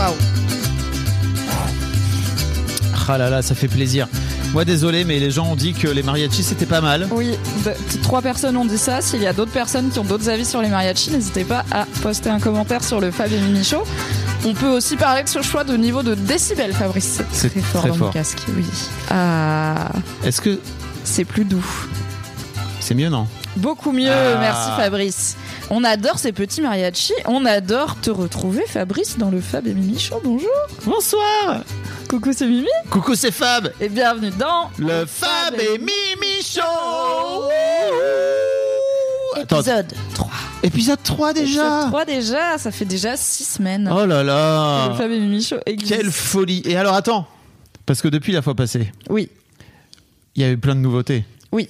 Waouh. Ah là là, ça fait plaisir. Moi désolé, mais les gens ont dit que les mariachis c'était pas mal. Oui, de- trois personnes ont dit ça. S'il y a d'autres personnes qui ont d'autres avis sur les mariachis, n'hésitez pas à poster un commentaire sur le Fab et Mimi Show. On peut aussi parler de ce choix de niveau de décibels, Fabrice. C'est très fort très dans fort. le casque, oui. Ah, Est-ce que c'est plus doux. c'est mieux, non? Beaucoup mieux, Ah. merci Fabrice. On adore ces petits mariachis. On adore te retrouver, Fabrice, dans le Fab et Mimi Show. Bonjour. Bonsoir Coucou, c'est Mimi. Coucou, c'est Fab Et bienvenue dans Le Fab et Mimi Show épisode 3. épisode 3 déjà Épisode 3 déjà, ça fait déjà 6 semaines. Oh là que Le là Fab et Mimi Show existe. Quelle folie Et alors attends Parce que depuis la fois passée, Oui, il y a eu plein de nouveautés. oui.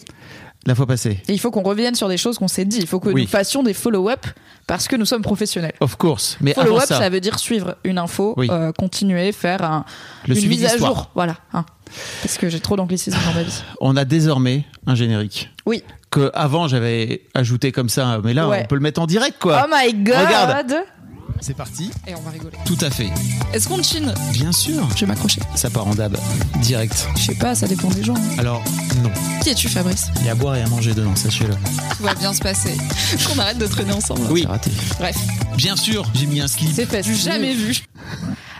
La fois passée. Et il faut qu'on revienne sur des choses qu'on s'est dit. Il faut que Oui. nous fassions des follow-up parce que nous sommes professionnels. Of course. Mais Follow-up, ça, ça. veut dire suivre une info, Oui. euh, continuer, faire un, Le une mise à jour. Voilà. hein. Parce que j'ai trop d'anglicisme dans ma vie. on a désormais un générique. Oui. Que avant j'avais ajouté comme ça, mais là Ouais. on peut le mettre en direct quoi. Oh my god Regarde. C'est parti. Et on va rigoler. Tout à fait. Est-ce qu'on chine Bien sûr. Je vais m'accrocher. Ça part en dab. Direct. Je sais pas, ça dépend des gens. hein. Alors, non. Qui es-tu, Fabrice Il y a à boire et à manger dedans, sachez-le. Tout va bien se passer. Qu'on arrête de traîner ensemble. Oui. raté. Bref, Bien sûr, j'ai mis un slip. c'est fait. Jamais vu.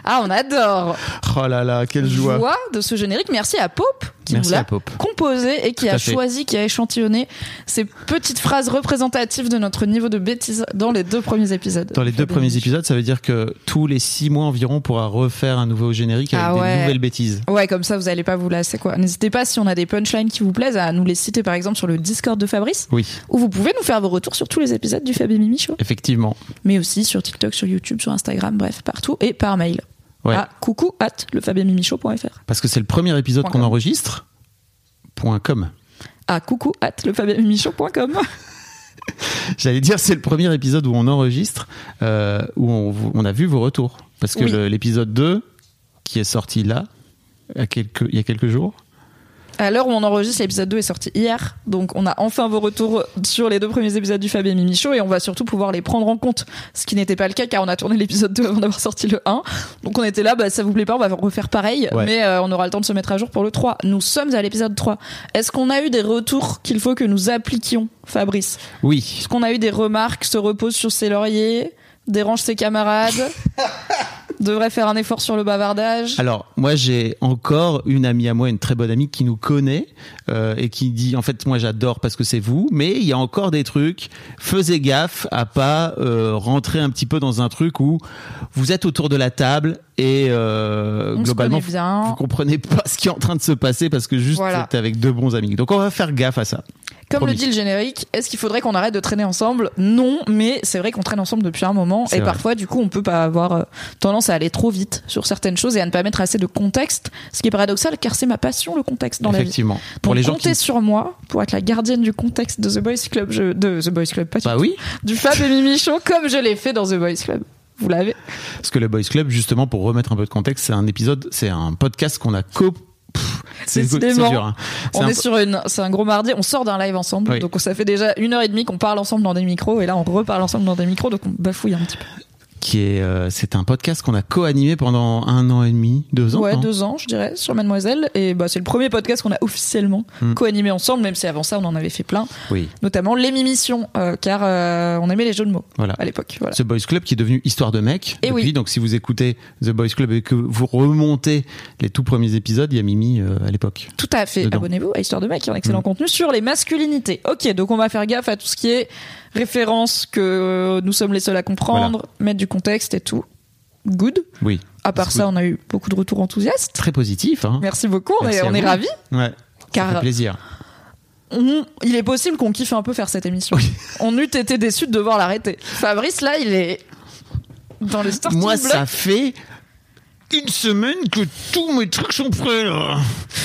Ah, on adore. Oh là là, quelle joie. Joie de ce générique. Merci à Pope qui Merci nous l'a composé et qui Tout a fait. choisi, qui a échantillonné ces petites phrases représentatives de notre niveau de bêtise dans les deux premiers épisodes. Dans les deux premiers épisodes, ça veut dire que tous les six mois environ, on pourra refaire un nouveau générique avec Ah des ouais. nouvelles bêtises. Ouais, comme ça, vous allez pas vous lasser, quoi. N'hésitez pas, si on a des punchlines qui vous plaisent, à nous les citer, par exemple, sur le Discord de Fabrice, Oui, où vous pouvez nous faire vos retours sur tous les épisodes du Fab et Mimi Show. effectivement. Mais aussi sur TikTok, sur YouTube, sur Instagram, bref, partout, et par mail. Ouais. À coucou at lefabemimishow.fr. Parce que c'est le premier épisode qu'on enregistre. Point com. À coucou at lefabemimishow.com. J'allais dire, c'est le premier épisode où on enregistre, euh, où on, on a vu vos retours. Parce que Oui. l'épisode 2, qui est sorti là, à quelques, il y a quelques jours, À l'heure où on enregistre, l'épisode 2 est sorti hier. Donc, on a enfin vos retours sur les deux premiers épisodes du Fab et Mimi Show et on va surtout pouvoir les prendre en compte. Ce qui n'était pas le cas car on a tourné l'épisode 2 avant d'avoir sorti le 1. Donc, on était là, bah, ça vous plaît pas, on va refaire pareil. Ouais. Mais euh, on aura le temps de se mettre à jour pour le 3. Nous sommes à l'épisode 3. Est-ce qu'on a eu des retours qu'il faut que nous appliquions, Fabrice? Oui, Est-ce qu'on a eu des remarques Se repose sur ses lauriers Dérange ses camarades? Devrait faire un effort sur le bavardage Alors, moi, j'ai encore une amie à moi, une très bonne amie qui nous connaît euh, et qui dit, en fait, moi, j'adore parce que c'est vous, mais il y a encore des trucs. Faisez gaffe à pas euh, rentrer un petit peu dans un truc où vous êtes autour de la table et euh, globalement, vous comprenez pas ce qui est en train de se passer parce que juste Voilà. vous êtes avec deux bons amis. Donc, on va faire gaffe à ça. Comme Promis. le dit le générique, est-ce qu'il faudrait qu'on arrête de traîner ensemble? Non, mais c'est vrai qu'on traîne ensemble depuis un moment et vrai. parfois du coup on peut pas avoir tendance à aller trop vite sur certaines choses et à ne pas mettre assez de contexte, ce qui est paradoxal car c'est ma passion le contexte dans la vie. Effectivement. Pour les gens comptez qui. sur moi pour être la gardienne du contexte de The Boys Club, je- de The Boys Club, pas du Bah tout. oui, du Fab et Mimi Show comme je l'ai fait dans The Boys Club. Vous l'avez parce que le Boys Club, justement, pour remettre un peu de contexte, c'est un épisode, c'est un podcast qu'on a co. C'est dur. hein. On un est sur une, c'est un gros mardi. On sort d'un live ensemble, Oui. donc ça fait déjà une heure et demie qu'on parle ensemble dans des micros, et là on reparle ensemble dans des micros, donc on bafouille un petit peu. Qui est euh, c'est un podcast qu'on a co-animé pendant un an et demi, deux ans. ouais, deux ans, je dirais, sur Mademoiselle. Et bah, c'est le premier podcast qu'on a officiellement Hmm. co-animé ensemble, même si avant ça, on en avait fait plein. Oui. Notamment l'émission, euh, car euh, on aimait les jeux de mots Voilà. à l'époque. Voilà. The Boys Club qui est devenu Histoire de mec. Eh depuis. oui. Donc si vous écoutez The Boys Club et que vous remontez les tout premiers épisodes, il y a Mimi euh, à l'époque. Tout à fait. Abonnez-vous à Histoire de Mec, il y a un excellent Mm. contenu sur les masculinités. Ok, donc on va faire gaffe à tout ce qui est référence que euh, nous sommes les seuls à comprendre, mettre du contexte et tout. Good. Oui. À part ça, on a eu beaucoup de retours enthousiastes. Très positif. Hein. Merci beaucoup, on Merci est, à on est ravis. Ouais. Ça Car- fait plaisir. on- il est possible qu'on kiffe un peu faire cette émission. On eût été déçus de devoir l'arrêter. Fabrice, là, il est dans les starting Moi, ça fait une semaine que tous mes trucs sont prêts, là.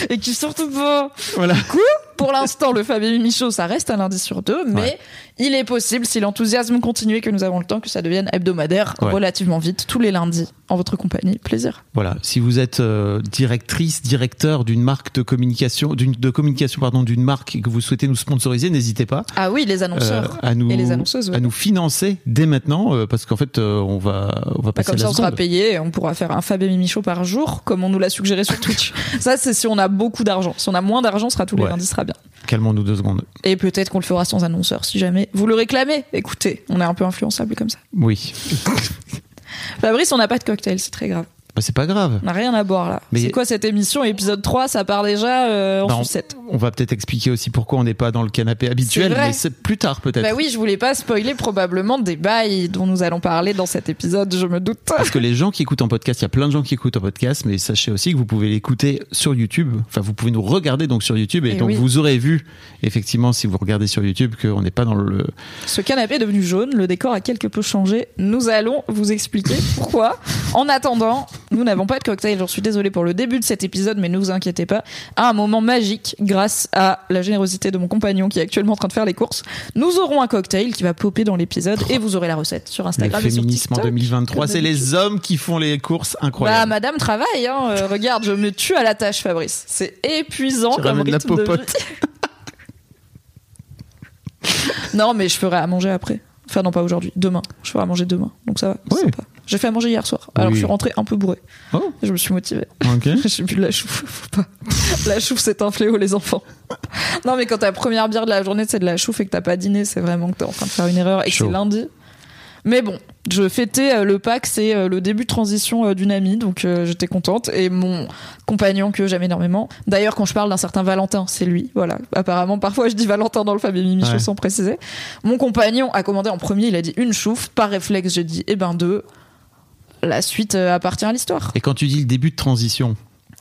et qui surtout pas. Voilà. coup, pour l'instant, le Fabien Show, ça reste un lundi sur deux, mais Ouais. il est possible, si l'enthousiasme continue et que nous avons le temps, que ça devienne hebdomadaire Ouais. relativement vite, tous les lundis, en votre compagnie. Plaisir. Voilà, si vous êtes euh, directrice, directeur d'une marque de communication, d'une de communication pardon, d'une marque et que vous souhaitez nous sponsoriser, n'hésitez pas Ah oui, les euh, annonceurs. à nous et les annonceuses, ouais. à nous financer dès maintenant euh, parce qu'en fait euh, on va on va Bah, passer comme à ça, la on sera payé et on pourra faire un Fab et Mimi Show par jour, comme on nous l'a suggéré sur Twitch. ça, c'est si on a beaucoup d'argent. Si on a moins d'argent, ce sera tous les lundis, ce bien. Calmons-nous deux secondes. Et peut-être qu'on le fera sans annonceur, si jamais vous le réclamez. Écoutez, on est un peu influençable comme ça. Oui, Fabrice, on n'a pas de cocktail, c'est très grave. Bah, c'est pas grave. On n'a rien à boire là. Mais- C'est quoi cette émission Épisode 3, ça part déjà euh, en Bah, on- sucette. On va peut-être expliquer aussi pourquoi on n'est pas dans le canapé habituel, vrai. mais c'est plus tard peut-être. Bah oui, je voulais pas spoiler probablement des bails dont nous allons parler dans cet épisode, je me doute. Parce que les gens qui écoutent en podcast, il y a plein de gens qui écoutent en podcast, mais sachez aussi que vous pouvez l'écouter sur YouTube. Enfin, vous pouvez nous regarder donc sur YouTube, et, Et donc oui. vous aurez vu, effectivement, si vous regardez sur YouTube, qu'on n'est pas dans le. Ce canapé est devenu jaune, le décor a quelque peu changé. Nous allons vous expliquer pourquoi. En attendant, nous n'avons pas de cocktail. J'en suis désolée pour le début de cet épisode, mais ne vous inquiétez pas. À un moment magique, grâce à la générosité de mon compagnon qui est actuellement en train de faire les courses, nous aurons un cocktail qui va popper dans l'épisode et vous aurez la recette sur Le Instagram et sur féminisme en TikTok. 2023, comme c'est les hommes qui font les courses Bah, incroyables. madame travaille, hein. Euh, regarde, je me tue à la tâche, Fabrice. C'est épuisant Tu comme la rythme de popote. vie. non, mais je ferai à manger après. Enfin, non, pas aujourd'hui. Demain. Je ferai à manger demain. Donc ça va. sympa. J'ai fait à manger hier soir. Alors Oui. je suis rentrée un peu bourrée. Oh, Je me suis motivée. ok. J'ai bu de la chouffe. Faut pas. La chouffe, c'est un fléau, les enfants. Non, mais quand ta première bière de la journée, c'est de la chouffe et que t'as pas dîné, c'est vraiment que t'es en train de faire une erreur et que c'est lundi. Mais bon, je fêtais euh, le Pâques, c'est euh, le début de transition euh, d'une amie, donc j'étais contente. Et mon compagnon que j'aime énormément. D'ailleurs, quand je parle d'un certain Valentin, c'est lui. Voilà. Apparemment, parfois, je dis Valentin dans le Fab et Mimi Ouais. sans préciser. Mon compagnon a commandé en premier, il a dit une chouffe. Par réflexe, j'ai dit eh ben deux. La suite euh, appartient à l'histoire. Et quand tu dis le début de transition,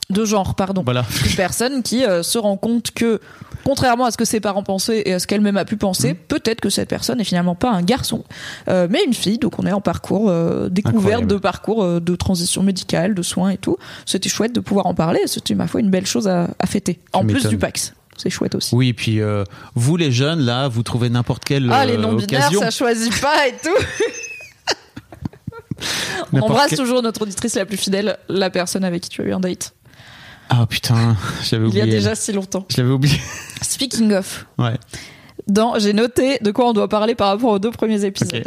De genre, pardon voilà. une personne qui euh, se rend compte que, contrairement à ce que ses parents pensaient et à ce qu'elle-même a pu penser, Mmh. peut-être que cette personne est finalement pas un garçon, euh, mais une fille. Donc on est en parcours euh, découverte Incroyable. de parcours de transition médicale, de soins et tout. C'était chouette de pouvoir en parler. C'était ma foi une belle chose à, à fêter. En plus du Pax, c'est chouette aussi. Oui, et puis euh, vous les jeunes, là, vous trouvez n'importe quelle Ah, les non-binaires, ça choisit pas et tout. On embrasse quel- toujours notre auditrice la plus fidèle, la personne avec qui tu as eu un date. Ah putain, j'avais Il y oublié. a déjà si longtemps. Je l'avais oublié. Speaking of, Ouais. dans, j'ai noté de quoi on doit parler par rapport aux deux premiers épisodes.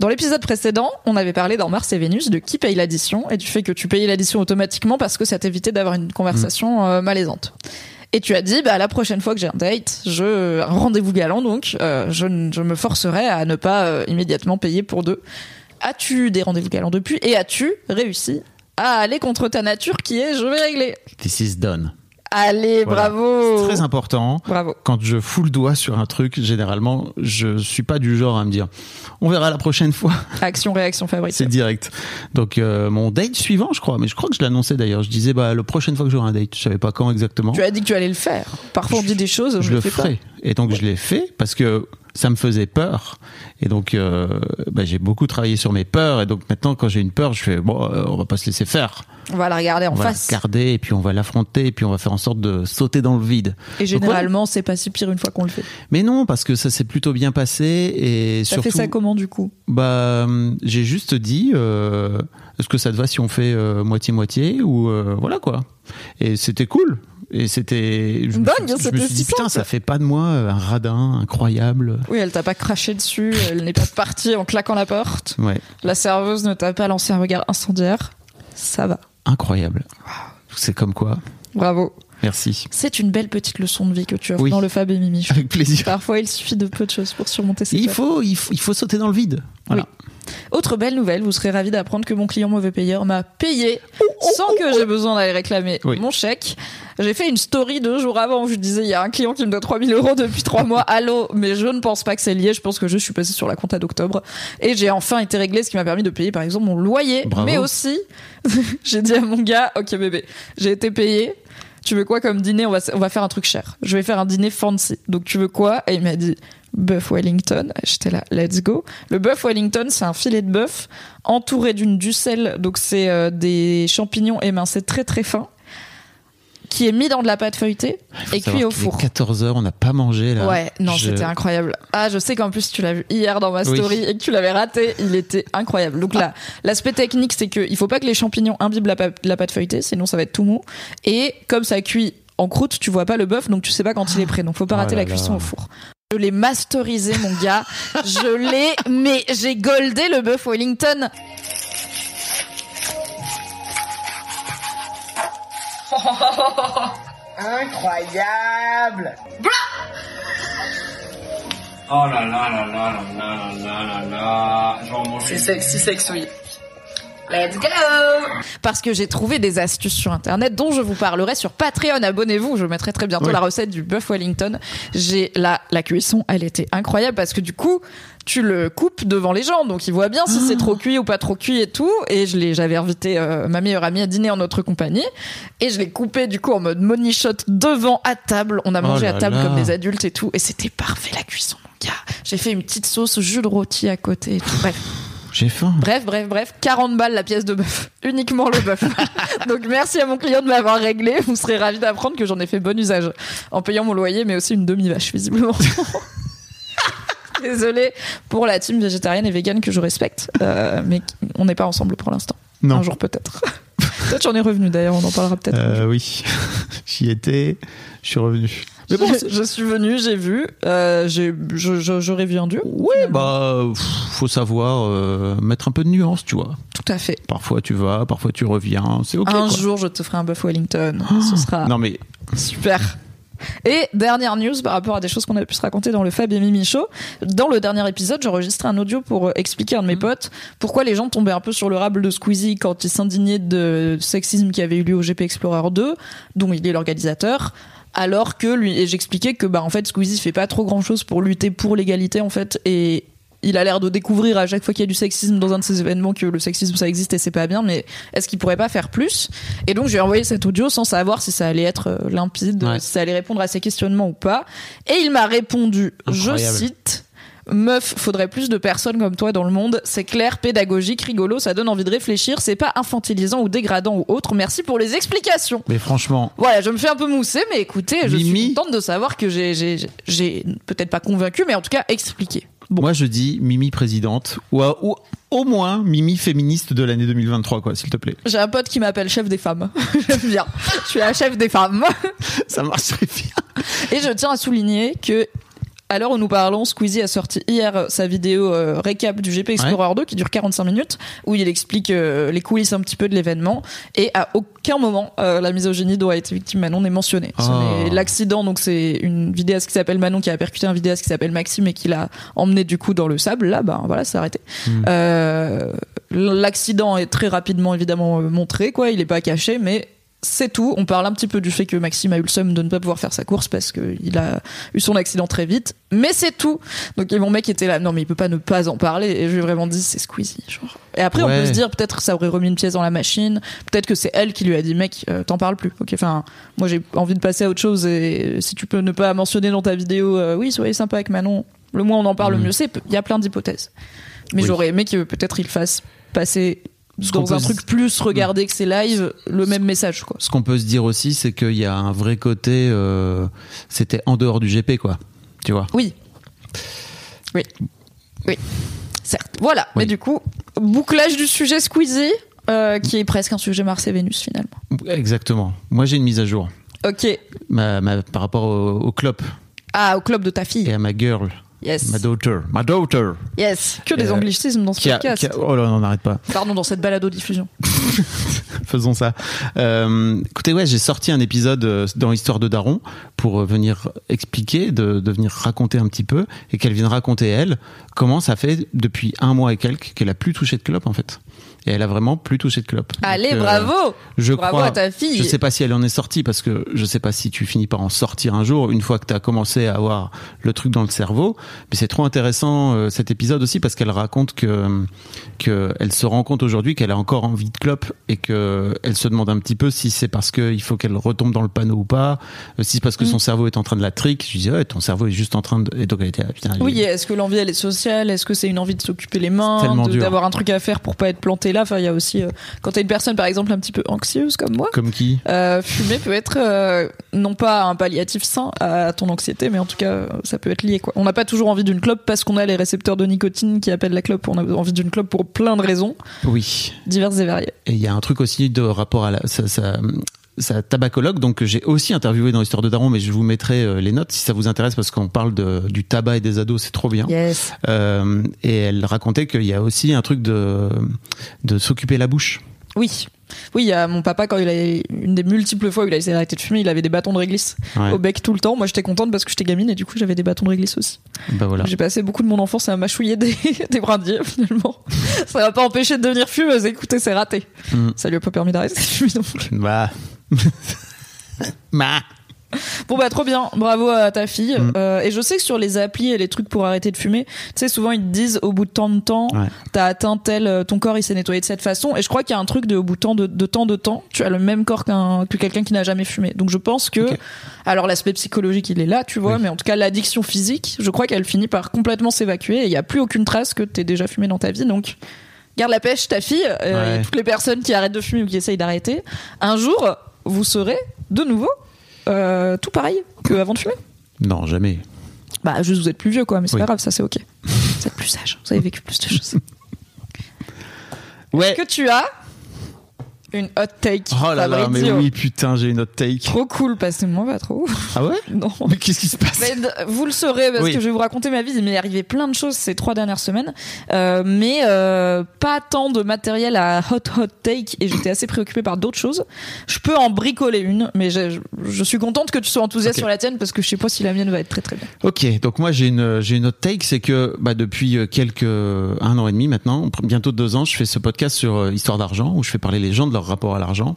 Dans l'épisode précédent, on avait parlé dans Mars et Vénus de qui paye l'addition et du fait que tu payais l'addition automatiquement parce que ça t'évitait d'avoir une conversation euh, malaisante. Et tu as dit, bah, la prochaine fois que j'ai un date, je, un rendez-vous galant donc, euh, je me forcerai à ne pas euh, immédiatement payer pour deux. As-tu des rendez-vous galants depuis et as-tu réussi à aller contre ta nature qui est je vais régler This is done. Allez, Voilà. bravo Très important. Bravo. Quand je fous le doigt sur un truc, généralement, je suis pas du genre à me dire on verra la prochaine fois. Action, réaction, Fabrice. C'est direct. Donc euh, mon date suivant, je crois, mais je crois que je l'annonçais d'ailleurs. Je disais bah la prochaine fois que j'aurai un date, je savais pas quand exactement. Tu as dit que tu allais le faire. Parfois on dit des choses, je, je le fais pas. ferai. Et donc je l'ai fait parce que ça me faisait peur. Et donc euh, bah, j'ai beaucoup travaillé sur mes peurs. Et donc maintenant quand j'ai une peur, je fais bon, euh, on va pas se laisser faire. On va la regarder en on va face. la garder et puis on va l'affronter et puis on va faire en sorte de sauter dans le vide. Et généralement, c'est pas si pire une fois qu'on le fait. Mais non, parce que ça s'est plutôt bien passé et T'as surtout. fait ça comment du coup? Bah, j'ai juste dit, euh, est-ce que ça te va si on fait euh, moitié-moitié ou voilà quoi. Et c'était cool. Et c'était. Je, me je me suis dit putain, ça fait pas de moi euh, un radin incroyable. Oui, elle t'a pas craché dessus, elle n'est pas partie en claquant la porte. Ouais, La serveuse ne t'a pas lancé un regard incendiaire. Ça va. incroyable. C'est comme quoi. Bravo. Merci. C'est une belle petite leçon de vie que tu offres Oui. dans le Fab et Mimi. Avec plaisir. Parfois, il suffit de peu de choses pour surmonter ses Il faut, il faut, il faut sauter dans le vide. Voilà. Autre belle nouvelle, vous serez ravis d'apprendre que mon client mauvais payeur m'a payé sans que j'ai besoin d'aller réclamer Oui. mon chèque. J'ai fait une story deux jours avant où je disais il y a un client qui me doit 3000 euros depuis trois mois. Allô, mais je ne pense pas que c'est lié. Je pense que je suis passée sur la compta d'octobre et j'ai enfin été réglée, ce qui m'a permis de payer par exemple mon loyer. Bravo. Mais aussi, j'ai dit à mon gars, ok bébé, j'ai été payé. Tu veux quoi comme dîner? On va, on va faire un truc cher. Je vais faire un dîner fancy. Donc tu veux quoi? Et il m'a dit bœuf Wellington. J'étais là, let's go. Le bœuf Wellington, c'est un filet de bœuf entouré d'une ducelle. Donc c'est euh, des champignons émincés très très fins qui est mis dans de la pâte feuilletée et cuit au four. 14 heures, on n'a pas mangé là. Ouais, non, Je- c'était incroyable. Ah, je sais qu'en plus tu l'as vu hier dans ma Oui. story et que tu l'avais raté. Il était incroyable. Donc là, l'aspect technique, c'est qu'il faut pas que les champignons imbibent la, pa- la pâte feuilletée, sinon ça va être tout mou. Et comme ça cuit en croûte, tu vois pas le bœuf, donc tu sais pas quand il est prêt. Donc faut pas Oh rater la cuisson là. au four. Je l'ai masterisé, mon gars. Je l'ai, mais j'ai goldé le bœuf Wellington. Incroyable Oh là là là là là là là là là là. Je vais en manger. C'est sexy, sexy. Let's go Parce que j'ai trouvé des astuces sur internet dont je vous parlerai sur Patreon. Abonnez-vous, je mettrai très bientôt Oui. la recette du bœuf Wellington. J'ai la la cuisson, elle était incroyable parce que du coup, tu le coupes devant les gens, donc ils voient bien si c'est trop cuit ou pas trop cuit et tout. Et je l'ai, j'avais invité euh, ma meilleure amie à dîner en notre compagnie et je l'ai coupé du coup en mode money shot devant à table. On a mangé Oh à là table là. comme des adultes et tout, et c'était parfait la cuisson, mon gars. J'ai fait une petite sauce jus de rôti à côté. Et tout. Bref. J'ai faim. Bref, bref, bref, 40 balles la pièce de bœuf. Uniquement le bœuf. Donc merci à mon client de m'avoir réglé. Vous serez ravis d'apprendre que j'en ai fait bon usage. En payant mon loyer, mais aussi une demi-vache, visiblement. Désolée pour la team végétarienne et végane que je respecte. euh, mais on n'est pas ensemble pour l'instant. Non. Un jour peut-être. Toi, tu en es revenu d'ailleurs, on en parlera peut-être. Euh, oui, j'y étais, je suis revenu. Mais bon, je, je suis venue, j'ai vu, euh, j'ai, je, j'aurais oui, bah, pff, faut savoir euh, mettre un peu de nuance, tu vois. Tout à fait. Parfois tu vas, parfois tu reviens, c'est ok. un quoi. jour, je te ferai un bœuf Wellington. Ce sera Non mais Super. Et dernière news par rapport à des choses qu'on a pu se raconter dans le Fab et Mimi Show. Dans le dernier épisode, j'ai enregistré un audio pour euh, expliquer à un de mes Mhm. potes pourquoi les gens tombaient un peu sur le rable de Squeezie quand il s'indignait de sexisme qui avait eu lieu au GP Explorer 2, dont il est l'organisateur. Alors que lui, j'expliquais que bah en fait Squeezie fait pas trop grand chose pour lutter pour l'égalité en fait et il a l'air de découvrir à chaque fois qu'il y a du sexisme dans un de ces événements que le sexisme ça existe et c'est pas bien mais est-ce qu'il pourrait pas faire plus? Et donc j'ai envoyé cet audio sans savoir si ça allait être euh, limpide Ouais. si ça allait répondre à ses questionnements ou pas. Et il m'a répondu je cite Meuf, faudrait plus de personnes comme toi dans le monde. C'est clair, pédagogique, rigolo, ça donne envie de réfléchir. C'est pas infantilisant ou dégradant ou autre. Merci pour les explications. mais franchement, Voilà, je me fais un peu mousser, mais écoutez, je Mimi. suis contente de savoir que j'ai, peut-être pas convaincu, mais en tout cas expliqué. Bon. moi je dis Mimi présidente ou au moins Mimi féministe de l'année 2023 quoi, s'il te plaît. J'ai un pote qui m'appelle chef des femmes. J'aime bien. Je suis la chef des femmes. Ça marcherait bien. Et je tiens à souligner que à l'heure où nous parlons, Squeezie a sorti hier sa vidéo euh, récap du GP Explorer 2 qui dure 45 minutes où il explique euh, les coulisses un petit peu de l'événement et à aucun moment euh, la misogynie dont a été victime Manon n'est mentionnée. Oh. n'est l'accident donc c'est une vidéaste qui s'appelle Manon qui a percuté un vidéaste qui s'appelle Maxime et qui l'a emmené du coup dans le sable. Là, ben voilà, c'est arrêté. Euh, L'accident est très rapidement évidemment euh, montré quoi, il est pas caché mais c'est tout. On parle un petit peu du fait que Maxime a eu le seum de ne pas pouvoir faire sa course parce qu'il a eu son accident très vite. Mais c'est tout. Donc, et mon mec était là. Non, mais il peut pas ne pas en parler. Et je lui ai vraiment dit, c'est Squeezie. Genre. Et après, on peut se dire, peut-être que ça aurait remis une pièce dans la machine. Peut-être que c'est elle qui lui a dit, mec, euh, t'en parles plus. Ok, enfin, moi j'ai envie de passer à autre chose. Et si tu peux ne pas mentionner dans ta vidéo, euh, oui, soyez sympa avec Manon. Le moins on en parle, le Mhm. mieux c'est. Il y a plein d'hypothèses. Mais Oui. j'aurais aimé que peut-être il fasse passer dans un truc plus regardé que c'est live, le même message, quoi. Ce qu'on peut se dire aussi, c'est qu'il y a un vrai côté, euh, c'était en dehors du GP quoi, tu vois. Oui. Oui. Oui. Certes. Voilà. Oui. Mais du coup, bouclage du sujet Squeezie, euh, qui est presque un sujet Mars-Vénus finalement. Exactement. Moi j'ai une mise à jour Ok. ma, ma- par rapport au, au club Ah, au club de ta fille. et à ma girl, Yes. ma daughter, ma daughter. Yes. Que des Euh, anglicismes dans ce Qui a, podcast. qui a- oh là, on n'arrête pas. Pardon, dans cette balado-diffusion. Faisons ça. Euh, écoutez, ouais, j'ai sorti un épisode euh, dans l'histoire de Daron pour venir expliquer, de, de venir raconter un petit peu et qu'elle vienne raconter elle comment ça fait depuis un mois et quelques qu'elle a plus touché de clope en fait. Et elle a vraiment plus touché de clope. Allez, Donc, euh, bravo Je Bravo crois. à ta fille. Je sais pas si elle en est sortie parce que je sais pas si tu finis par en sortir un jour une fois que tu as commencé à avoir le truc dans le cerveau. Mais c'est trop intéressant euh, cet épisode aussi parce qu'elle raconte que que elle se rend compte aujourd'hui qu'elle a encore envie de clope et que elle se demande un petit peu si c'est parce qu'il faut qu'elle retombe dans le panneau ou pas, euh, si c'est parce que Mm. son cerveau est en train de la trick. Je disais ouais, ton cerveau est juste en train de et donc elle était ah, putain. Oui, est-ce que l'envie elle est sociale? Est-ce que c'est une envie de s'occuper les mains, d'avoir un truc à faire pour pas être planté là Enfin, il y a aussi euh, quand t'es une personne par exemple un petit peu anxieuse comme moi. comme qui? Euh, fumer peut être euh, non pas un palliatif sain à ton anxiété, mais en tout cas ça peut être lié quoi. On n'a pas toujours envie d'une clope parce qu'on a les récepteurs de nicotine qui appellent la clope. On a envie d'une clope pour plein de raisons Oui. diverses et variées. Et il y a un truc aussi de rapport à la, sa- sa tabacologue, donc j'ai aussi interviewé dans l'histoire de Daron, mais je vous mettrai euh, les notes si ça vous intéresse parce qu'on parle de, du tabac et des ados, c'est trop bien. Yes. Euh, et elle racontait qu'il y a aussi un truc de, de s'occuper la bouche. Oui. Oui, il y a mon papa quand il a une des multiples fois où il a essayé d'arrêter de fumer, il avait des bâtons de réglisse Ouais. au bec tout le temps. Moi, j'étais contente parce que j'étais gamine et du coup, j'avais des bâtons de réglisse aussi. Bah voilà. J'ai passé beaucoup de mon enfance à mâchouiller des, des brindilles finalement. Ça m'a pas empêché de devenir fumeuse. Écoutez, c'est raté. Mm. Ça lui a pas permis d'arrêter de fumer non plus. Bah. bah. Bon bah trop bien, bravo à ta fille. Mm. Euh, et je sais que sur les applis et les trucs pour arrêter de fumer, tu sais souvent ils te disent au bout de tant de temps, Ouais. t'as atteint tel, euh, ton corps il s'est nettoyé de cette façon. Et je crois qu'il y a un truc de au bout de tant de, de temps de temps, tu as le même corps qu'un que quelqu'un qui n'a jamais fumé. Donc je pense que, alors l'aspect psychologique il est là, tu vois, Oui. mais en tout cas l'addiction physique, je crois qu'elle finit par complètement s'évacuer et il y a plus aucune trace que t'aies déjà fumé dans ta vie. Donc garde la pêche ta fille euh, Ouais. et toutes les personnes qui arrêtent de fumer ou qui essayent d'arrêter. Un jour vous serez de nouveau euh, tout pareil qu'avant de fumer? Non, jamais. Bah, juste vous êtes plus vieux, quoi, mais c'est Oui. pas grave, ça c'est ok. Vous êtes plus sage, vous avez vécu plus de choses. Ouais. que tu as une hot take. Oh là là, mais oui, putain, j'ai une autre take. Trop cool, passez-moi pas trop. Ah ouais non. Mais qu'est-ce qui se passe Mais vous le saurez parce Oui. que je vais vous raconter ma vie. Il m'est arrivé plein de choses ces trois dernières semaines, Euh, mais euh, pas tant de matériel à hot hot take et j'étais assez préoccupée par d'autres choses. Je peux en bricoler une, mais je, je suis contente que tu sois enthousiaste sur la tienne parce que je sais pas si la mienne va être très très bien. Ok, donc moi j'ai une j'ai une autre take, c'est que bah, depuis euh, quelques un an et demi maintenant, bientôt deux ans, je fais ce podcast sur histoire d'argent où je fais parler les gens de leur rapport à l'argent.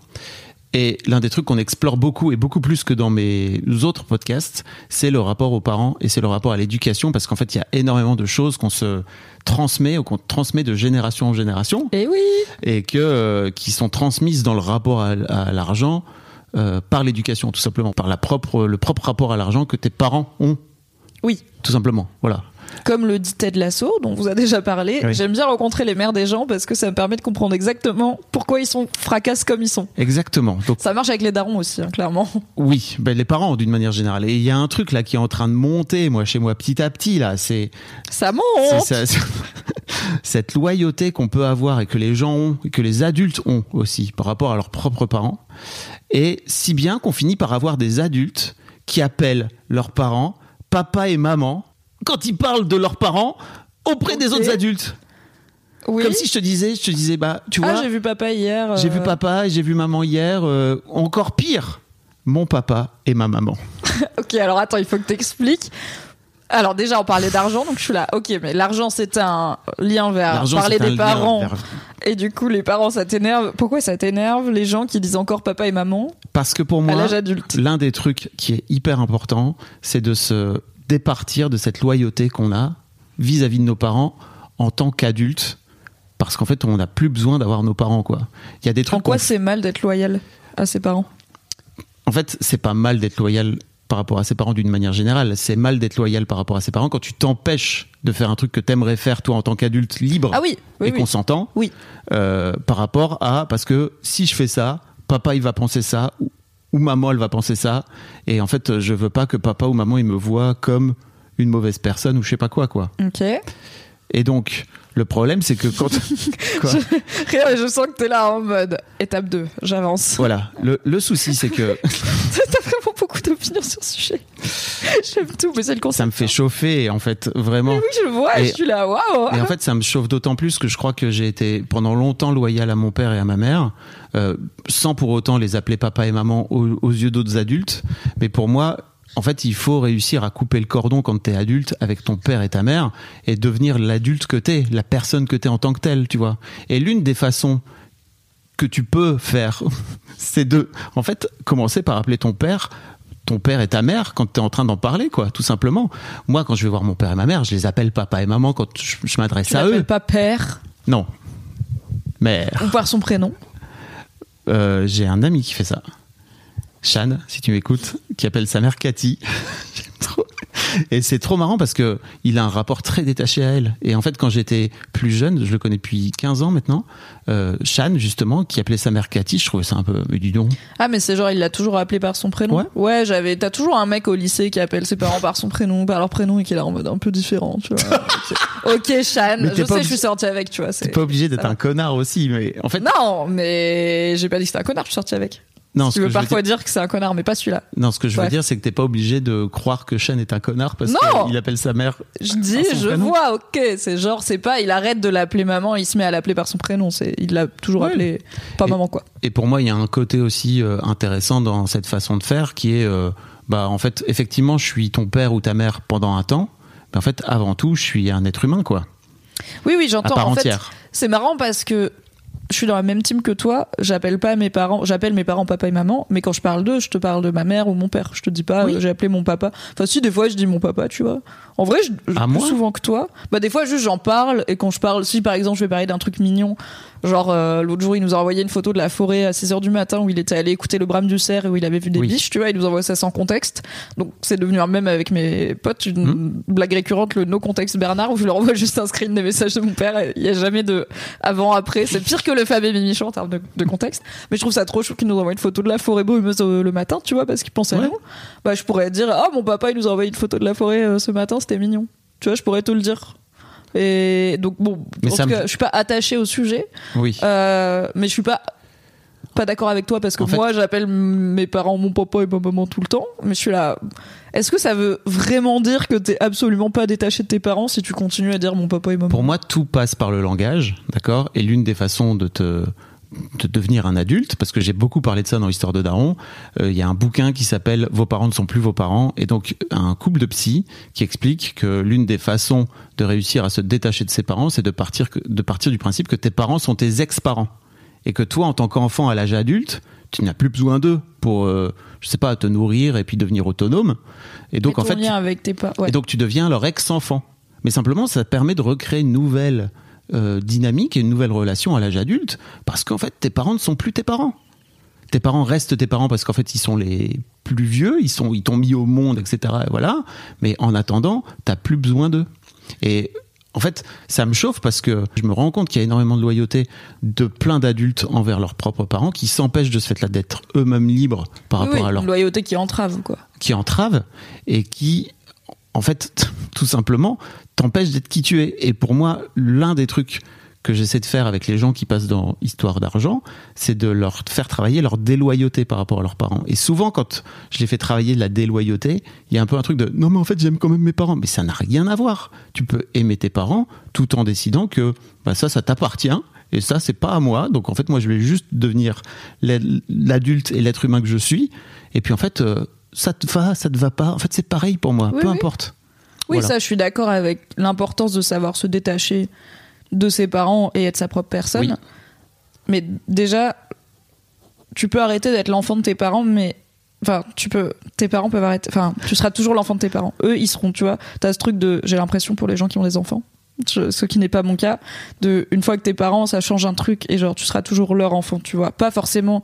Et l'un des trucs qu'on explore beaucoup et beaucoup plus que dans mes autres podcasts, c'est le rapport aux parents et c'est le rapport à l'éducation parce qu'en fait il y a énormément de choses qu'on se transmet ou qu'on transmet de génération en génération Et oui. et que euh, qui sont transmises dans le rapport à, à l'argent euh, par l'éducation tout simplement par la propre le propre rapport à l'argent que tes parents ont Oui. tout simplement voilà Comme le dit Ted Lasso, dont vous a déjà parlé, Oui. j'aime bien rencontrer les mères des gens parce que ça me permet de comprendre exactement pourquoi ils sont fracasses comme ils sont. exactement donc Ça marche avec les darons aussi, hein, clairement. oui ben, les parents d'une manière générale et il y a un truc là qui est en train de monter moi chez moi petit à petit là c'est Ça monte ça- cette loyauté qu'on peut avoir et que les gens ont et que les adultes ont aussi par rapport à leurs propres parents et si bien qu'on finit par avoir des adultes qui appellent leurs parents papa et maman quand ils parlent de leurs parents auprès des autres adultes Oui. comme si je te disais je te disais bah tu vois ah, j'ai vu papa hier. j'ai euh, vu papa et j'ai vu maman hier euh, encore pire mon papa et ma maman Ok, alors attends, il faut que t'expliques. Alors déjà, on parlait d'argent, donc je suis là. Ok, mais l'argent, c'est un lien vers parler des parents. vers- Et du coup, les parents, ça t'énerve. Pourquoi ça t'énerve les gens qui disent encore papa et maman parce que pour moi l'un des trucs qui est hyper important, c'est de se départir de cette loyauté qu'on a vis-à-vis de nos parents en tant qu'adultes. Parce qu'en fait, on n'a plus besoin d'avoir nos parents, quoi. Il y a des trucs. En quoi c'est mal d'être loyal à ses parents? En fait, c'est pas mal d'être loyal par rapport à ses parents d'une manière générale. C'est mal d'être loyal par rapport à ses parents quand tu t'empêches de faire un truc que t'aimerais faire toi en tant qu'adulte libre Ah oui, oui, et oui. consentant. Oui. euh, par rapport à parce que si je fais ça, papa il va penser ça ou, maman elle va penser ça et en fait je veux pas que papa ou maman ils me voient comme une mauvaise personne ou je sais pas quoi quoi. Ok. Et donc le problème c'est que quand quoi Rien, mais je sens que t'es là en mode étape 2, j'avance. voilà le, le souci c'est que D'opinions sur ce sujet. J'aime tout, mais c'est le concept. ça me fait chauffer en fait vraiment. Oui, je le vois, Et- je suis là, waouh Et en fait, ça me chauffe d'autant plus que je crois que j'ai été pendant longtemps loyal à mon père et à ma mère, euh, sans pour autant les appeler papa et maman aux, aux yeux d'autres adultes. Mais pour moi, en fait, il faut réussir à couper le cordon quand t'es adulte avec ton père et ta mère et devenir l'adulte que t'es, la personne que t'es en tant que telle, tu vois. Et l'une des façons que tu peux faire, c'est de, en fait, commencer par appeler ton père ton père et ta mère quand tu es en train d'en parler, quoi, tout simplement. Moi, quand je vais voir mon père et ma mère, je les appelle papa et maman quand je, je m'adresse à eux. pas père Non. Mère. ou par son prénom. Euh, J'ai un ami qui fait ça. Shan, si tu m'écoutes, qui appelle sa mère Cathy. J'aime trop. Et c'est trop marrant parce que il a un rapport très détaché à elle. Et en fait, quand j'étais plus jeune, je le connais depuis 15 ans maintenant, euh, Shan, justement, qui appelait sa mère Cathy, je trouvais ça un peu, mais dis donc. Ah, mais c'est genre, il l'a toujours appelé par son prénom. Ouais. j'avais. T'as toujours un mec au lycée qui appelle ses parents par son prénom, par leur prénom, et qui est là en mode un peu différent, tu vois. ok, Shan, je sais, pas je suis sortie avec, tu vois. T'es pas obligé d'être un connard aussi, mais en fait, Non, mais j'ai pas dit que c'était un connard, je suis sortie avec. Non, tu ce veux que je veux parfois dire, dire que c'est un connard, mais pas celui-là. non, ce que je veux dire, c'est que t'es pas obligé de croire que Shan est un connard parce qu'il appelle sa mère. Je dis, je prénom. vois, ok, c'est genre, c'est pas, il arrête de l'appeler maman, il se met à l'appeler par son prénom, c'est, il l'a toujours Ouais. appelé, pas Et- maman quoi. Et pour moi, il y a un côté aussi euh, intéressant dans cette façon de faire qui est, euh, bah, en fait, effectivement, je suis ton père ou ta mère pendant un temps, mais en fait, avant tout, je suis un être humain, quoi, Oui, oui, j'entends. En fait, entière. c'est marrant parce que je suis dans la même team que toi. J'appelle pas mes parents, j'appelle mes parents papa et maman, mais quand je parle d'eux, je te parle de ma mère ou mon père. Je te dis pas, Oui. euh, j'ai appelé mon papa. Enfin, si, des fois, je dis mon papa, tu vois. En vrai, je, je- plus souvent que toi. Bah, des fois, juste j'en parle, et quand je parle, si par exemple, je vais parler d'un truc mignon, genre, euh, l'autre jour, il nous a envoyé une photo de la forêt à 6 heures du matin où il était allé écouter le brame du cerf et où il avait vu des Oui. biches, tu vois, il nous envoie ça sans contexte. Donc, c'est devenu un même avec mes potes, une Hmm. blague récurrente, le no contexte Bernard, où je leur envoie juste un screen des messages de mon père. Il y a jamais de avant, après. C'est pire que le Fab et Mimichon en termes de, de contexte. Mais je trouve ça trop chou qu'ils nous envoient une photo de la forêt brumeuse euh, le matin, tu vois, parce qu'ils pensent à nous. Bah, je pourrais dire, ah, mon papa, il nous a envoyé une photo de la forêt euh, ce matin, c'était mignon. Tu vois, je pourrais te le dire. Et donc, bon, Mais en tout me- cas, je suis pas attachée au sujet, Oui. euh, mais je suis pas pas d'accord avec toi parce que En fait- moi j'appelle mes parents mon papa et ma maman tout le temps mais je suis là est-ce que ça veut vraiment dire que t'es absolument pas détaché de tes parents si tu continues à dire mon papa et maman Pour moi, tout passe par le langage, d'accord? Et l'une des façons de te de devenir un adulte, parce que j'ai beaucoup parlé de ça dans l'histoire de Daron, euh, il y a un bouquin qui s'appelle Vos parents ne sont plus vos parents, et donc un couple de psy qui explique que l'une des façons de réussir à se détacher de ses parents, c'est de partir, de partir du principe que tes parents sont tes ex-parents. Et que toi, en tant qu'enfant à l'âge adulte, tu n'as plus besoin d'eux pour, euh, je sais pas, te nourrir et puis devenir autonome. Et donc, Et en fait, tu- avec tes ouais. et donc tu deviens leur ex-enfant. Mais simplement, ça te permet de recréer une nouvelle euh, dynamique et une nouvelle relation à l'âge adulte, parce qu'en fait, tes parents ne sont plus tes parents. Tes parents restent tes parents parce qu'en fait, ils sont les plus vieux, ils sont, ils t'ont mis au monde, etc. et voilà. Mais en attendant, t'as plus besoin d'eux. Et en fait, ça me chauffe parce que je me rends compte qu'il y a énormément de loyauté de plein d'adultes envers leurs propres parents qui s'empêchent de ce fait-là d'être eux-mêmes libres par Oui, rapport oui, à leur une loyauté qui entrave quoi qui entrave et qui, en fait, tout simplement, t'empêche d'être qui tu es. Et pour moi, l'un des trucs que j'essaie de faire avec les gens qui passent dans Histoire d'argent, c'est de leur faire travailler leur déloyauté par rapport à leurs parents. Et souvent, quand je les fais travailler de la déloyauté, il y a un peu un truc de non, mais en fait, j'aime quand même mes parents. Mais ça n'a rien à voir. Tu peux aimer tes parents tout en décidant que bah, ça, ça t'appartient. Et ça, c'est pas à moi. Donc, en fait, moi, je vais juste devenir l'ad- l'adulte et l'être humain que je suis. Et puis, en fait, euh, ça te va, ça te va pas. En fait, c'est pareil pour moi. Oui, Peu oui. importe. Oui Voilà. ça je suis d'accord avec l'importance de savoir se détacher de ses parents et être sa propre personne Oui. mais déjà tu peux arrêter d'être l'enfant de tes parents mais enfin tu peux tes parents peuvent arrêter enfin tu seras toujours l'enfant de tes parents eux ils seront tu vois t'as ce truc de j'ai l'impression pour les gens qui ont des enfants ce qui n'est pas mon cas de une fois que tes parents ça change un truc et genre tu seras toujours leur enfant tu vois pas forcément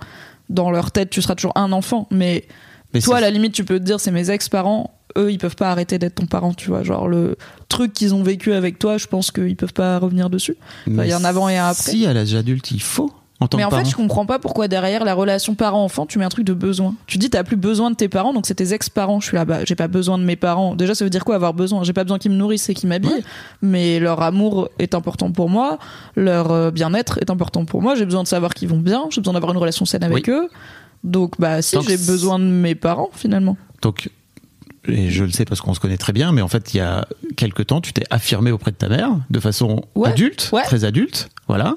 dans leur tête tu seras toujours un enfant mais, Mais toi à la limite tu peux te dire c'est mes ex-parents eux ils peuvent pas arrêter d'être ton parent tu vois genre le truc qu'ils ont vécu avec toi je pense qu'ils peuvent pas revenir dessus Enfin, il y a un avant et un après Si, à l'âge adulte, il faut. En tant mais que en parent. fait, je comprends pas pourquoi derrière la relation parent-enfant, tu mets un truc de besoin. Tu dis t'as plus besoin de tes parents, donc c'est tes ex-parents. Je suis là, bah j'ai pas besoin de mes parents. Déjà, ça veut dire quoi avoir besoin? J'ai pas besoin qu'ils me nourrissent et qu'ils m'habillent, Ouais. mais leur amour est important pour moi, leur euh, bien-être est important pour moi. J'ai besoin de savoir qu'ils vont bien, j'ai besoin d'avoir une relation saine avec Oui. eux. Donc bah si j'ai besoin de mes parents finalement. Donc, et je le sais parce qu'on se connaît très bien, mais en fait, il y a quelque temps, tu t'es affirmé auprès de ta mère de façon Ouais, adulte, ouais. très adulte, voilà.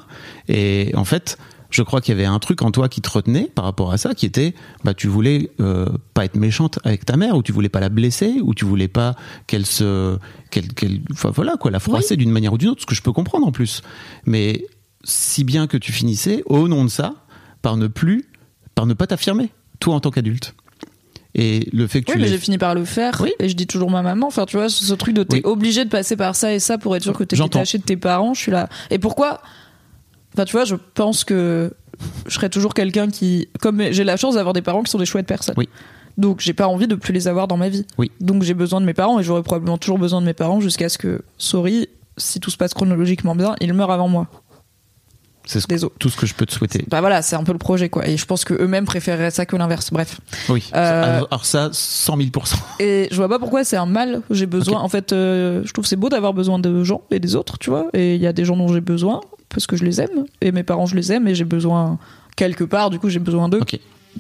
Et en fait, Je crois qu'il y avait un truc en toi qui te retenait par rapport à ça, qui était, bah, tu voulais euh, pas être méchante avec ta mère, ou tu voulais pas la blesser, ou tu voulais pas qu'elle se, qu'elle, qu'elle, enfin voilà quoi, la froisser d'une manière ou d'une autre, ce que je peux comprendre en plus. Mais si bien que tu finissais au nom de ça par ne plus, par ne pas t'affirmer, toi en tant qu'adulte. Et le fait que Oui, tu mais j'ai fini par le faire. Oui. Et je dis toujours ma maman. Enfin, tu vois, ce ce truc de t'es Oui. obligé de passer par ça et ça pour être sûr que t'es détaché de tes parents. Je suis là. Et pourquoi? Enfin, tu vois, je pense que je serais toujours quelqu'un qui, comme j'ai la chance d'avoir des parents qui sont des chouettes personnes. Oui. Donc, j'ai pas envie de plus les avoir dans ma vie. Oui. Donc, j'ai besoin de mes parents et j'aurai probablement toujours besoin de mes parents jusqu'à ce que, sorry, si tout se passe chronologiquement bien, ils meurent avant moi. C'est ce- tout ce que je peux te souhaiter. Bah voilà, c'est un peu le projet, quoi. Et je pense que eux-mêmes préféreraient ça que l'inverse. Bref. Oui. Euh, Alors, ça, 100 000% Et je vois pas pourquoi c'est un mal. J'ai besoin. En fait, euh, je trouve c'est beau d'avoir besoin de gens et des autres, tu vois. Et il y a des gens dont j'ai besoin parce que je les aime. Et mes parents, je les aime. Et j'ai besoin quelque part. Du coup, j'ai besoin d'eux.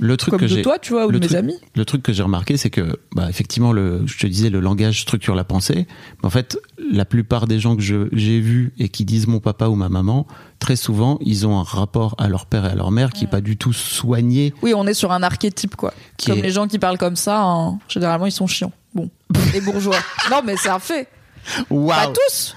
Le truc Comme que de toi, tu vois, ou de mes truc- amis. le truc que j'ai remarqué, c'est que, bah, effectivement, le, je te disais, le langage structure la pensée. Mais en fait, la plupart des gens que je- j'ai vus et qui disent mon papa ou ma maman, très souvent, ils ont un rapport à leur père et à leur mère qui est pas du tout soigné. Oui, on est sur un archétype, quoi. Comme est- les gens qui parlent comme ça, hein, généralement, ils sont chiants. Bon. Les bourgeois. non, mais c'est un fait. Waouh. Pas tous.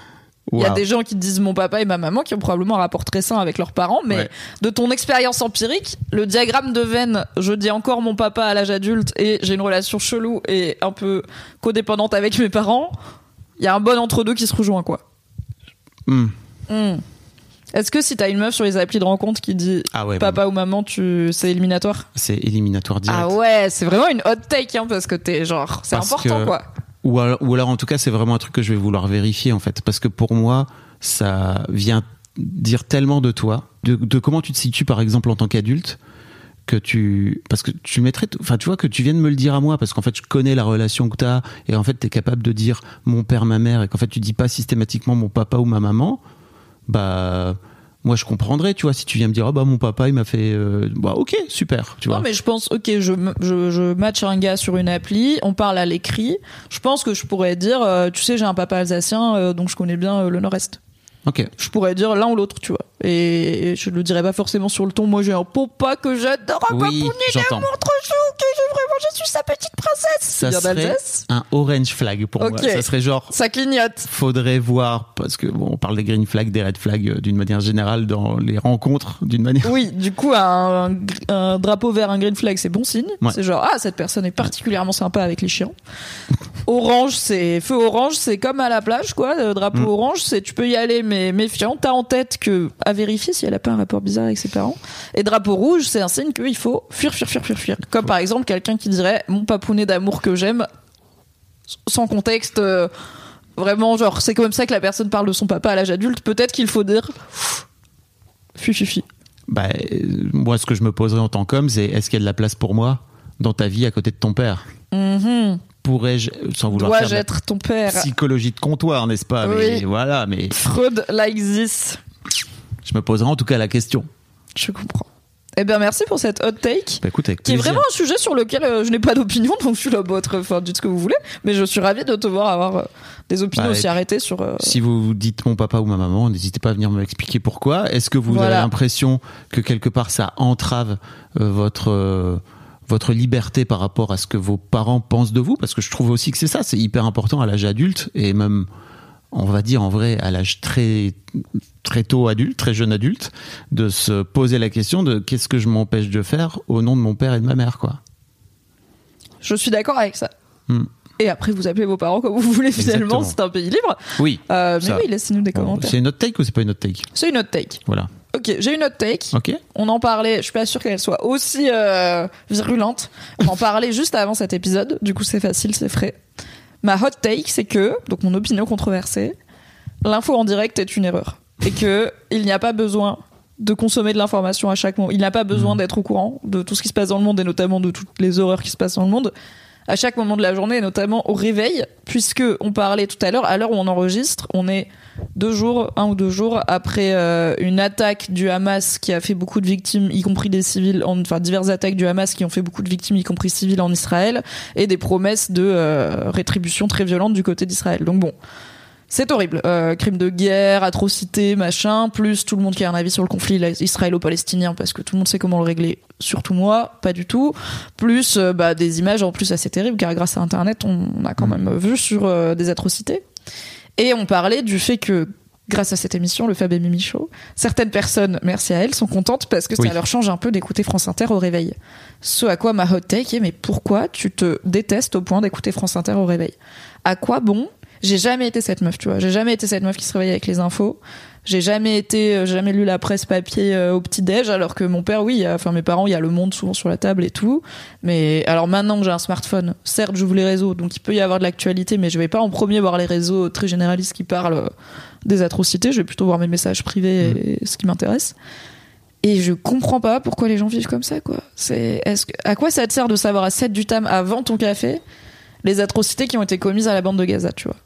Il y a des gens qui disent mon papa et ma maman qui ont probablement un rapport très sain avec leurs parents, mais Ouais. de ton expérience empirique, le diagramme de Venn, je dis encore mon papa à l'âge adulte et j'ai une relation chelou et un peu codépendante avec mes parents, il y a un bon entre-deux qui se rejoint, quoi. Hmm. Hmm. Est-ce que si t'as une meuf sur les applis de rencontre qui dit Ah ouais, papa ou maman, tu c'est éliminatoire? C'est éliminatoire direct. Ah ouais, c'est vraiment une hot take hein, parce que t'es genre c'est important que- quoi. Ou alors, en tout cas, c'est vraiment un truc que je vais vouloir vérifier, en fait. Parce que pour moi, ça vient dire tellement de toi, de, comment tu te situes, par exemple, en tant qu'adulte, que tu. Parce que tu mettrais. Enfin, tu vois, que tu viennes me le dire à moi, parce qu'en fait, je connais la relation que tu as, et en fait, tu es capable de dire mon père, ma mère, et qu'en fait, tu dis pas systématiquement mon papa ou ma maman, bah. Moi, je comprendrais, tu vois, si tu viens me dire, oh bah, mon papa, il m'a fait. euh, bah, ok, super, tu vois. Non, mais je pense, ok, je, je, je match un gars sur une appli, on parle à l'écrit. Je pense que je pourrais dire, euh, tu sais, j'ai un papa alsacien, euh, donc je connais bien euh, le nord-est. Ok. Je pourrais dire l'un ou l'autre, tu vois. Et, je le dirais pas forcément sur le ton. Moi, j'ai un papa que j'adore, un Oui, j'entends. chou, que je, vraiment, je suis sa petite princesse. Ça serait un orange flag pour moi. Ça serait genre. Ça clignote. faudrait voir parce que bon, on parle des green flags, des red flags euh, d'une manière générale dans les rencontres d'une manière. Oui, du coup, un, drapeau vert, un green flag, c'est bon signe. Ouais. C'est genre, ah, cette personne est particulièrement sympa avec les chiens. orange, c'est feu orange, c'est comme à la plage, quoi. Le drapeau Mm. orange, c'est tu peux y aller, mais méfiant. T'as en tête que vérifier si elle a pas un rapport bizarre avec ses parents. Et drapeau rouge, c'est un signe qu'il faut fuir, fuir, fuir, fuir, fuir. Comme par exemple quelqu'un qui dirait mon papounet d'amour que j'aime, sans contexte. euh, Vraiment, genre, c'est comme ça que la personne parle de son papa à l'âge adulte. Peut-être qu'il faut dire. Fufifi. Bah, euh, moi, ce que je me poserais en tant qu'homme, c'est est-ce qu'il y a de la place pour moi dans ta vie à côté de ton père? Mhm. Pourrais-je, sans vouloir Dois-je faire être ton père? psychologie de comptoir, n'est-ce pas? Oui. Mais voilà, mais Freud like this. Je me poserai en tout cas la question. Je comprends. Eh bien, merci pour cette hot take. Bah, écoute, Qui est vraiment un sujet sur lequel euh, je n'ai pas d'opinion, donc je suis là, votre, enfin, dites ce que vous voulez, mais je suis ravie de te voir avoir euh, des opinions Bah, aussi arrêtées sur. euh, Si vous dites mon papa ou ma maman, n'hésitez pas à venir m'expliquer pourquoi. Est-ce que vous Voilà. avez l'impression que quelque part ça entrave votre votre liberté par rapport à ce que vos parents pensent de vous? Parce que je trouve aussi que c'est ça, c'est hyper important à l'âge adulte et même on va dire en vrai à l'âge très très tôt adulte, très jeune adulte, de se poser la question de qu'est-ce que je m'empêche de faire au nom de mon père et de ma mère, quoi. Je suis d'accord avec ça. Hmm. Et après, vous appelez vos parents comme vous voulez, finalement, c'est un pays libre. Oui. Euh, mais ça. oui, laissez-nous des commentaires. C'est une autre take ou c'est pas une autre take? C'est une hot take. Voilà. Ok, j'ai une hot take. Ok. On en parlait, je suis pas sûre qu'elle soit aussi euh, virulente. On en parlait juste avant cet épisode, du coup c'est facile, c'est frais. Ma hot take, c'est que, donc mon opinion controversée, l'info en direct est une erreur. Et que il n'y a pas besoin de consommer de l'information à chaque moment. Il n'a pas besoin d'être au courant de tout ce qui se passe dans le monde et notamment de toutes les horreurs qui se passent dans le monde à chaque moment de la journée notamment au réveil, puisque on parlait tout à l'heure, à l'heure où on enregistre, on est deux jours, un ou deux jours après euh, une attaque du Hamas qui a fait beaucoup de victimes, y compris des civils, en- enfin diverses attaques du Hamas qui ont fait beaucoup de victimes, y compris civiles en Israël, et des promesses de euh, rétribution très violentes du côté d'Israël. Donc bon, C'est horrible. Euh, crime de guerre, atrocité, machin, plus tout le monde qui a un avis sur le conflit israélo-palestinien parce que tout le monde sait comment le régler, surtout moi, pas du tout. Plus euh, bah, des images en plus assez terribles car grâce à Internet, on, on a quand même vu sur euh, des atrocités. Et on parlait du fait que grâce à cette émission, le Fab et Mimi Show, certaines personnes, merci à elles, sont contentes parce que Oui. ça leur change un peu d'écouter France Inter au réveil. Ce à quoi ma hot take est mais pourquoi tu te détestes au point d'écouter France Inter au réveil? À quoi bon J'ai jamais été cette meuf, tu vois. J'ai jamais été cette meuf qui se réveille avec les infos. J'ai jamais été, euh, jamais lu la presse papier euh, au petit déj, alors que mon père, oui, a- enfin mes parents, il y a le Monde souvent sur la table et tout. Mais alors maintenant que j'ai un smartphone, certes, j'ouvre les réseaux, donc il peut y avoir de l'actualité, mais je vais pas en premier voir les réseaux très généralistes qui parlent euh, des atrocités. Je vais plutôt voir mes messages privés et ce qui m'intéresse. Et je comprends pas pourquoi les gens vivent comme ça, quoi. C'est, est-ce que, à quoi ça te sert de savoir à 7 du tam avant ton café les atrocités qui ont été commises à la bande de Gaza, tu vois?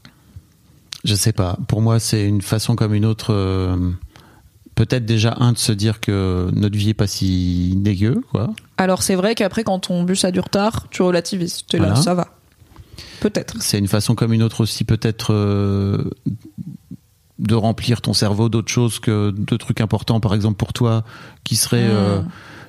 Je sais pas. Pour moi, c'est une façon comme une autre. euh, Peut-être déjà un de se dire que notre vie est pas si dégueu, quoi. Alors c'est vrai qu'après quand ton bus a du retard, tu relativises. T'es là, Voilà. ça va. Peut-être. C'est une façon comme une autre aussi, peut-être euh, de remplir ton cerveau d'autres choses que de trucs importants, par exemple pour toi, qui serait Hmm. euh,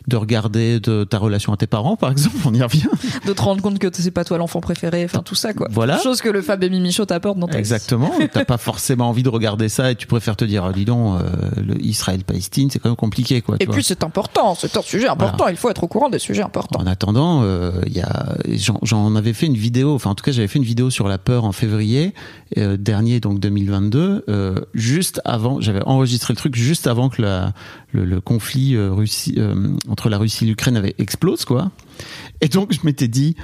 de regarder de ta relation à tes parents, par exemple. On y revient. De te rendre compte que c'est pas toi l'enfant préféré, enfin tout ça quoi. Voilà. Chose que le Fab et Mimi Show t'apporte dans ta vie. Exactement. T'as pas forcément envie de regarder ça et tu préfères te dire, ah, dis donc, euh, le Israël-Palestine, c'est quand même compliqué, quoi. Et puis c'est important, c'est un sujet important, il faut être au courant des sujets importants. En attendant, euh, y a, j'en, j'en avais fait une vidéo, enfin en tout cas j'avais fait une vidéo sur la peur en février euh, dernier, donc 2022, euh, juste avant, j'avais enregistré le truc juste avant que la, le, le conflit euh, Russie, euh, entre la Russie et l'Ukraine avait explose quoi. Et donc je m'étais dit,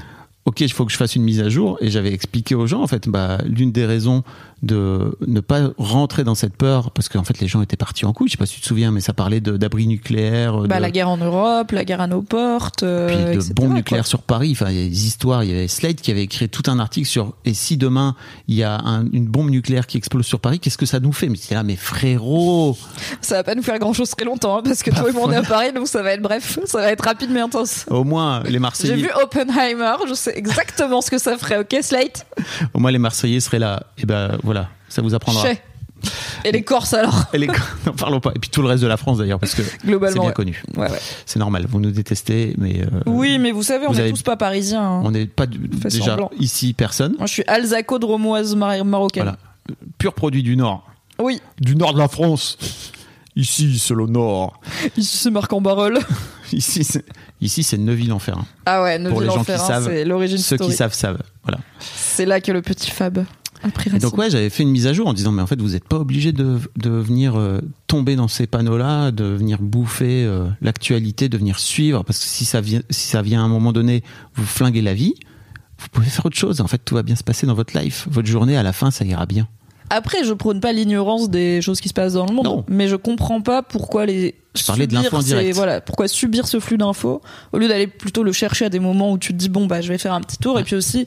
ok, il faut que je fasse une mise à jour, et j'avais expliqué aux gens en fait, bah l'une des raisons de ne pas rentrer dans cette peur, parce qu'en fait les gens étaient partis en couille, je sais pas si tu te souviens, mais ça parlait de, d'abris nucléaires, Bah, de- la guerre en Europe, la guerre à nos portes, euh, puis de etc., bombes quoi. nucléaires sur Paris. Enfin, il y a des histoires. Il y avait Slate qui avait écrit tout un article sur et si demain il y a un- une bombe nucléaire qui explose sur Paris, qu'est-ce que ça nous fait? Mais c'est là, mais frérot, Ça va pas nous faire grand chose très longtemps, hein, parce que toi et moi on est à Paris, donc ça va être bref, ça va être rapide mais intense. au moins les J'ai Marseillais, vu Oppenheimer, je sais exactement ce que ça ferait, ok Slate au moins les Marseillais seraient là. Et ben voilà, ça vous apprendra. Et les Corses alors Et les... N'en parlons pas. Et puis tout le reste de la France d'ailleurs, parce que Globalement, c'est bien ouais. connu. Ouais, ouais. C'est normal. Vous nous détestez, mais euh, Oui, mais vous savez, on vous est avez- tous pas parisiens. hein. on n'est pas du- déjà ici personne. Moi, je suis alsaco dromoise mar- marocaine. Voilà, pur produit du Nord, Oui, du Nord de la France. Ici, c'est le Nord. ici c'est marc en barrel. Ici, c'est ici, c'est Neuville-en-Ferrand. Ah ouais, Pour les gens qui Neuville-en-Ferrand, savent, c'est l'origine Ceux story. qui savent savent. Voilà. C'est là que le petit Fab a pris Et racine. donc ouais, j'avais fait une mise à jour en disant mais en fait vous n'êtes pas obligé de, de venir euh, tomber dans ces panneaux-là, de venir bouffer euh, l'actualité, de venir suivre parce que si ça vient si ça vient à un moment donné vous flinguer la vie, vous pouvez faire autre chose. En fait, tout va bien se passer dans votre life. Votre journée à la fin, ça ira bien. Après, je prône pas l'ignorance des choses qui se passent dans le monde, Non. mais je comprends pas pourquoi les. Je parlais de l'info. Voilà, pourquoi subir ce flux d'infos au lieu d'aller plutôt le chercher à des moments où tu te dis bon bah je vais faire un petit tour et puis aussi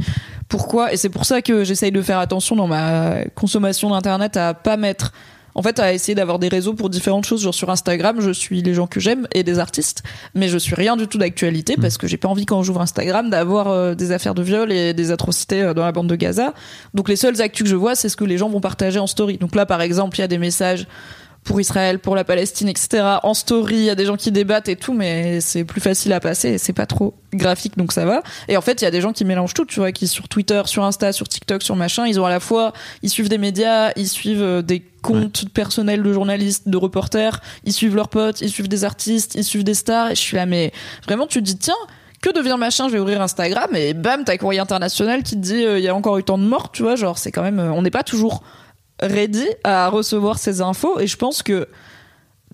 pourquoi et c'est pour ça que j'essaye de faire attention dans ma consommation d'internet à pas mettre en fait à essayer d'avoir des réseaux pour différentes choses genre sur Instagram je suis les gens que j'aime et des artistes mais je suis rien du tout d'actualité Mm. parce que j'ai pas envie quand j'ouvre Instagram d'avoir euh, des affaires de viol et des atrocités euh, dans la bande de Gaza donc les seules actus que je vois c'est ce que les gens vont partager en story donc là par exemple il y a des messages pour Israël, pour la Palestine, etc. En story, il y a des gens qui débattent et tout, mais c'est plus facile à passer et c'est pas trop graphique, donc ça va. Et en fait, il y a des gens qui mélangent tout, tu vois, qui sur Twitter, sur Insta, sur TikTok, sur machin, ils ont à la fois, ils suivent des médias, ils suivent euh, des comptes personnels de journalistes, de reporters, ils suivent leurs potes, ils suivent des artistes, ils suivent des stars, et je suis là, mais vraiment, tu te dis, tiens, que devient machin, je vais ouvrir Instagram, et bam, t'as courrier international qui te dit, euh, il y a encore eu tant de morts, tu vois, genre, c'est quand même, euh, on n'est pas toujours ready à recevoir ces infos et je pense que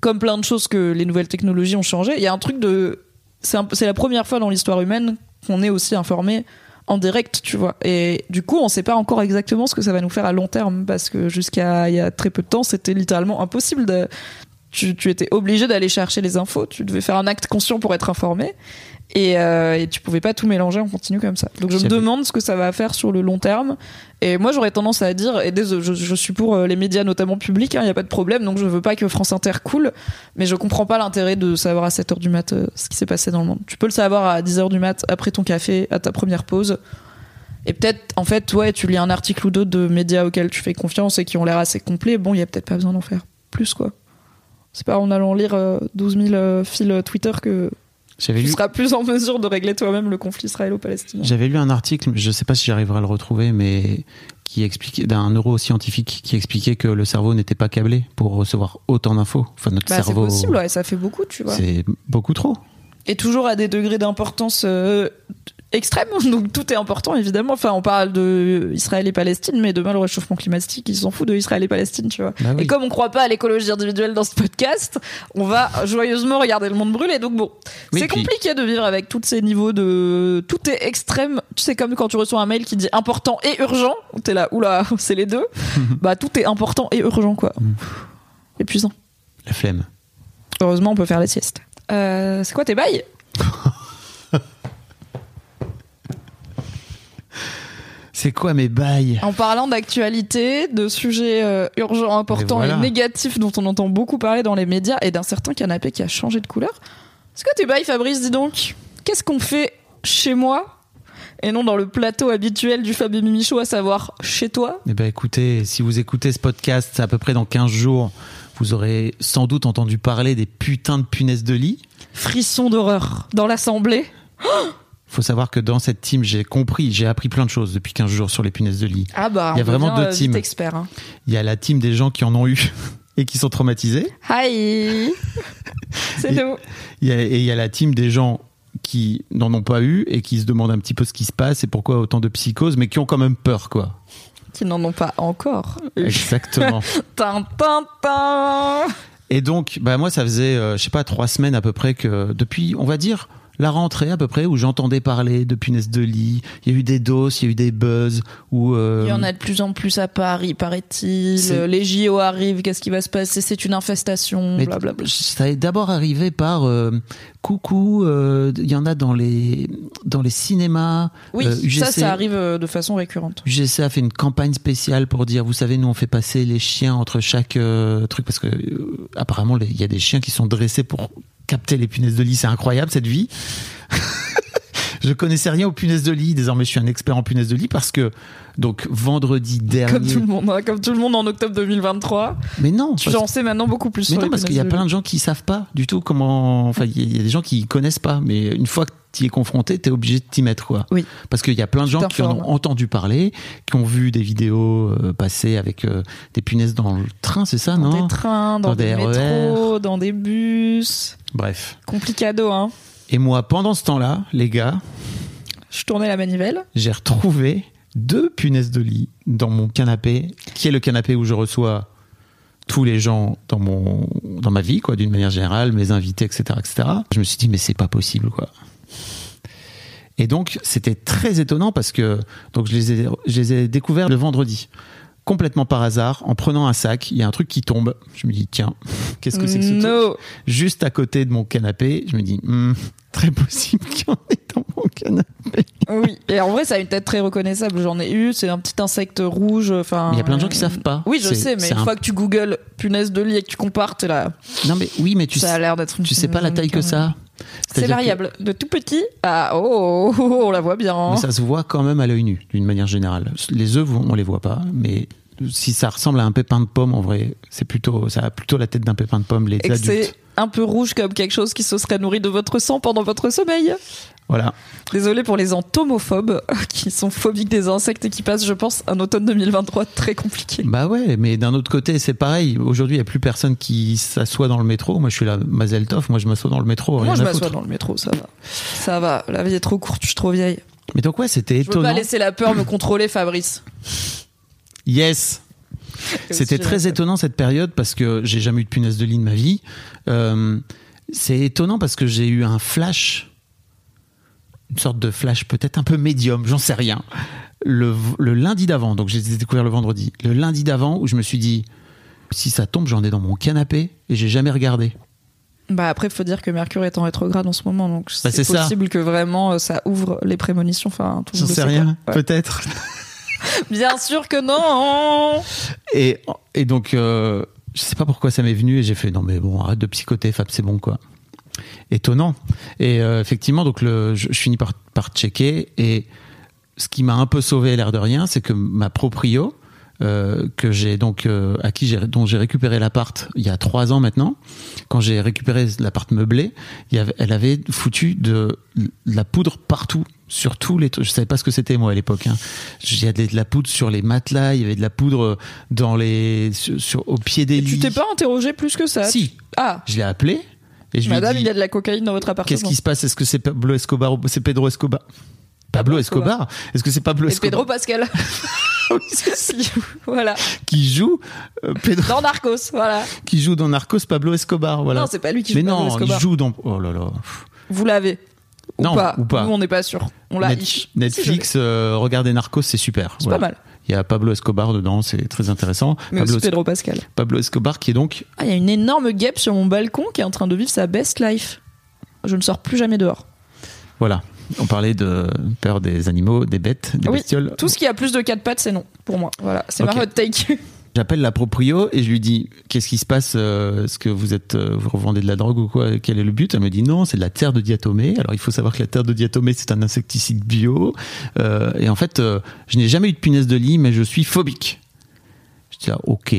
comme plein de choses que les nouvelles technologies ont changé il y a un truc de c'est la première fois dans l'histoire humaine qu'on est aussi informé en direct tu vois. Et du coup on sait pas encore exactement ce que ça va nous faire à long terme parce que jusqu'à il y a très peu de temps c'était littéralement impossible de tu, tu étais obligé d'aller chercher les infos tu devais faire un acte conscient pour être informé et, euh, et tu pouvais pas tout mélanger en continu comme ça. Donc je me demande ce que ça va faire sur le long terme. Et moi j'aurais tendance à dire, et désolé, je, je suis pour euh, les médias notamment publics, il n'y a pas de problème, donc je veux pas que France Inter coule, mais je comprends pas l'intérêt de savoir à 7h du mat euh, ce qui s'est passé dans le monde. Tu peux le savoir à 10h du mat après ton café, à ta première pause. Et peut-être, en fait, ouais, tu lis un article ou deux de médias auxquels tu fais confiance et qui ont l'air assez complets. Bon, il y a peut-être pas besoin d'en faire plus, quoi. C'est pas en allant lire euh, 12 000 euh, fils Twitter que tu lu, seras plus en mesure de régler toi-même le conflit israélo-palestinien. j'avais lu un article, je sais pas si j'arriverai à le retrouver, mais qui expliquait d'un neuroscientifique qui expliquait que le cerveau n'était pas câblé pour recevoir autant d'infos. Enfin, notre Bah, c'est cerveau, possible, ouais, ça fait beaucoup, tu vois. c'est beaucoup trop. Et toujours à des degrés d'importance euh, extrêmes. Donc tout est important, évidemment. Enfin, on parle de Israël et Palestine, mais demain, le réchauffement climatique, ils s'en foutent de Israël et Palestine, tu vois. Bah oui. Et comme on croit pas à l'écologie individuelle dans ce podcast, on va joyeusement regarder le monde brûler. Donc bon, Oui, c'est puis- compliqué de vivre avec tous ces niveaux de... Tout est extrême. Tu sais, comme quand tu reçois un mail qui dit important et urgent, t'es là, oula, c'est les deux. bah tout est important et urgent, quoi. Épuisant. La flemme. Heureusement, on peut faire la sieste. Euh, c'est quoi tes bails C'est quoi mes bails En parlant d'actualité, de sujets euh, urgents, importants voilà. et négatifs dont on entend beaucoup parler dans les médias et d'un certain canapé qui a changé de couleur. C'est quoi tes bails, Fabrice Dis donc. Qu'est-ce qu'on fait chez moi et non dans le plateau habituel du Fab et Mimi Show, à savoir chez toi? Eh ben écoutez, si vous écoutez ce podcast à peu près dans 15 jours, vous aurez sans doute entendu parler des putains de punaises de lit. Frisson d'horreur dans l'assemblée. Faut savoir que dans cette team, j'ai compris, j'ai appris plein de choses depuis 15 jours sur les punaises de lit. Ah bah, Il y a vraiment deux euh, teams. expert. hein. Il y a la team des gens qui en ont eu et qui sont traumatisés. Hi C'est nous. Il y a, et il y a la team des gens qui n'en ont pas eu et qui se demandent un petit peu ce qui se passe et pourquoi autant de psychose, mais qui ont quand même peur, quoi. Qui n'en ont pas encore. Exactement. Tin, tin. Et donc, bah moi, ça faisait, euh, je sais pas, trois semaines à peu près que depuis, on va dire, la rentrée à peu près où j'entendais parler de punaises de lit. Il y a eu des doses, il y a eu des buzz. Où, euh, Il y en a de plus en plus à Paris, paraît-il. Les JO arrivent, qu'est-ce qui va se passer? C'est une infestation, blablabla. ça est d'abord arrivé par euh, coucou. euh, Il y en a dans les dans les cinémas. Oui, UGC, ça, ça arrive de façon récurrente. UGC a fait une campagne spéciale pour dire, vous savez, nous on fait passer les chiens entre chaque truc parce que apparemment il y a des chiens qui sont dressés pour capter les punaises de lit. C'est incroyable cette vie. Je connaissais rien aux punaises de lit. Désormais, je suis un expert en punaises de lit parce que donc vendredi dernier. Comme tout le monde, hein, comme tout le monde en octobre 2023. Mais non. Tu en sais maintenant beaucoup plus mais sur non, les parce qu'il y a plein de gens qui savent pas du tout comment. Enfin, il y a- il y a des gens qui connaissent pas, mais une fois que tu y es confronté, tu es obligé de t'y mettre, quoi. Oui. Parce qu'il y a plein de gens qui en ont entendu parler, qui ont vu des vidéos euh, passer avec euh, des punaises dans le train, c'est ça, lit. Dans non des trains, dans, Dans des, des RER. métros, dans des bus. Bref. Complicado, hein. Et moi, pendant ce temps-là, les gars, Je tournais la manivelle. j'ai retrouvé deux punaises de lit dans mon canapé, qui est le canapé où je reçois tous les gens dans mon dans ma vie quoi d'une manière générale mes invités etc etc je me suis dit mais c'est pas possible quoi. Et donc c'était très étonnant parce que donc je les ai je les ai découverts le vendredi complètement par hasard en prenant un sac il y a un truc qui tombe je me dis tiens qu'est-ce que c'est que ce truc? Juste à côté de mon canapé je me dis Hmm, très possible qu'il y en ait dans mon canapé Oui. Et en vrai, ça a une tête très reconnaissable. J'en ai eu. C'est un petit insecte rouge. Enfin. Il y a plein de gens qui savent pas. Oui, je sais, mais une un- fois que tu googles punaise de lit et que tu compares, t'es là. non mais oui mais tu ça a l'air d'être une tu sais pas la taille que ça C'est que- variable. De tout petit à oh, oh, oh, on la voit bien. Mais ça se voit quand même à l'œil nu, d'une manière générale. Les œufs, on les voit pas, mais si ça ressemble à un pépin de pomme, en vrai, c'est plutôt, ça a plutôt la tête d'un pépin de pomme, les et adultes. c'est un peu rouge comme quelque chose qui se serait nourri de votre sang pendant votre sommeil. Voilà. Désolé pour les entomophobes qui sont phobiques des insectes et qui passent, je pense, un automne 2023 très compliqué. Bah ouais, mais d'un autre côté, c'est pareil. Aujourd'hui, il y a plus personne qui s'assoit dans le métro. Moi, je suis là, Mazel Tov. Moi, je m'assois dans le métro. Rien Moi, je m'assois dans le métro, ça va. Ça va. La vie est trop courte, je suis trop vieille. Mais donc ouais, c'était Je veux pas étonnant. laisser la peur me contrôler, Fabrice. Yes. C'était très étonnant cette période parce que j'ai jamais eu de punaise de lit de ma vie. Euh, c'est étonnant parce que j'ai eu un flash, une sorte de flash peut-être un peu médium, j'en sais rien. Le, le lundi d'avant, donc j'ai découvert le vendredi. Le lundi d'avant où je me suis dit, si ça tombe, j'en ai dans mon canapé et j'ai jamais regardé. Bah après, faut dire que Mercure est en rétrograde en ce moment, donc Bah, c'est ça. possible que vraiment euh, ça ouvre les prémonitions. Enfin, tout J'en sais rien. Ouais. peut-être. Bien sûr que non. Et, et donc, euh, je sais pas pourquoi ça m'est venu et j'ai fait non mais bon arrête de psychoter Fab c'est bon quoi. Étonnant. Et euh, effectivement donc le, je, je finis par, par checker et ce qui m'a un peu sauvé l'air de rien, c'est que ma proprio, euh, que j'ai donc euh, à qui j'ai dont j'ai récupéré l'appart il y a trois ans maintenant. Quand j'ai récupéré l'appart meublé, il y avait, elle avait foutu de, de la poudre partout sur tous les. Je savais pas ce que c'était moi à l'époque. Hein. Il y avait de la poudre sur les matelas, il y avait de la poudre dans les sur, sur- au pied des Et lits. tu t'es pas interrogé plus que ça? Si, Ah, je l'ai appelé et je madame, lui il y a de la cocaïne dans votre appartement. qu'est-ce qui se passe? Est-ce que c'est Pablo Escobar ou c'est Pedro Escobar? Pablo Escobar Est-ce que c'est Pablo Et Escobar? Pedro Pascal. voilà. qui joue euh, Pedro Dans Narcos, voilà. qui joue dans Narcos Pablo Escobar voilà. Non, c'est pas lui qui joue Mais Pablo non, Escobar. il joue dans oh là là. Vous l'avez. Ou Non, pas. ou pas. Nous, on n'est pas sûr. On l'a Net-. Netflix, Si, euh, regardez Narcos, c'est super. C'est pas mal. Il y a Pablo Escobar dedans, c'est très intéressant. Mais Pablo, aussi Pedro Pascal. Pablo Escobar qui est donc Ah, il y a une énorme guêpe sur mon balcon qui est en train de vivre sa best life. Je ne sors plus jamais dehors. voilà. On parlait de peur des animaux, des bêtes, des Oui, bestioles. Tout ce qui a plus de quatre pattes, c'est non pour moi. Voilà, c'est Ok. ma hot take. J'appelle la proprio et je lui dis qu'est-ce qui se passe euh, Est-ce que vous êtes euh, vous revendez de la drogue ou quoi? Quel est le but? Elle me dit non, c'est de la terre de diatomée. Alors il faut savoir que la terre de diatomée c'est un insecticide bio. Euh, et en fait, euh, je n'ai jamais eu de punaise de lit, mais je suis phobique. Je dis là, ok,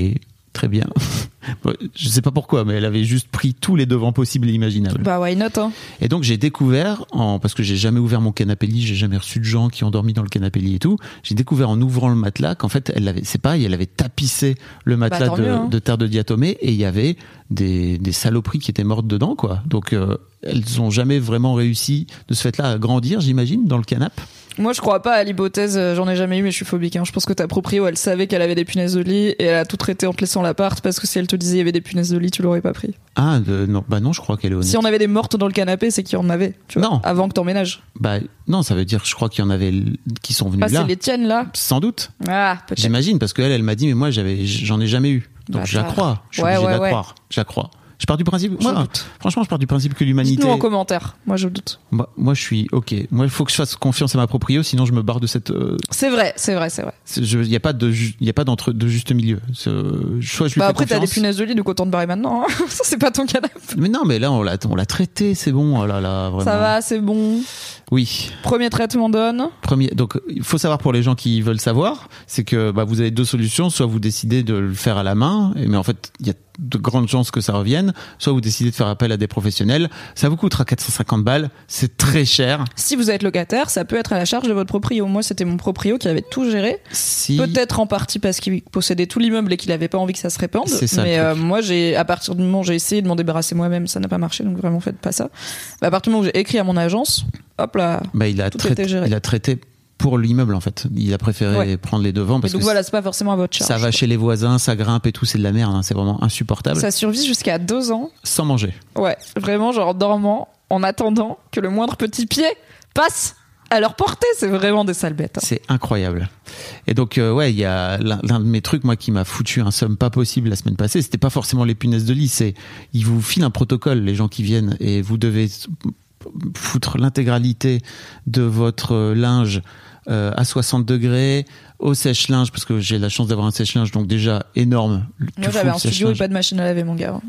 très bien. Je sais pas pourquoi, mais elle avait juste pris tous les devants possibles et imaginables. bah, why not, hein? Et donc j'ai découvert, en, parce que j'ai jamais ouvert mon canapé lit, j'ai jamais reçu de gens qui ont dormi dans le canapé lit et tout, j'ai découvert en ouvrant le matelas qu'en fait elle avait, c'est pareil, elle avait tapissé le matelas de, mieux, hein. de terre de diatomée et il y avait des, des saloperies qui étaient mortes dedans quoi. Donc euh, elles ont jamais vraiment réussi de ce fait-là à grandir, j'imagine, dans le canapé. Moi, je crois pas à l'hypothèse, euh, j'en ai jamais eu, mais je suis phobique. hein. Je pense que ta proprio, elle savait qu'elle avait des punaises de lit et elle a tout traité en te laissant l'appart parce que si elle te disait il y avait des punaises de lit, tu l'aurais pas pris. Ah non, bah non, je crois qu'elle est honnête. Si on avait des mortes dans le canapé, c'est qu'il y en avait, tu vois, Non. avant que t'emménages. Bah non, ça veut dire, je crois qu'il y en avait qui sont venus Ah, là. c'est les tiennes là Sans doute. Ah, peut-être. J'imagine parce qu'elle, elle m'a dit, mais moi, j'avais, j'en ai jamais eu. Donc, Bah, je la crois. Je suis Ouais, obligé ouais, de la ouais. croire. Je la crois. Je pars du principe. Je moi, doute. franchement, je pars du principe que l'humanité. Dites-nous en commentaire. Moi, je doute. Moi, moi, je suis ok. Moi, il faut que je fasse confiance à ma proprio, sinon je me barre de cette. euh, C'est vrai, c'est vrai, c'est vrai. Il n'y a pas de, y a pas d'entre, de juste milieu. Soit je lui Bah fais après, t'as des punaises de lit, donc autant te barrer maintenant. hein. Ça, c'est pas ton canapé. Mais non, mais là, on l'a, on l'a traité, c'est bon. Oh là là, vraiment. Ça va, c'est bon. Oui. Premier traitement donne. Premier, donc il faut savoir pour les gens qui veulent savoir, c'est que bah, vous avez deux solutions. Soit vous décidez de le faire à la main, mais en fait il y a de grandes chances que ça revienne. Soit vous décidez de faire appel à des professionnels. Ça vous coûtera 450 balles, c'est très cher. Si vous êtes locataire, ça peut être à la charge de votre proprio. Moi, c'était mon proprio qui avait tout géré. Si Peut-être en partie parce qu'il possédait tout l'immeuble et qu'il avait pas envie que ça se répande. Ça, Mais euh, moi, j'ai, à partir du moment où j'ai essayé de m'en débarrasser moi-même, ça n'a pas marché, donc vraiment faites pas ça. Mais à partir du moment où j'ai écrit à mon agence, hop bah, il a Tout traité, était géré. il a traité pour l'immeuble en fait. Il a préféré Ouais. prendre les devants parce donc que voilà, c'est pas forcément à votre charge. ça va chez les voisins, ça grimpe et tout, c'est de la merde. hein. C'est vraiment insupportable. Ça survit jusqu'à deux ans. Sans manger. Ouais, vraiment, genre dormant, en attendant que le moindre petit pied passe à leur portée. C'est vraiment des sales bêtes. hein. C'est incroyable. Et donc, euh, ouais, il y a l'un l'un de mes trucs, moi, qui m'a foutu un somme pas possible la semaine passée. C'était pas forcément les punaises de lit, c'est ils vous filent un protocole, les gens qui viennent, et vous devez foutre l'intégralité de votre euh, linge euh, à 60 degrés au sèche-linge parce que j'ai la chance d'avoir un sèche-linge donc déjà énorme. Moi, j'avais un studio et pas de machine à laver, mon gars.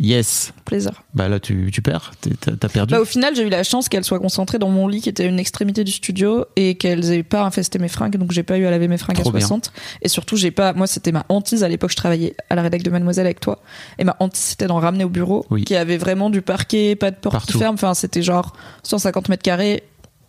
Yes. Plaisir. Bah là tu, tu perds, t'as perdu. Bah, au final, j'ai eu la chance qu'elle soit concentrée dans mon lit qui était à une extrémité du studio et qu'elles aient pas infesté mes fringues, donc j'ai pas eu à laver mes fringues Trop à bien. 60. Et surtout, j'ai pas, moi, c'était ma hantise à l'époque, je travaillais à la rédac de Mademoiselle avec toi. Et ma hantise, c'était d'en ramener au bureau, Oui. qui avait vraiment du parquet, pas de porte qui ferme. Enfin, c'était genre 150 mètres carrés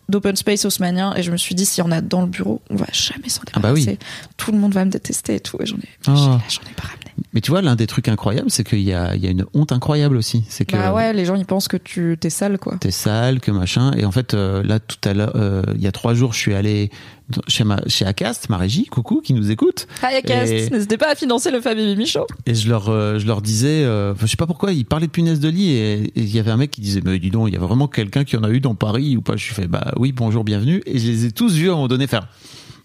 d'open space haussmannien. Et je me suis dit, s'il y en a dans le bureau, on va jamais s'en Ah bah oui. débarrasser. Tout le monde va me détester et tout. Et j'en ai, Oh. j'en ai pas. Mais tu vois, l'un des trucs incroyables, c'est qu'il y a, il y a une honte incroyable aussi. C'est que Bah ouais, les gens, ils pensent que tu t'es sale, quoi. t'es sale, que machin. Et en fait, euh, là, tout à l'heure, euh, il y a trois jours, je suis allé chez, ma, chez Acast, ma régie, coucou, qui nous écoute. Hi, Acast. Et- N'hésitez pas à financer le Fabien Michaud. Et je leur, euh, je leur disais, euh, je sais pas pourquoi, ils parlaient de punaises de lit et il y avait un mec qui disait, mais dis donc, il y a vraiment quelqu'un qui en a eu dans Paris ou pas? Je suis fait, bah oui, bonjour, bienvenue. Et je les ai tous vus à un moment donné faire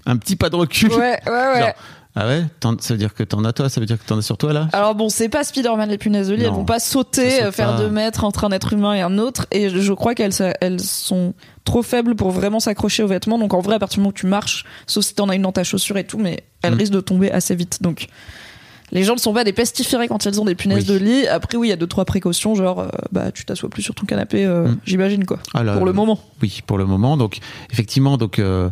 un petit pas de recul. Ouais, ouais, ouais. Genre, ah ouais Ça veut dire que t'en as toi Ça veut dire que t'en as sur toi là Alors bon, c'est pas Spider-Man les punaises de lit, elles vont pas sauter, saute euh, faire pas. deux mètres entre un être humain et un autre, et je crois qu'elles elles sont trop faibles pour vraiment s'accrocher aux vêtements, donc en vrai, à partir du moment où tu marches, sauf si t'en as une dans ta chaussure et tout, mais elles Mm. risquent de tomber assez vite, donc... Les gens ne sont pas des pestiférés quand ils ont des punaises Oui. de lit. Après, oui, il y a deux, trois précautions, genre, euh, bah, tu t'assois plus sur ton canapé, euh, Mm. j'imagine, quoi. Ah pour le moment. Oui, pour le moment. Donc, effectivement, donc euh,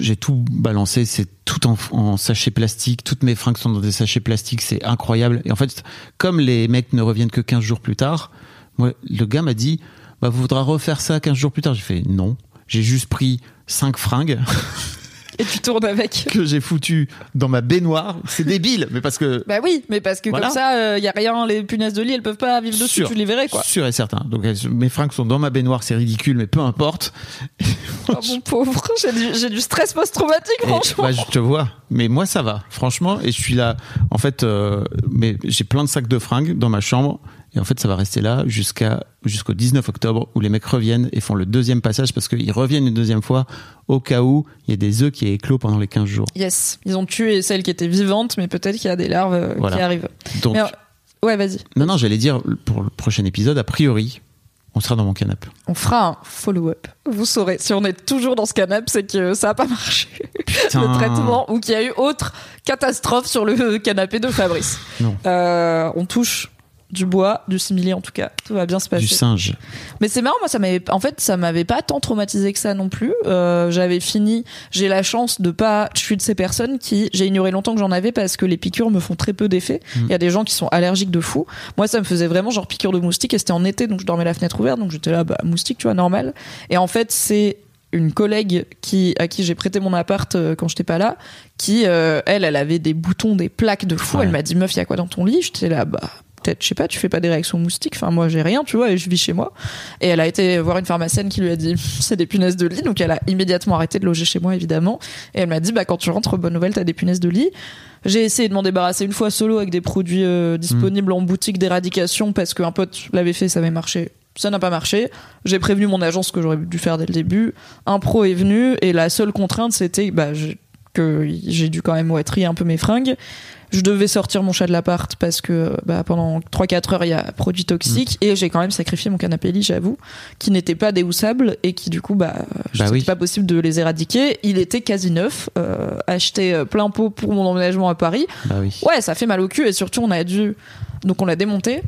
j'ai tout balancé, c'est tout en, en sachet plastique, toutes mes fringues sont dans des sachets plastiques, c'est incroyable. Et en fait, comme les mecs ne reviennent que 15 jours plus tard, moi, le gars m'a dit, bah, vous voudra refaire ça 15 jours plus tard. J'ai fait non. J'ai juste pris cinq fringues Et tu tournes avec. que j'ai foutues dans ma baignoire. C'est débile, mais parce que Bah oui, mais parce que Voilà. comme ça, il y a rien, les punaises de lit, elles peuvent pas vivre dessus, Sûr. tu les verrais quoi. Sûr et certain. Donc elles- mes fringues sont dans ma baignoire, c'est ridicule, mais peu importe. Oh mon pauvre, j'ai du, stress post-traumatique franchement. bah, je te vois, mais moi ça va, franchement. Et je suis là, en fait, euh, mais j'ai plein de sacs de fringues dans ma chambre. Et en fait, ça va rester là jusqu'à jusqu'au 19 octobre où les mecs reviennent et font le deuxième passage parce qu'ils reviennent une deuxième fois au cas où il y a des œufs qui éclos pendant les 15 jours. Yes, ils ont tué celle qui était vivante, mais peut-être qu'il y a des larves euh, Voilà. qui arrivent. Donc, euh, ouais, vas-y. non, non, j'allais dire pour le prochain épisode, a priori, on sera dans mon canapé. On fera un follow-up. Vous saurez, si on est toujours dans ce canapé, c'est que ça a pas marché. Putain. le traitement, ou qu'il y a eu autre catastrophe sur le canapé de Fabrice. Non. Euh, on touche du bois, du simili en tout cas. Tout va bien se passer. Du singe. Mais c'est marrant, moi, ça m'avait, en fait, ça m'avait pas tant traumatisé que ça non plus. Euh, j'avais fini, j'ai la chance de pas, je suis de ces personnes qui, j'ai ignoré longtemps que j'en avais parce que les piqûres me font très peu d'effet. Il y a des gens qui sont allergiques de fou. Moi, ça me faisait vraiment genre piqûre de moustique et c'était en été, donc je dormais la fenêtre ouverte, donc j'étais là, bah, moustique, tu vois, normal. Et en fait, c'est une collègue qui à qui j'ai prêté mon appart euh, quand j'étais pas là qui euh, elle elle avait des boutons des plaques de fou Ouais. elle m'a dit meuf il y a quoi dans ton lit? J'étais là bah peut-être je sais pas tu fais pas des réactions moustiques. Enfin moi j'ai rien tu vois et je vis chez moi. Et elle a été voir une pharmacienne qui lui a dit c'est des punaises de lit. Donc elle a immédiatement arrêté de loger chez moi évidemment. Et elle m'a dit bah quand tu rentres bonne nouvelle t'as des punaises de lit. J'ai essayé de m'en débarrasser une fois solo avec des produits euh, disponibles en boutique d'éradication parce qu'un pote l'avait fait ça avait marché. Ça n'a pas marché. J'ai prévenu mon agence que j'aurais dû faire dès le début. Un pro est venu et la seule contrainte c'était bah, que j'ai dû quand même ouais, trier un peu mes fringues. Je devais sortir mon chat de l'appart parce que bah, pendant 3-4 heures il y a produits toxiques et j'ai quand même sacrifié mon canapé lit j'avoue qui n'était pas déhoussable et qui du coup bah, Bah oui. pas possible de les éradiquer. Il était quasi neuf, euh, acheté euh, plein pot pour mon emménagement à Paris. Bah oui. Ouais, ça fait mal au cul et surtout on a dû donc on l'a démonté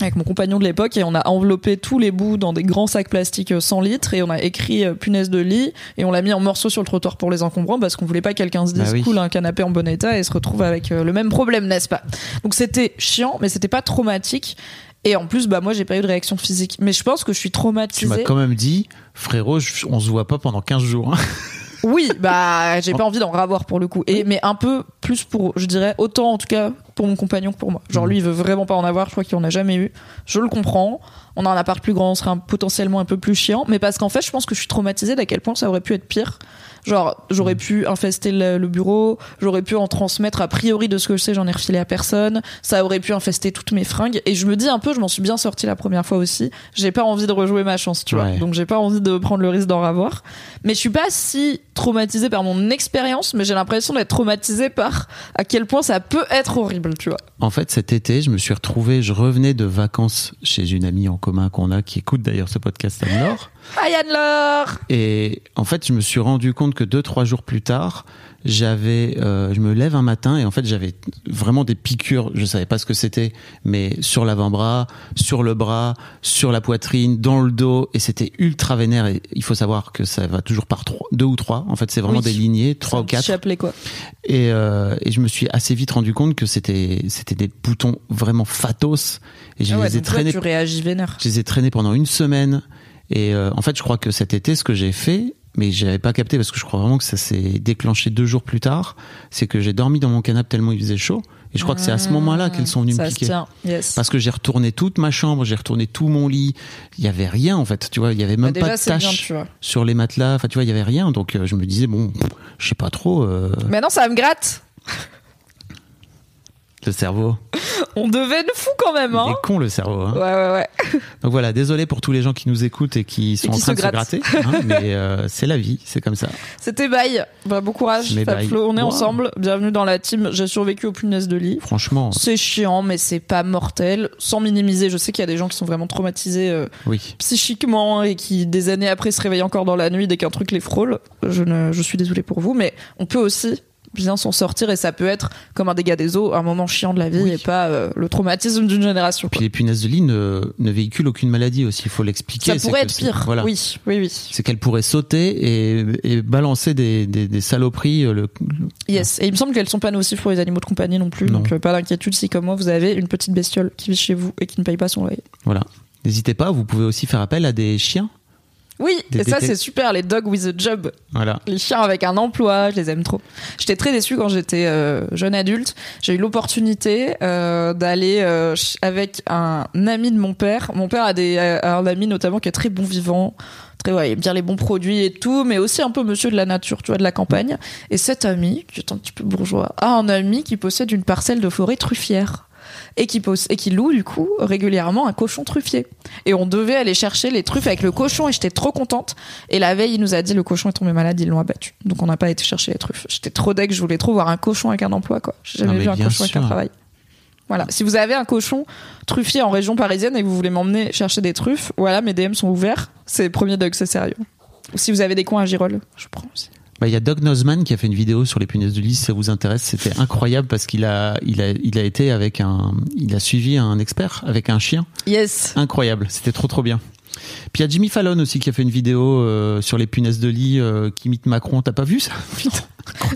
avec mon compagnon de l'époque et on a enveloppé tous les bouts dans des grands sacs plastiques euh, 100 litres et on a écrit euh, punaise de lit et on l'a mis en morceaux sur le trottoir pour les encombrants parce qu'on voulait pas que quelqu'un se dise Bah oui. cool un canapé en bon état et se retrouve avec euh, le même problème n'est-ce pas? Donc c'était chiant mais c'était pas traumatique et en plus bah moi j'ai pas eu de réaction physique mais je pense que je suis Tu m'as traumatisée quand même dit, frérot, on se voit pas pendant 15 jours. hein. Oui, bah j'ai pas envie d'en ravoir pour le coup. Et mais un peu plus pour, je dirais, autant en tout cas pour mon compagnon que pour moi. Genre lui, il veut vraiment pas en avoir. Je crois qu'il en a jamais eu. Je le comprends. On a un appart plus grand, on serait potentiellement un peu plus chiant. Mais parce qu'en fait, je pense que je suis traumatisée d'à quel point ça aurait pu être pire. Genre, j'aurais pu infester le, le bureau, j'aurais pu en transmettre a priori de ce que je sais, j'en ai refilé à personne. Ça aurait pu infester toutes mes fringues. Et je me dis un peu, je m'en suis bien sortie la première fois aussi. J'ai pas envie de rejouer ma chance, tu vois. Donc j'ai pas envie de prendre le risque d'en avoir. Mais je suis pas si traumatisée par mon expérience, mais j'ai l'impression d'être traumatisée par à quel point ça peut être horrible, tu vois. En fait, cet été, je me suis retrouvé, je revenais de vacances chez une amie en commun qu'on a, qui écoute d'ailleurs ce podcast à Nord. Laure Et en fait, je me suis rendu compte que deux, trois jours plus tard, j'avais, euh, je me lève un matin et en fait, j'avais vraiment des piqûres. Je savais pas ce que c'était, mais sur l'avant-bras, sur le bras, sur la poitrine, dans le dos, et c'était ultra vénère. Et il faut savoir que ça va toujours par trois, deux ou trois. En fait, c'est vraiment Oui. des lignées, trois ou quatre. chapelet, quoi. Et, euh, et je me suis assez vite rendu compte que c'était, c'était des boutons vraiment fatos. Et je Ah ouais, les ai toi, traînés tu réagis vénère. je les ai traînés pendant une semaine. Et euh, en fait, je crois que cet été, ce que j'ai fait, mais j'avais pas capté parce que je crois vraiment que ça s'est déclenché deux jours plus tard, c'est que j'ai dormi dans mon canapé tellement il faisait chaud. Et je crois que c'est à ce moment-là qu'elles sont venues ça me piquer. tient, yes. Parce que j'ai retourné toute ma chambre, j'ai retourné tout mon lit. Il y avait rien en fait, tu vois. Il y avait Bah, même déjà, pas de bien, taches sur les matelas. Enfin, tu vois, il y avait rien. Donc euh, je me disais bon, je sais pas trop. euh, Maintenant, ça me gratte. Le cerveau, On devait fou quand même, il hein. est con le cerveau. hein. Ouais, ouais, ouais. Donc voilà, désolé pour tous les gens qui nous écoutent et qui sont qui en train se de se gratter, hein, mais euh, c'est la vie, c'est comme ça. C'était bye. Bah, bon courage, Fab. Flo. On est Wow. ensemble. Bienvenue dans la team. J'ai survécu aux punaises de lit. Franchement, C'est chiant, mais c'est pas mortel. Sans minimiser, je sais qu'il y a des gens qui sont vraiment traumatisés euh, oui. psychiquement et qui, des années après, se réveillent encore dans la nuit dès qu'un truc les frôle. Je, ne, je suis désolée pour vous, mais on peut aussi bien s'en sortir et ça peut être comme un dégât des eaux, un moment chiant de la vie Oui. et pas euh, le traumatisme d'une génération. Puis les punaises de lit ne, ne véhiculent aucune maladie aussi, il faut l'expliquer. Ça pourrait être pire. Voilà. Oui, oui, oui. C'est qu'elles pourraient sauter et, et balancer des, des, des saloperies. euh, Le, le- Yes. Et il me semble qu'elles sont pas nocives pour les animaux de compagnie non plus. Non. Donc euh, pas d'inquiétude si comme moi vous avez une petite bestiole qui vit chez vous et qui ne paye pas son loyer. voilà. N'hésitez pas, vous pouvez aussi faire appel à des chiens. Oui, Des et ça c'est super, les dogs with a job. Voilà. Les chiens avec un emploi, je les aime trop. J'étais très déçue quand j'étais euh, jeune adulte. J'ai eu l'opportunité euh, d'aller euh, avec un ami de mon père. Mon père a des, euh, un ami notamment qui est très bon vivant, très ouais, il aime bien les bons produits et tout, mais aussi un peu monsieur de la nature, tu vois, de la campagne. Et cet ami, qui est un petit peu bourgeois, a un ami qui possède une parcelle de forêt truffière. Et qui, pose, et qui loue du coup régulièrement un cochon truffier. Et on devait aller chercher les truffes avec le cochon et j'étais trop contente. Et la veille, il nous a dit le cochon est tombé malade, ils l'ont abattu. Donc on n'a pas été chercher les truffes. J'étais trop deg, je voulais trop voir un cochon avec un emploi quoi. J'ai jamais mais vu un cochon avec un travail. Voilà, si vous avez un cochon truffier en région parisienne et que vous voulez m'emmener chercher des truffes, voilà, mes DM sont ouverts. C'est premier dog, c'est sérieux. Ou si vous avez des coins à Girolles, je prends aussi. Bah, Il y a Doug Nozman qui a fait une vidéo sur les punaises de lit, si ça vous intéresse. C'était incroyable parce qu'il a, il a, il a été avec un, il a suivi un expert avec un chien. Yes. Incroyable. C'était trop, trop bien. Puis il y a Jimmy Fallon aussi qui a fait une vidéo euh, sur les punaises de lit euh, qui imite Macron. T'as pas vu ça? Putain.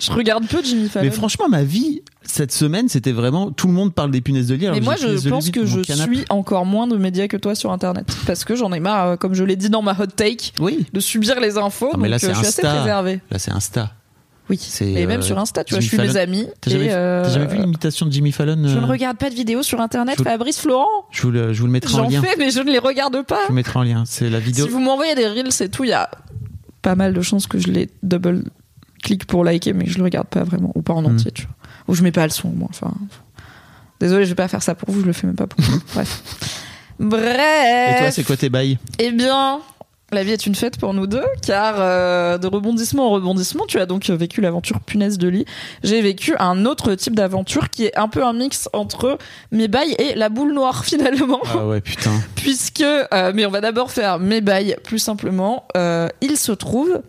Je regarde peu Jimmy Fallon. Mais franchement, ma vie cette semaine, c'était vraiment tout le monde parle des punaises de lit. Mais moi, je pense que je canapé. suis encore moins de médias que toi sur Internet. Parce que j'en ai marre, euh, comme je l'ai dit dans ma hot take, Oui. de subir les infos. Ah, mais je suis assez. Là, c'est Insta. Oui. Et même euh, sur Insta, tu vois, je suis mes Fallon. amis. T'as jamais, euh, jamais vu l'imitation de Jimmy Fallon Je euh, ne regarde pas de vidéos sur Internet, je Fabrice Florent. je vous, le, je vous le mettrai en J'en lien. fais, mais je ne les regarde pas. Je vous mettrai en lien. C'est la vidéo. Si vous m'envoyez des reels, c'est tout. Il y a pas mal de chances que je les double clique pour liker, mais je le regarde pas vraiment, ou pas en Mm. entier, tu vois. Ou je mets pas le son, moi. Enfin, désolé, je vais pas faire ça pour vous, je le fais même pas pour vous. Bref. Bref. Et toi, c'est quoi tes bails? Eh bien, la vie est une fête pour nous deux, car euh, de rebondissement en rebondissement, tu as donc vécu l'aventure punaise de lit. J'ai vécu un autre type d'aventure qui est un peu un mix entre mes bails et la boule noire finalement. Ah ouais, putain. Puisque, euh, mais on va d'abord faire mes bails plus simplement. Euh, il se trouve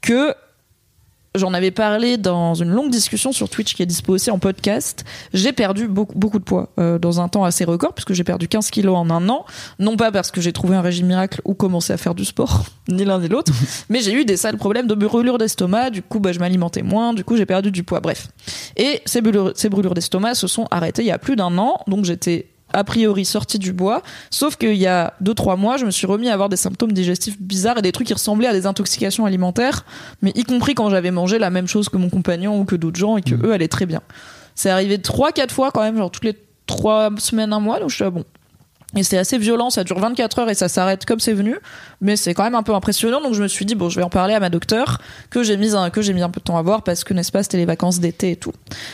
que j'en avais parlé dans une longue discussion sur Twitch qui est dispo aussi en podcast. J'ai perdu beaucoup, beaucoup de poids euh, dans un temps assez record, puisque j'ai perdu 15 kilos en un an. Non pas parce que j'ai trouvé un régime miracle ou commencé à faire du sport, ni l'un ni l'autre, mais j'ai eu des sales problèmes de brûlure d'estomac. Du coup, bah, je m'alimentais moins, du coup, j'ai perdu du poids. Bref. Et ces brûlures, ces brûlures d'estomac se sont arrêtées il y a plus d'un an, donc j'étais a priori sortie du bois, sauf qu'il y a 2-3 mois, je me suis remis à avoir des symptômes digestifs bizarres et des trucs qui ressemblaient à des intoxications alimentaires, mais y compris quand j'avais mangé la même chose que mon compagnon ou que d'autres gens et que eux allaient très bien. C'est arrivé 3-4 fois quand même, genre toutes les 3 semaines, un mois, donc je suis là, bon. Et c'est assez violent, ça dure 24 heures et ça s'arrête comme c'est venu, mais c'est quand même un peu impressionnant. Donc je me suis dit bon, je vais en parler à ma docteure que j'ai mis un que j'ai mis un peu de temps à voir parce que n'est-ce pas, c'était les vacances d'été et tout.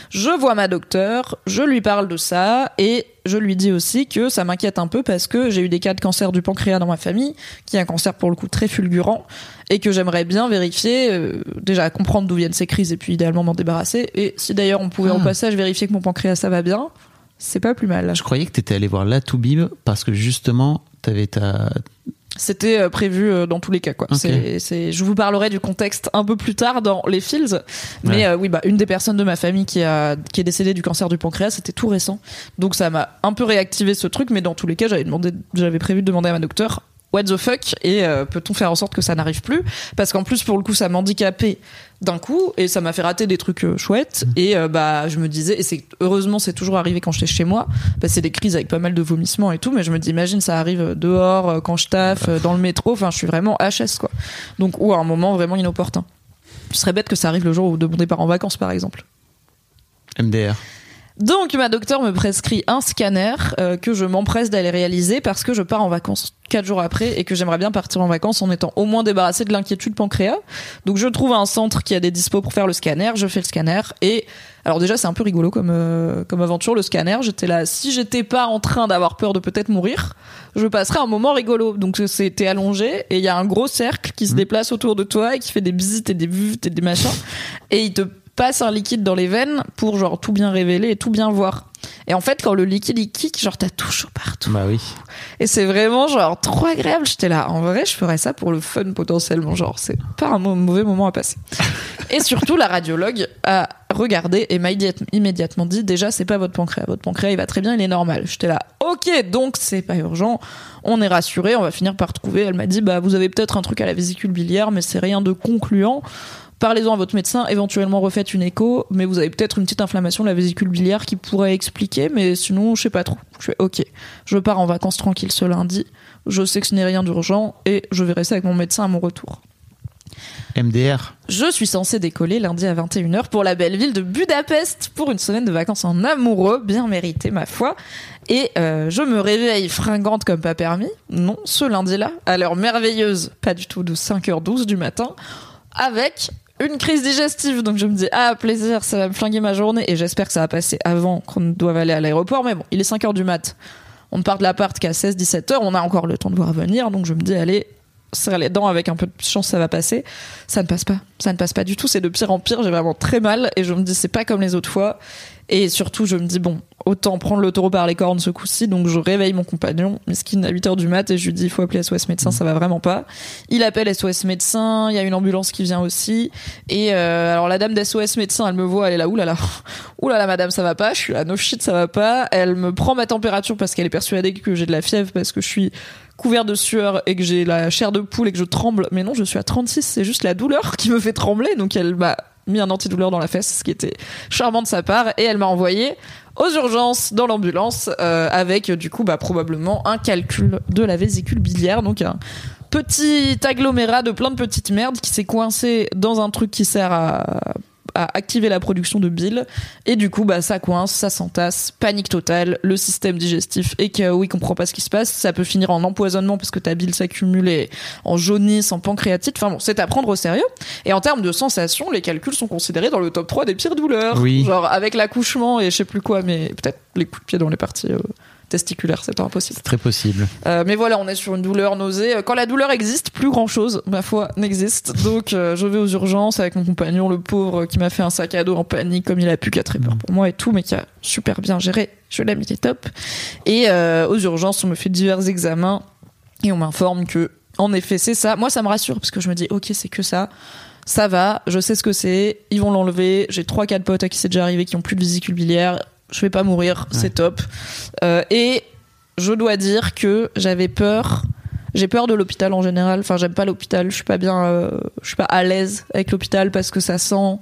Je vois ma docteure, je lui parle de ça et je lui dis aussi que ça m'inquiète un peu parce que j'ai eu des cas de cancer du pancréas dans ma famille, qui est un cancer pour le coup très fulgurant et que j'aimerais bien vérifier euh, déjà comprendre d'où viennent ces crises et puis idéalement m'en débarrasser et si d'ailleurs on pouvait Ah. au passage vérifier que mon pancréas ça va bien, c'est pas plus mal. Je croyais que t'étais allé voir la Toubib parce que justement, t'avais ta. C'était euh, prévu euh, dans tous les cas quoi. Ok. C'est, c'est, je vous parlerai du contexte un peu plus tard dans les Fields, mais Ouais. euh, oui bah une des personnes de ma famille qui a qui est décédée du cancer du pancréas, c'était tout récent, donc ça m'a un peu réactivé ce truc, mais dans tous les cas j'avais demandé, j'avais prévu de demander à ma docteur. What the fuck et euh, peut-on faire en sorte que ça n'arrive plus? Parce qu'en plus pour le coup ça m'handicapait d'un coup et ça m'a fait rater des trucs euh, chouettes. Et euh, bah je me disais et c'est heureusement c'est toujours arrivé quand j'étais chez moi bah, c'est des crises avec pas mal de vomissements et tout mais je me dis imagine ça arrive dehors quand je taffe euh, dans le métro enfin je suis vraiment HS quoi. Donc ou à un moment vraiment inopportun. Ce serait bête que ça arrive le jour où de mon départ en vacances par exemple. MDR. Donc ma docteur me prescrit un scanner euh, que je m'empresse d'aller réaliser parce que je pars en vacances quatre jours après et que j'aimerais bien partir en vacances en étant au moins débarrassé de l'inquiétude pancréas. Donc je trouve un centre qui a des dispos pour faire le scanner, je fais le scanner et alors déjà c'est un peu rigolo comme euh, comme aventure le scanner. J'étais là si j'étais pas en train d'avoir peur de peut-être mourir, je passerais un moment rigolo. Donc c'était allongé et il y a un gros cercle qui se déplace autour de toi et qui fait des visites et des vues et des machins et il te passe un liquide dans les veines pour genre tout bien révéler et tout bien voir. Et en fait, quand le liquide il kick, genre t'as tout chaud partout. Bah oui. Et c'est vraiment genre trop agréable. J'étais là, en vrai, je ferais ça pour le fun potentiellement. Genre, c'est pas un mau- mauvais moment à passer. Et surtout, la radiologue a regardé et m'a immé- immédiatement dit déjà, c'est pas votre pancréas. Votre pancréas, il va très bien, il est normal. J'étais là, ok, donc c'est pas urgent. On est rassuré, on va finir par trouver. Elle m'a dit, bah, vous avez peut-être un truc à la vésicule biliaire, mais c'est rien de concluant. Parlez-en à votre médecin, éventuellement refaites une écho, mais vous avez peut-être une petite inflammation de la vésicule biliaire qui pourrait expliquer, mais sinon, je sais pas trop. Je fais ok, je pars en vacances tranquille ce lundi, je sais que ce n'est rien d'urgent et je verrai ça avec mon médecin à mon retour. MDR. Je suis censée décoller lundi à 21h pour la belle ville de Budapest pour une semaine de vacances en amoureux, bien mérité ma foi. Et euh, je me réveille fringante comme pas permis, non, ce lundi-là, à l'heure merveilleuse, pas du tout de 5h12 du matin, avec une crise digestive. Donc je me dis, ah plaisir, ça va me flinguer ma journée. Et j'espère que ça va passer avant qu'on doive aller à l'aéroport. Mais bon, il est 5h du mat. On part de l'appart qu'à 16-17h, on a encore le temps de voir venir, donc je me dis, allez, serre les dents avec un peu de chance ça va passer. Ça ne passe pas. Ça ne passe pas du tout. C'est de pire en pire. J'ai vraiment très mal. Et je me dis c'est pas comme les autres fois et surtout je me dis bon autant prendre le taureau par les cornes ce coup-ci. Donc je réveille mon compagnon miskin à 8h du mat et je lui dis il faut appeler SOS médecin ça va vraiment pas. Il appelle SOS médecin il y a une ambulance qui vient aussi. Et euh, alors la dame d'SOS médecin elle me voit elle est là oulala oulala madame ça va pas je suis là no shit ça va pas. Elle me prend ma température parce qu'elle est persuadée que j'ai de la fièvre parce que je suis couvert de sueur et que j'ai la chair de poule et que je tremble. Mais non, je suis à 36, c'est juste la douleur qui me fait trembler. Donc elle m'a mis un antidouleur dans la fesse, ce qui était charmant de sa part. Et elle m'a envoyé aux urgences dans l'ambulance euh, avec du coup bah, probablement un calcul de la vésicule biliaire. Donc un petit agglomérat de plein de petites merdes qui s'est coincé dans un truc qui sert à à activer la production de bile et du coup bah ça coince, ça s'entasse, panique totale, le système digestif est KO, il comprend pas ce qui se passe, ça peut finir en empoisonnement parce que ta bile s'accumule et en jaunisse, en pancréatite, enfin bon, c'est à prendre au sérieux. Et en termes de sensations, les calculs sont considérés dans le top 3 des pires douleurs. Oui. Genre avec l'accouchement et je sais plus quoi, mais peut-être les coups de pied dans les parties euh, testiculaires, c'est pas impossible. C'est très possible. Euh, mais voilà, on est sur une douleur nausée. Quand la douleur existe, plus grand chose, ma foi, n'existe. Donc euh, je vais aux urgences avec mon compagnon, le pauvre, qui m'a fait un sac à dos en panique, comme il a pu, qui a très peur pour moi et tout, mais qui a super bien géré. Je l'aime, il est top. Et euh, aux urgences, on me fait divers examens et on m'informe que, en effet, c'est ça. Moi, ça me rassure parce que je me dis, ok, c'est que ça. Ça va, je sais ce que c'est, ils vont l'enlever. J'ai trois, quatre potes à qui c'est déjà arrivé qui ont plus de vésicule biliaire. Je vais pas mourir, c'est top. Euh, et je dois dire que j'avais peur. J'ai peur de l'hôpital en général. Enfin, j'aime pas l'hôpital. Je suis pas bien. euh, je suis pas à l'aise avec l'hôpital parce que ça sent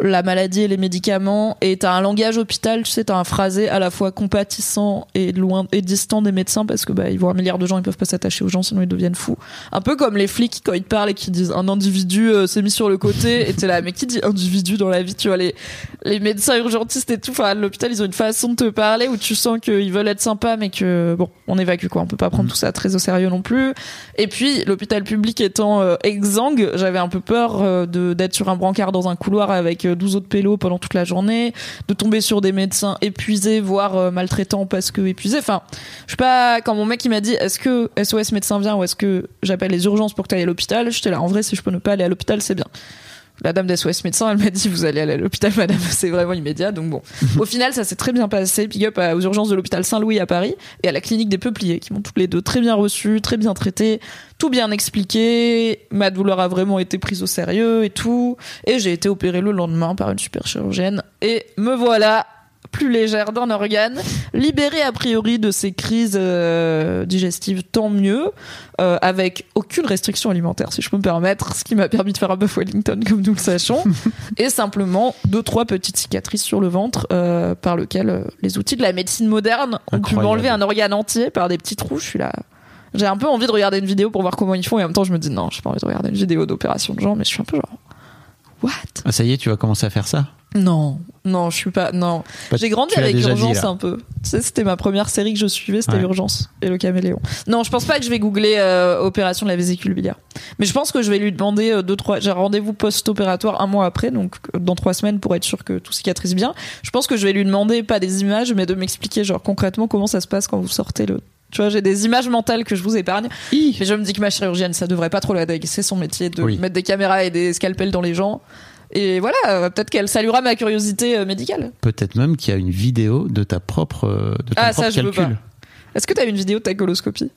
la maladie et les médicaments. Et t'as un langage hôpital, tu sais, t'as un phrasé à la fois compatissant et loin et distant des médecins parce que bah ils voient un milliard de gens, ils peuvent pas s'attacher aux gens sinon ils deviennent fous. Un peu comme les flics quand ils te parlent et qui disent un individu euh, s'est mis sur le côté et t'es là mais qui dit individu dans la vie tu vois les les médecins urgentistes et tout enfin à l'hôpital ils ont une façon de te parler où tu sens qu'ils veulent être sympas mais que bon on évacue quoi on peut pas prendre tout ça très au sérieux non plus et puis l'hôpital public étant euh, exsangue j'avais un peu peur euh, de d'être sur un brancard dans un couloir avec 12 autres pélos pendant toute la journée de tomber sur des médecins épuisés voire euh, maltraitants parce que épuisés. Enfin je sais pas quand mon mec il m'a dit est-ce que SOS médecin vient ou est-ce que j'appelle les urgences pour que tu ailles à l'hôpital j'étais là en vrai si je peux ne pas aller à l'hôpital c'est bien la dame d'SOS médecin, elle m'a dit vous allez aller à l'hôpital, madame, c'est vraiment immédiat. Donc bon, au final, ça s'est très bien passé. Big up aux urgences de l'hôpital Saint-Louis à Paris et à la clinique des Peupliers, qui m'ont toutes les deux très bien reçu, très bien traité, tout bien expliqué. Ma douleur a vraiment été prise au sérieux et tout. Et j'ai été opérée le lendemain par une super chirurgienne. Et me voilà plus légère d'un organe, libérée a priori de ces crises euh, digestives, tant mieux, euh, avec aucune restriction alimentaire, si je peux me permettre, ce qui m'a permis de faire un buff Wellington, comme nous le sachons, et simplement deux, trois petites cicatrices sur le ventre, euh, par lequel les outils de la médecine moderne ont pu Incroyable. m'enlever un organe entier par des petits trous. Je suis là. J'ai un peu envie de regarder une vidéo pour voir comment ils font, et en même temps, je me dis non, j'ai pas envie de regarder une vidéo d'opération de gens, mais je suis un peu genre. What? Ah, ça y est, tu vas commencer à faire ça? Non, non, je suis pas. Non. Bah, J'ai grandi avec dit, Urgence un peu. Tu sais, c'était ma première série que je suivais, c'était Ouais. Urgence et le caméléon. Non, je pense pas que je vais googler euh, opération de la vésicule biliaire. Mais je pense que je vais lui demander euh, deux, trois. J'ai un rendez-vous post-opératoire un mois après, donc euh, dans trois semaines pour être sûr que tout cicatrise bien. Je pense que je vais lui demander pas des images, mais de m'expliquer genre concrètement comment ça se passe quand vous sortez le. Tu vois, j'ai des images mentales que je vous épargne. Mais je me dis que ma chirurgienne, ça devrait pas trop la. C'est son métier de Oui. mettre des caméras et des scalpels dans les gens. Et voilà, euh, peut-être qu'elle saluera ma curiosité euh, médicale. Peut-être même qu'il y a une vidéo de ta propre, euh, de ton Ah, propre ça, je veux pas. Est-ce que t'as une vidéo de ta coloscopie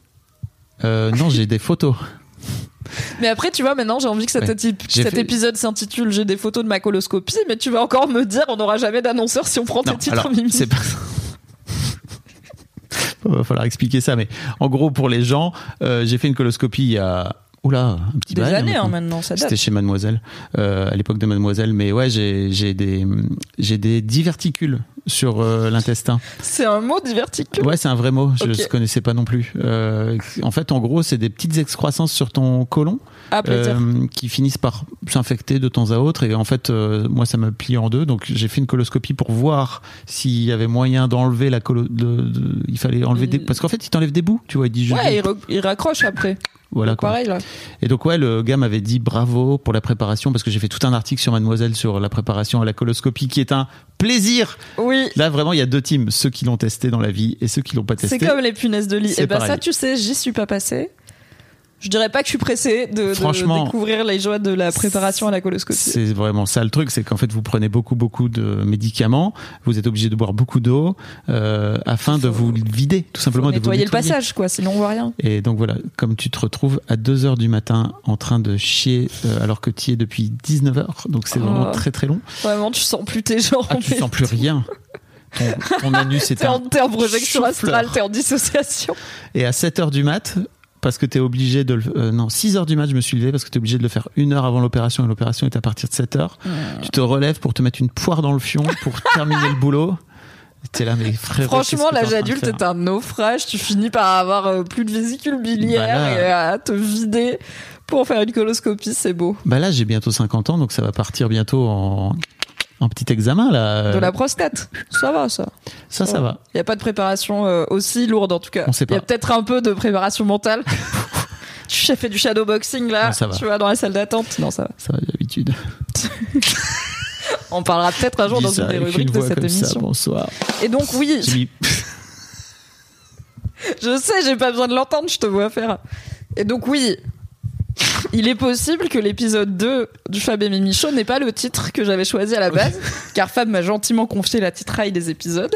Euh, non, j'ai des photos. Mais après, tu vois, maintenant, j'ai envie que cet, Ouais. épi- J'ai cet fait- épisode s'intitule J'ai des photos de ma coloscopie, mais tu vas encore me dire on n'aura jamais d'annonceur si on prend Non, tes titres, alors, Mimi. c'est pas. Il va falloir expliquer ça, mais en gros, pour les gens, euh, j'ai fait une coloscopie il y a. Oula, un petit Des bail, années, hein, maintenant. maintenant, ça date. C'était chez Mademoiselle, euh, à l'époque de Mademoiselle. Mais ouais, j'ai j'ai des j'ai des diverticules sur euh, l'intestin. C'est un mot diverticule. Ouais, c'est un vrai mot. Je ne connaissais pas non plus. Euh, en fait, en gros, c'est des petites excroissances sur ton côlon Ah, euh, qui finissent par s'infecter de temps à autre. Et en fait, moi, ça m'a plié en deux. Donc, j'ai fait une coloscopie pour voir s'il y avait moyen d'enlever la colo. De, de- il fallait enlever des. Mm. Parce qu'en fait, il t'enlève des bouts. Tu vois, il dit ouais, il, raccroche après. Voilà quoi. Pareil, là. Et donc ouais, le gars m'avait dit bravo pour la préparation parce que j'ai fait tout un article sur Mademoiselle sur la préparation à la coloscopie qui est un plaisir. Oui. Là vraiment, il y a deux teams, ceux qui l'ont testé dans la vie et ceux qui l'ont pas testé. C'est comme les punaises de lit. Et ben ça, tu sais, j'y suis pas passée. Je dirais pas que je suis pressée de, de Franchement, découvrir les joies de la préparation à la coloscopie. C'est vraiment ça le truc, c'est qu'en fait vous prenez beaucoup beaucoup de médicaments, vous êtes obligé de boire beaucoup d'eau euh, afin de vous vider, tout simplement de vous nettoyer le passage, quoi, sinon on voit rien. Et donc voilà, comme tu te retrouves à 2 heures du matin en train de chier euh, alors que tu y es depuis 19 heures, donc c'est vraiment Oh. très très long. Vraiment, tu sens plus tes jambes. Ah, tu sens plus rien. Ton, ton anus est T'es en, projection astrale, t'es en dissociation. Et à 7 heures du mat, parce que tu es obligé de le. euh, non, 6 heures du mat, je me suis levé parce que tu es obligé de le faire une heure avant l'opération et l'opération est à partir de 7 heures. Tu te relèves pour te mettre une poire dans le fion pour terminer le boulot. T'es là, mais frérot. Franchement, l'âge adulte est un naufrage. Tu finis par avoir euh, plus de vésicule biliaire Bah là. et à te vider pour faire une coloscopie, c'est beau. Bah là, j'ai bientôt 50 ans, donc ça va partir bientôt en, en petit examen, là. De la prostate. Ça va, ça. Ça, ça va. Il n'y a pas de préparation euh, aussi lourde, en tout cas. On sait Il y a pas. peut-être un peu de préparation mentale. tu as fait du shadowboxing, là. Non, ça va. Tu vas dans la salle d'attente. Non, ça va. Ça va d'habitude. On parlera peut-être un jour dans une des rubriques de cette ça, émission. bonsoir. Et donc, oui, mis- Je sais, j'ai pas besoin de l'entendre, je te vois faire. Et donc oui, il est possible que l'épisode 2 du Fab et Mimi Show n'ait pas le titre que j'avais choisi à la base, car Fab m'a gentiment confié la titraille des épisodes.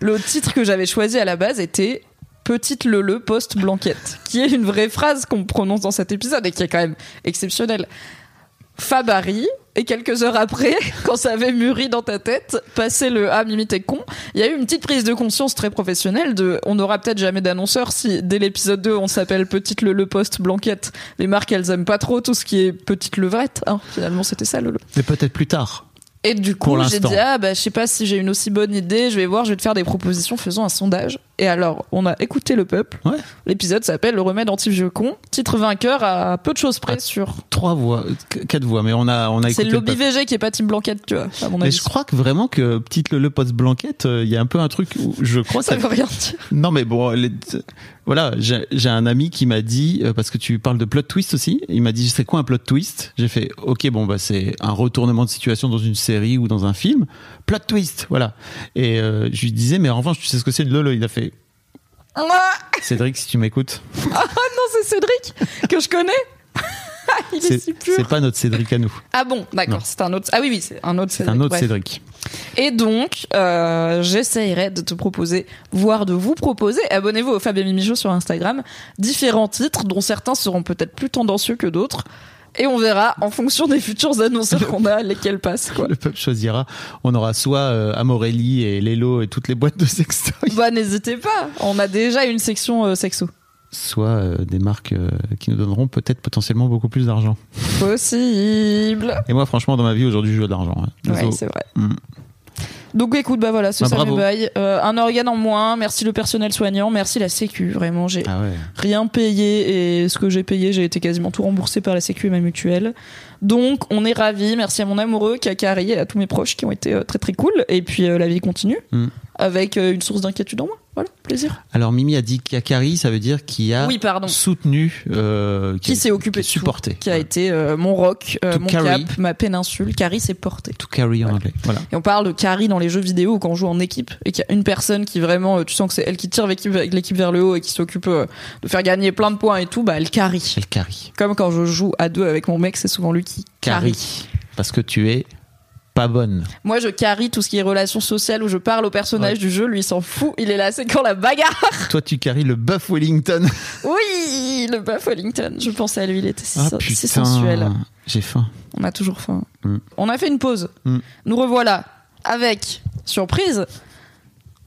Le titre que j'avais choisi à la base était Petite Lele post Blanquette, qui est une vraie phrase qu'on prononce dans cet épisode et qui est quand même exceptionnelle. Fab a ri, et quelques heures après, quand ça avait mûri dans ta tête, passé le Ah, Mimi, t'es con, il y a eu une petite prise de conscience très professionnelle de on n'aura peut-être jamais d'annonceur si dès l'épisode 2 on s'appelle Petite le, le poste Blanquette. Les marques elles aiment pas trop tout ce qui est Petite levrette. Hein. Finalement c'était ça le le. Mais peut-être plus tard. Et du coup j'ai dit ah bah je sais pas si j'ai une aussi bonne idée, je vais voir, je vais te faire des propositions, faisons un sondage. Et alors on a écouté le peuple. Ouais. L'épisode s'appelle Le remède anti-vieux con. Titre vainqueur à peu de choses près sur. Trois voix, qu- quatre voix, mais on a, on a C'est écouté le le lobby. VG qui est pas Team Blanquette, tu vois, à mon Mais je crois que vraiment que petite le, le post blanquette, euh, il y a un peu un truc où je crois ça ça. veut rien dire. Non mais bon, les- voilà, j'ai un ami qui m'a dit euh, parce que tu parles de plot twist aussi. Il m'a dit c'est quoi un plot twist? J'ai fait ok bon bah c'est un retournement de situation dans une série ou dans un film. Plot twist, voilà. Et euh, je lui disais mais en revanche tu sais ce que c'est le lolo? Il a fait Cédric si tu m'écoutes, non, c'est Cédric que je connais. Il est, c'est si pur. c'est pas notre Cédric à nous, Ah bon, d'accord, c'est un autre. Ah oui, oui, c'est un autre c'est Cédric. un autre bref. Cédric. Et donc, euh, j'essayerai de te proposer, voire de vous proposer, abonnez-vous au Fab et Mimi Show sur Instagram, différents titres dont certains seront peut-être plus tendancieux que d'autres. Et on verra, en fonction des futurs annonceurs qu'on a, lesquels passent, quoi. Le peuple choisira. On aura soit euh, Amorelli et Lelo et toutes les boîtes de sextoy, Bah, n'hésitez pas. On a déjà une section euh, sexo. soit euh, des marques qui nous donneront peut-être potentiellement beaucoup plus d'argent. Possible. Et moi franchement dans ma vie aujourd'hui je veux de l'argent. hein. Ouais, c'est vrai. Mm. Donc écoute, bah voilà, ce Bah, ça bail. Euh, un organe en moins, merci le personnel soignant, merci la sécu, vraiment, j'ai Ah ouais. rien payé et ce que j'ai payé, j'ai été quasiment tout remboursé par la sécu et ma mutuelle. Donc on est ravis, merci à mon amoureux, Kakari et à tous mes proches qui ont été euh, très très cool. Et puis euh, la vie continue Mm. Avec euh, une source d'inquiétude en moins. Voilà, plaisir. Alors Mimi a dit Kakari, ça veut dire qui a Oui, pardon. soutenu, euh, Qui s'est occupé qui a de tout, supporté, qui a été euh, mon rock, euh, mon carry. cap, ma péninsule. Carrie s'est porté. to carry en anglais. Voilà. Et on parle de carry dans les jeux vidéo quand on joue en équipe et qu'il y a une personne qui vraiment, tu sens que c'est elle qui tire l'équipe avec l'équipe vers le haut et qui s'occupe de faire gagner plein de points et tout, bah elle carry. Elle carry. Comme quand je joue à deux avec mon mec, c'est souvent lui qui carry. Carry. parce que tu es pas bonne. Moi, je carry tout ce qui est relations sociales où je parle au personnage Ouais. du jeu. Lui, il s'en fout. Il est là, c'est quand la bagarre. Toi, tu carries le Buff Wellington. Oui, le Buff Wellington. Je pensais à lui, il était si, Ah si sensuel. j'ai faim. On a toujours faim. Mm. On a fait une pause. Mm. Nous revoilà avec, surprise,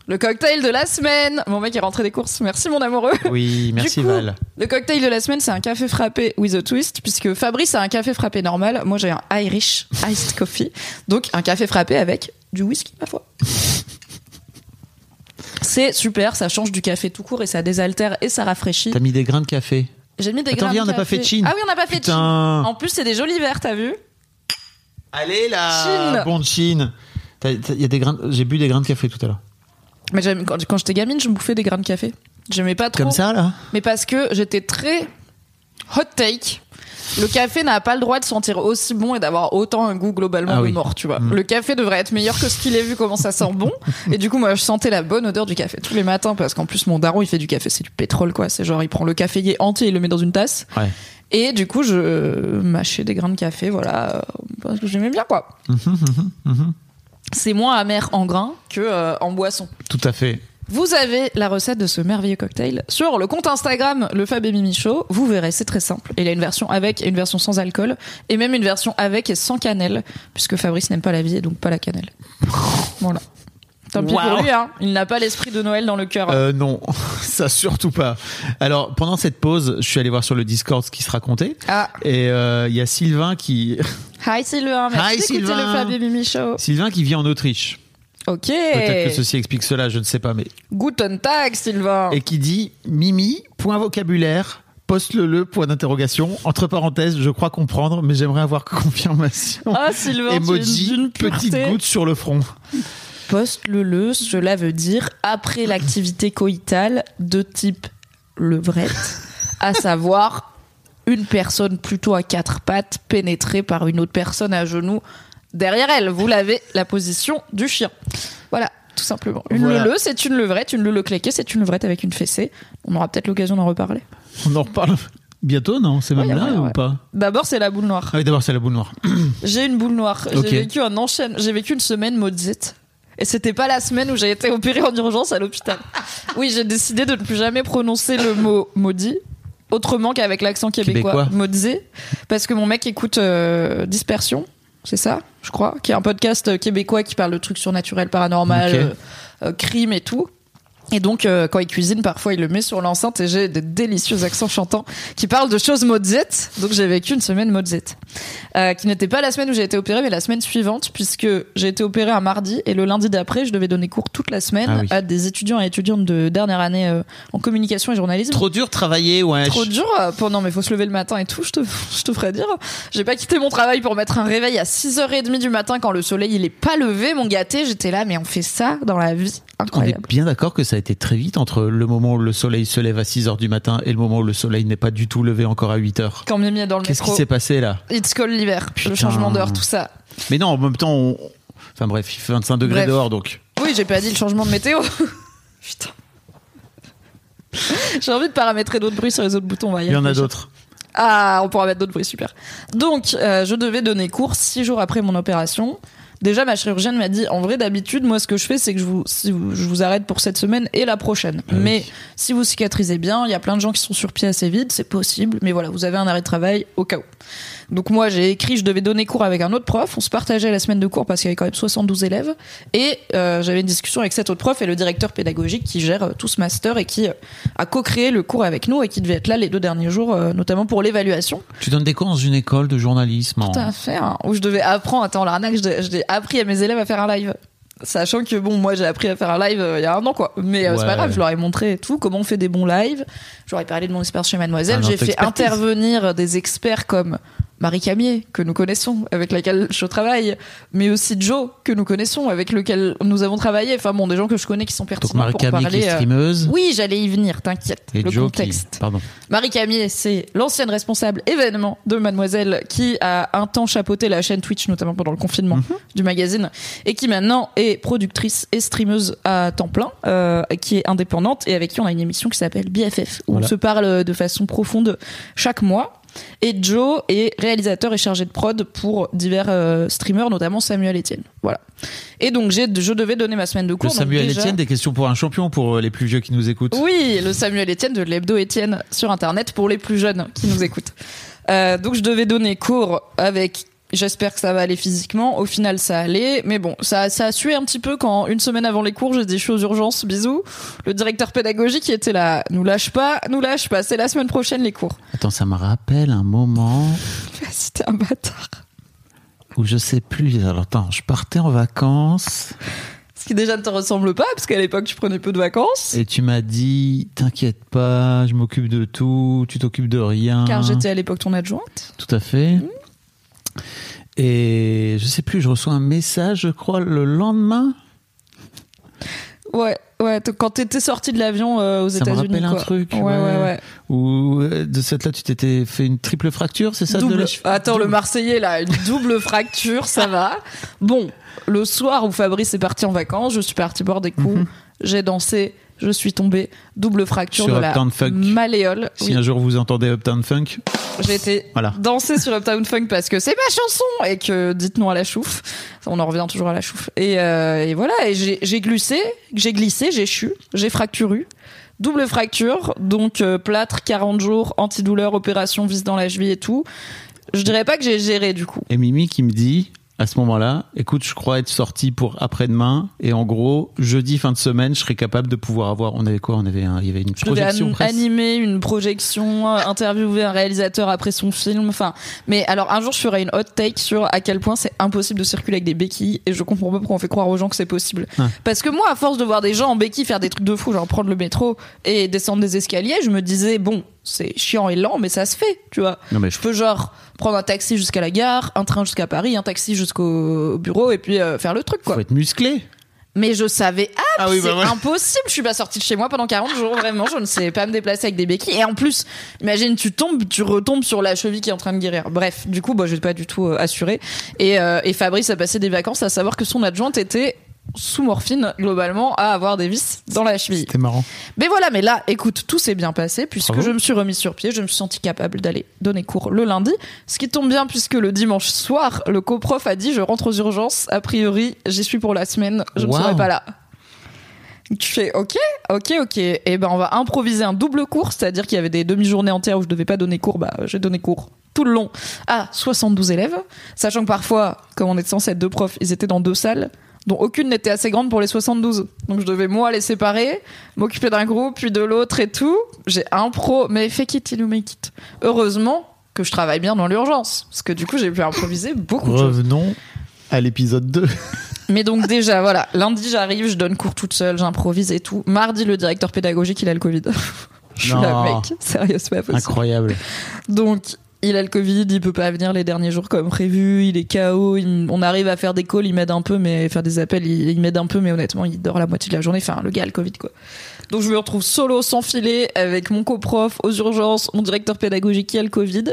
le cocktail de la semaine. Mon mec est rentré des courses. Merci, mon amoureux. Oui, merci coup, Val. Le cocktail de la semaine, c'est un café frappé with a twist, puisque Fabrice a un café frappé normal. Moi, j'ai un Irish iced coffee. Donc, un café frappé avec du whisky, ma foi. C'est super, ça change du café tout court et ça désaltère et ça rafraîchit. T'as mis des grains de café. J'ai mis des Attends, grains viens, de on n'a pas café. fait de Chine. Ah oui, on n'a pas fait de Putain. Chine. En plus, c'est des jolis verres, t'as vu Allez là Chine. Bon de Chine. Y a des grains... J'ai bu des grains de café tout à l'heure. Mais quand, quand j'étais gamine, je me bouffais des grains de café. J'aimais pas trop. Comme ça là Mais parce que j'étais très hot take. Le café n'a pas le droit de sentir aussi bon et d'avoir autant un goût globalement Ah de oui. mort, tu vois. Mm. Le café devrait être meilleur que ce qu'il est vu comment ça sent bon. Et du coup, moi, je sentais la bonne odeur du café tous les matins parce qu'en plus, mon daron, il fait du café, c'est du pétrole, quoi. C'est genre, il prend le caféier entier, il le met dans une tasse. Ouais. Et du coup, je mâchais des grains de café, voilà, euh, parce que j'aimais bien, quoi. C'est moins amer en grains que euh, en boisson. Tout à fait. Vous avez la recette de ce merveilleux cocktail sur le compte Instagram Le Fab et Mimi Show. Vous verrez, c'est très simple. Il y a une version avec et une version sans alcool, et même une version avec et sans cannelle, puisque Fabrice n'aime pas la vie et donc pas la cannelle. Voilà. Tant pis Wow. pour lui, hein. Il n'a pas l'esprit de Noël dans le cœur. Euh, non, ça surtout pas. Alors, pendant cette pause, je suis allé voir sur le Discord ce qui se racontait. Ah, Et euh, il y a Sylvain qui hi Sylvain, merci Hi, Sylvain. Le Fab et Mimi Show. Sylvain qui vit en Autriche. Ok. Peut-être que ceci explique cela, je ne sais pas, mais Guten Tag, Sylvain. et qui dit Mimi point vocabulaire. Poste-le, point d'interrogation. Entre parenthèses, je crois comprendre, mais j'aimerais avoir confirmation. Ah, Sylvain, tu es Emoji, d'une petite goutte sur le front. Post-le-le, cela veut dire après l'activité coïtale de type levrette, à savoir une personne plutôt à quatre pattes pénétrée par une autre personne à genoux derrière elle. Vous l'avez, la position du chien. Voilà, tout simplement. Une Voilà. leu c'est une levrette. Une leu claquée, c'est une levrette avec une fessée. On aura peut-être l'occasion d'en reparler. On en reparle bientôt, non? C'est même Ouais, là ouais, ou ouais. pas? D'abord, c'est la boule noire. Ah oui, d'abord, c'est la boule noire. J'ai une boule noire. J'ai vécu un enchaîne. J'ai vécu une semaine maudite. Et c'était pas la semaine où j'ai été opérée en urgence à l'hôpital. Oui, j'ai décidé de ne plus jamais prononcer le mot maudit autrement qu'avec l'accent québécois. Québécois. Maudit. Parce que mon mec écoute euh, Dispersion. C'est ça, je crois, qui est un podcast euh, québécois qui parle de trucs surnaturels, paranormal, Ok. euh, euh, crime et tout. Et donc, euh, quand il cuisine, parfois, il le met sur l'enceinte et j'ai des délicieux accents chantants qui parlent de choses maudites. Donc, j'ai vécu une semaine maudite. Euh, qui n'était pas la semaine où j'ai été opérée, mais la semaine suivante, puisque j'ai été opérée un mardi et le lundi d'après, je devais donner cours toute la semaine Ah oui. à des étudiants et étudiantes de dernière année euh, en communication et journalisme. Trop dur de travailler, ouais. Trop dur euh, pendant mais faut se lever le matin et tout je te je te ferai dire j'ai pas quitté mon travail pour mettre un réveil à 6h30 du matin quand le soleil il est pas levé mon gâté j'étais là mais on fait ça dans la vie On est incroyable bien d'accord que ça a été très vite entre le moment où le soleil se lève à 6 heures du matin et le moment où le soleil n'est pas du tout levé encore à 8 heures. quand Mimi est dans le Qu'est-ce qui s'est passé là? It's cold l'hiver le changement d'heure tout ça Mais non, en même temps, on- enfin bref, il fait 25 degrés Bref. dehors donc. oui j'ai pas dit le changement de météo putain j'ai envie de paramétrer d'autres bruits sur les autres boutons on va Il y en a d'autres. Ah, on pourra mettre d'autres bruits, super. Donc, euh, je devais donner cours six jours après mon opération. Déjà, ma chirurgienne m'a dit, en vrai, d'habitude, moi, ce que je fais, c'est que je vous, si vous- je vous arrête pour cette semaine et la prochaine. Ah oui. Mais si vous cicatrisez bien, il y a plein de gens qui sont sur pied assez vite, c'est possible. Mais voilà, vous avez un arrêt de travail au cas où. Donc moi, j'ai écrit, je devais donner cours avec un autre prof. On se partageait la semaine de cours parce qu'il y avait quand même 72 élèves. Et euh, j'avais une discussion avec cet autre prof et le directeur pédagogique qui gère euh, tout ce master et qui euh, a co-créé le cours avec nous et qui devait être là les deux derniers jours, notamment pour l'évaluation. Tu donnes des cours dans une école de journalisme. Tout à fait. hein, où je devais apprendre, attends, l'arnaque, l'ai appris à mes élèves à faire un live. Sachant que bon, moi j'ai appris à faire un live euh, il y a un an quoi. Mais euh, c'est Ouais. pas grave, je leur ai montré et tout, comment on fait des bons lives. Je leur ai parlé de mon expérience chez Mademoiselle. Ah j'ai fait intervenir des experts comme Marie Camier, que nous connaissons, avec laquelle je travaille, mais aussi Joe, que nous connaissons, avec lequel nous avons travaillé. Enfin bon, des gens que je connais qui sont Donc pertinents Marie pour Camille qui parler. est euh, streameuse Oui, j'allais y venir, t'inquiète. le Joe contexte. qui... Pardon. Marie Camier, c'est l'ancienne responsable événement de Mademoiselle qui a un temps chapeauté la chaîne Twitch, notamment pendant le confinement Mhm. du magazine, et qui maintenant est productrice et streameuse à temps plein, euh, qui est indépendante et avec qui on a une émission qui s'appelle BFF, où Voilà. on se parle de façon profonde chaque mois. Et Joe est réalisateur et chargé de prod pour divers euh, streamers, notamment Samuel Etienne. Voilà. Et donc j'ai, je devais donner ma semaine de Le cours. donc Samuel déjà- Etienne, des questions pour un champion pour euh, les plus vieux qui nous écoutent. oui, le Samuel Etienne de l'hebdo Etienne sur internet pour les plus jeunes qui nous écoutent. Euh, donc je devais donner cours avec J'espère que ça va aller physiquement. Au final, ça allait. Mais bon, ça, ça a sué un petit peu quand, une semaine avant les cours, j'ai dit je suis aux urgences, bisous. Le directeur pédagogique qui était là, nous lâche pas, nous lâche pas. C'est la semaine prochaine les cours. Attends, ça me rappelle un moment Vas-y, t'es un bâtard. où je sais plus. Alors attends, je partais en vacances Ce qui déjà ne te ressemble pas, parce qu'à l'époque, tu prenais peu de vacances. et tu m'as dit t'inquiète pas, je m'occupe de tout, tu t'occupes de rien. Car j'étais à l'époque ton adjointe. Tout à fait. Et je sais plus, je reçois un message, je crois, le lendemain. Ouais, ouais, quand t'étais sorti de l'avion euh, aux Ça me États-Unis. rappelle un truc, Ouais, ouais. ouais, ouais. Où euh, de cette là, tu t'étais fait une triple fracture, c'est ça de Double. la- Attends, le Marseillais là, une double fracture, ça va. Bon, le soir où Fabrice est parti en vacances, je suis parti boire des coups, j'ai dansé, je suis tombé, double fracture Sur de la Funk. malléole. Si Oui, un jour vous entendez Uptown Funk, j'ai été Voilà. danser sur Uptown Funk parce que c'est ma chanson et que dites non à la chouffe. On en revient toujours à la chouffe. Et, euh, et voilà, et j'ai j'ai glissé, j'ai glissé, j'ai chu, j'ai fracturé. Double fracture, donc euh, plâtre, 40 jours, antidouleur, opération, vis dans la cheville et tout. Je dirais pas que j'ai géré du coup. et Mimi qui me dit à ce moment-là, écoute, je crois être sorti pour après-demain, et en gros, jeudi fin de semaine, je serais capable de pouvoir avoir. On avait quoi? On avait, un- il y avait une Je projection an- animer une projection, euh, interviewer un réalisateur après son film. Enfin, mais alors un jour je ferai une hot take sur à quel point c'est impossible de circuler avec des béquilles et je comprends pas pourquoi on fait croire aux gens que c'est possible. Ah. Parce que moi, à force de voir des gens en béquilles faire des trucs de fou, genre prendre le métro et descendre des escaliers, je me disais bon, c'est chiant et lent, mais ça se fait, tu vois. Non mais Je peux genre prendre un taxi jusqu'à la gare, un train jusqu'à Paris, un taxi jusqu'au bureau et puis euh, faire le truc quoi. faut être musclé. Mais je savais, ah, Ah oui, c'est bah impossible, je suis pas sortie de chez moi pendant 40 jours, vraiment, je ne sais pas me déplacer avec des béquilles. Et en plus, imagine, tu tombes, tu retombes sur la cheville qui est en train de guérir. Bref, du coup, bah, je pas du tout euh, assuré. Et, euh, et Fabrice a passé des vacances à savoir que son adjointe était sous morphine, globalement, à avoir des vis dans la cheville. C'était marrant. Mais voilà, mais là, écoute, tout s'est bien passé puisque Bravo. je me suis remis sur pied, je me suis senti capable d'aller donner cours le lundi, ce qui tombe bien puisque le dimanche soir, le coprof a dit je rentre aux urgences, a priori, j'y suis pour la semaine, je ne serai pas là. Tu fais ok, ok, ok. Et ben on va improviser un double cours, c'est-à-dire qu'il y avait des demi-journées entières où je devais pas donner cours, bah j'ai donné cours tout le long à 72 élèves, sachant que parfois, comme on était censé être deux profs, ils étaient dans deux salles, dont aucune n'était assez grande pour les 72. Donc je devais moi les séparer, m'occuper d'un groupe puis de l'autre et tout. J'ai un pro, mais fake it till you make it. Heureusement que je travaille bien dans l'urgence, parce que du coup j'ai pu improviser beaucoup de choses. Revenons à l'épisode 2. Mais donc déjà, voilà, lundi j'arrive, je donne cours toute seule, j'improvise et tout. Mardi, le directeur pédagogique, il a le Covid. je suis Non. là, mec, sérieux, c'est pas possible. Incroyable. Donc, il a le Covid, il peut pas venir les derniers jours comme prévu, il est KO, il- on arrive à faire des calls, il m'aide un peu, mais faire des appels, il, il m'aide un peu, mais honnêtement, il dort la moitié de la journée. Enfin, le gars a le Covid, quoi. Donc, je me retrouve solo, sans filet, avec mon coprof aux urgences, mon directeur pédagogique qui a le Covid.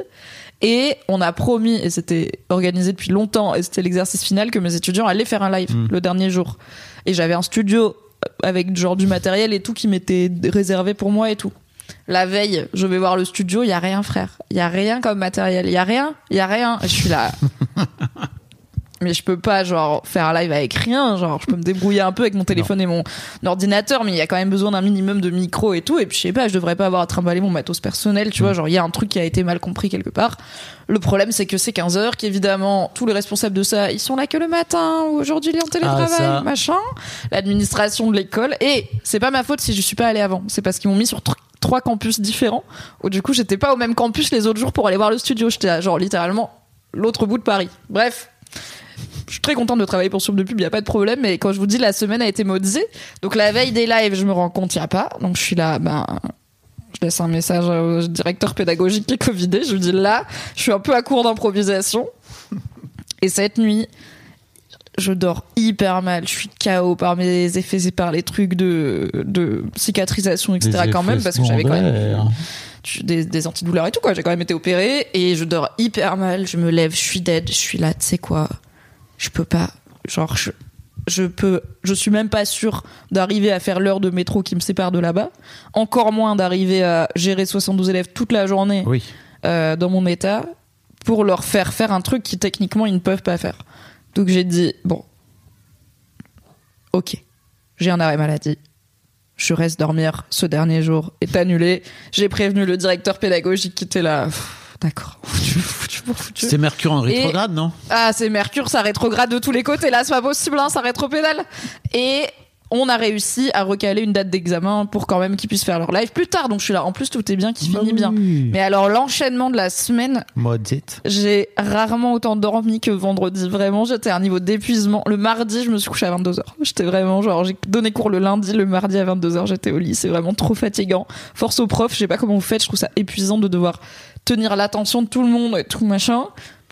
Et on a promis, et c'était organisé depuis longtemps, et c'était l'exercice final, que mes étudiants allaient faire un live Mm. le dernier jour. Et j'avais un studio avec genre du matériel et tout qui m'était réservé pour moi et tout. La veille, je vais voir le studio, il y a rien, frère. Il y a rien comme matériel. Il y a rien, il y a rien. Je suis là. Mais je peux pas genre faire un live avec rien, genre je peux me débrouiller un peu avec mon téléphone et mon ordinateur, mais il y a quand même besoin d'un minimum de micro et tout. Et puis je sais pas, je devrais pas avoir à trimballer mon matos personnel, tu vois, genre il y a un truc qui a été mal compris quelque part. Le problème c'est que c'est 15 heures, qu'évidemment tous les responsables de ça, ils sont là que le matin, ou aujourd'hui il est en télétravail, ça. machin. L'administration de l'école. Et c'est pas ma faute si je suis pas allée avant, c'est parce qu'ils m'ont mis sur trois campus différents, où du coup j'étais pas au même campus les autres jours pour aller voir le studio, j'étais genre littéralement l'autre bout de Paris. Bref, je suis très contente de travailler pour Source de Pub, il n'y a pas de problème, mais quand je vous dis la semaine a été modisée, donc la veille des lives, je me rends compte, il n'y a pas, donc je suis là, ben, je laisse un message au directeur pédagogique qui est Covidé, je lui dis là, je suis un peu à court d'improvisation, et cette nuit, je dors hyper mal, je suis KO par mes effets et par les trucs de, de cicatrisation, etc. quand même, parce que j'avais quand même des, des antidouleurs et tout quoi j'ai quand même été opérée et je dors hyper mal je me lève je suis dead je suis là tu sais quoi je peux pas genre je je peux je suis même pas sûre d'arriver à faire l'heure de métro qui me sépare de là-bas encore moins d'arriver à gérer 72 élèves toute la journée Oui. euh, dans mon état pour leur faire faire un truc qui techniquement ils ne peuvent pas faire. Donc j'ai dit bon, ok, j'ai un arrêt maladie. Je reste dormir. Ce dernier jour est annulé. J'ai prévenu le directeur pédagogique qui était là. D'accord. C'est Mercure en rétrograde, non? Ah, c'est Mercure, ça rétrograde de tous les côtés. Là, c'est pas possible, hein, ça rétropédale. Et on a réussi à recaler une date d'examen pour quand même qu'ils puissent faire leur live plus tard. Donc je suis là. En plus, tout est bien qui Bah finit bien. Mais alors, l'enchaînement de la semaine, Mozit. j'ai rarement autant dormi que vendredi. Vraiment, j'étais à un niveau d'épuisement. Le mardi, je me suis couchée à 22h. J'étais vraiment genre, j'ai donné cours le lundi, le mardi à 22h, j'étais au lit. C'est vraiment trop fatigant. Force aux profs, je sais pas comment vous faites, je trouve ça épuisant de devoir tenir l'attention de tout le monde et tout machin.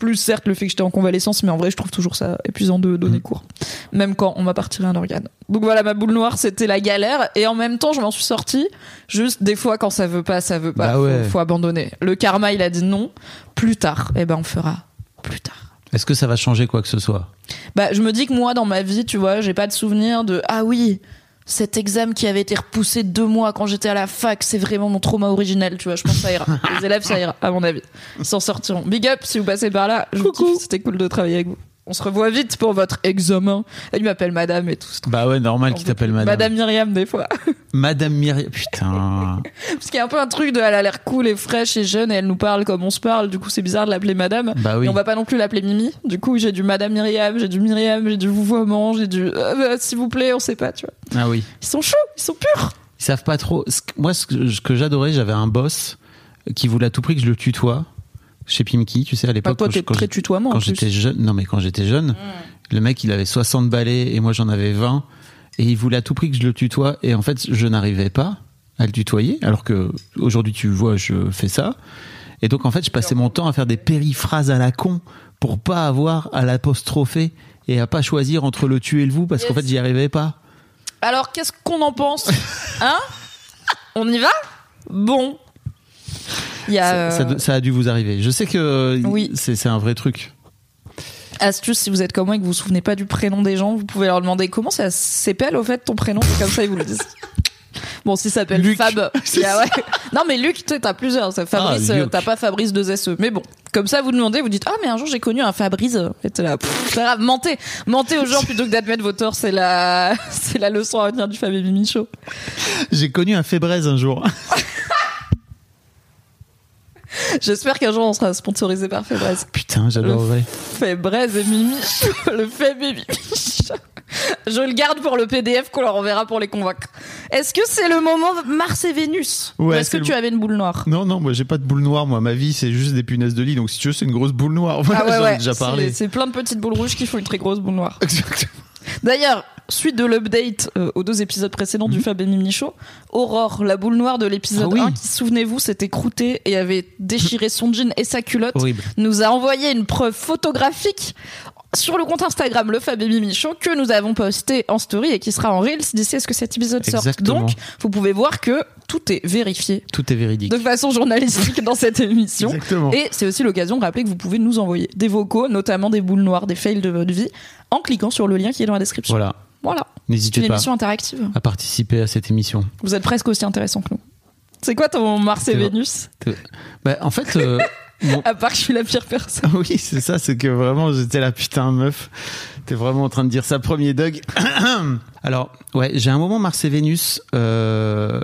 Plus certes le fait que j'étais en convalescence, mais en vrai, je trouve toujours ça épuisant de donner cours. Même quand on m'a pas retiré un organe. Donc voilà, ma boule noire, c'était la galère. Et en même temps, je m'en suis sortie. Juste, des fois, quand ça veut pas, ça veut pas. Bah ouais. faut, faut abandonner. Le karma, il a dit non. Plus tard. Eh ben, on fera plus tard. Est-ce que ça va changer quoi que ce soit? Bah, je me dis que moi, dans ma vie, tu vois, j'ai pas de souvenir de ah oui, cet examen qui avait été repoussé de deux mois quand j'étais à la fac, c'est vraiment mon trauma originel, tu vois. Je pense que ça ira. Les élèves, ça ira, à mon avis. Ils s'en sortiront. Big up si vous passez par là. Je vous kiffe, c'était cool de travailler avec vous. On se revoit vite pour votre examen. Elle m'appelle madame et tout. Bah ouais, normal qu'il t'appelle madame. Madame Myriam, des fois. Madame Myriam. Putain. Parce qu'il y a un peu un truc de elle a l'air cool et fraîche et jeune et elle nous parle comme on se parle. Du coup, c'est bizarre de l'appeler madame. Bah oui. Et on va pas non plus l'appeler Mimi. Du coup, j'ai du madame Myriam, j'ai du Myriam, j'ai du vouvoiement, j'ai du euh, s'il vous plaît, on sait pas, tu vois. Ah oui. Ils sont chauds, ils sont purs. Ils savent pas trop. Moi, ce que j'adorais, j'avais un boss qui voulait à tout prix que je le tutoie chez Pimki, tu sais, à l'époque. toi, quand je- t'es très tutoiement en Quand j'étais jeune, non mais quand j'étais jeune, le mec il avait 60 balais et moi j'en avais 20 et il voulait à tout prix que je le tutoie. Et en fait je n'arrivais pas à le tutoyer alors que aujourd'hui tu vois je fais ça. Et donc en fait je passais mon temps à faire des périphrases à la con pour pas avoir à l'apostropher et à pas choisir entre le tu et le vous parce qu'en fait j'y arrivais pas. Alors, qu'est-ce qu'on en pense? Hein? On y va? Bon. Il y a Ça, ça- euh, ça a dû vous arriver. Je sais que Oui. c'est un vrai truc. astuce si vous êtes comme moi et que vous vous souvenez pas du prénom des gens, vous pouvez leur demander comment ça s'appelle au fait ton prénom? Comme ça ils vous le disent. Bon, si ça s'appelle. Fab, ouais. non mais Luc, tu t'as plusieurs. Ça, Fabrice, Ah, euh, t'as pas Fabrice 2 SE. Mais bon, comme ça vous demandez, vous dites ah mais un jour j'ai connu un Fabrice. Et t'es là, c'est grave, mentez, mentez aux gens plutôt que d'admettre vos torts. C'est la, c'est la leçon à retenir du Fab et Mimi Show. J'ai connu un Fébraise un jour. J'espère qu'un jour on sera sponsorisé par Fabrice. Putain, j'adorerais. Fébraise et Mimi le et Mimi. Je le garde pour le PDF qu'on leur enverra pour les convaincre. Est-ce que c'est le moment Mars et Vénus Ouais, Ou est-ce que le- tu avais une boule noire Non, non, moi j'ai pas de boule noire. Moi, ma vie c'est juste des punaises de lit. Donc si tu veux, c'est une grosse boule noire. Voilà, Ah ouais, j'en ai ouais. déjà parlé. C'est plein de petites boules rouges qui font une très grosse boule noire. Exactement. D'ailleurs, suite de l'update euh, aux deux épisodes précédents du Fab et Mimi Show, Aurore, la boule noire de l'épisode Mhm. Ah oui. 1, qui, souvenez-vous, s'était croûtée et avait déchiré son jean et sa culotte, Horrible. nous a envoyé une preuve photographique sur le compte Instagram Le Fab et Mimi Show que nous avons posté en story et qui sera en Reels d'ici à ce que cet épisode sorte. Exactement. Donc, vous pouvez voir que tout est vérifié Tout est véridique. de façon journalistique dans cette émission. Exactement. Et c'est aussi l'occasion de rappeler que vous pouvez nous envoyer des vocaux, notamment des boules noires, des fails de votre vie, en cliquant sur le lien qui est dans la description. Voilà. Voilà. N'hésitez une pas émission interactive. à participer à cette émission. Vous êtes presque aussi intéressant que nous. C'est quoi ton Mars et. Vénus Bah, en fait, euh, mon- À part que je suis la pire personne. oui, c'est ça. C'est que vraiment, j'étais la putain meuf. T'es vraiment en train de dire ça, premier Doug. Alors, ouais, j'ai un moment Mars et Vénus euh,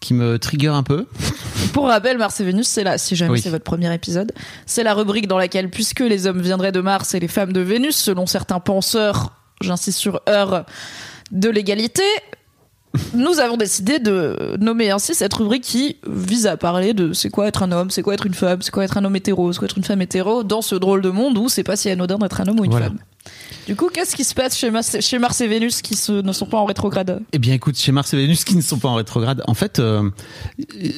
qui me trigger un peu. Pour rappel, Mars et Vénus, c'est là, si jamais Oui. c'est votre premier épisode, c'est la rubrique dans laquelle, puisque les hommes viendraient de Mars et les femmes de Vénus, selon certains penseurs, j'insiste sur heure, de l'égalité, nous avons décidé de nommer ainsi cette rubrique qui vise à parler de c'est quoi être un homme, c'est quoi être une femme, c'est quoi être un homme hétéro, c'est quoi être une femme hétéro, dans ce drôle de monde où c'est pas si anodin d'être un homme ou une Voilà. femme. Du coup, qu'est-ce qui se passe chez Mars, chez Mars et Vénus qui se- ne sont pas en rétrograde? Eh bien, écoute, chez Mars et Vénus qui ne sont pas en rétrograde, en fait, euh,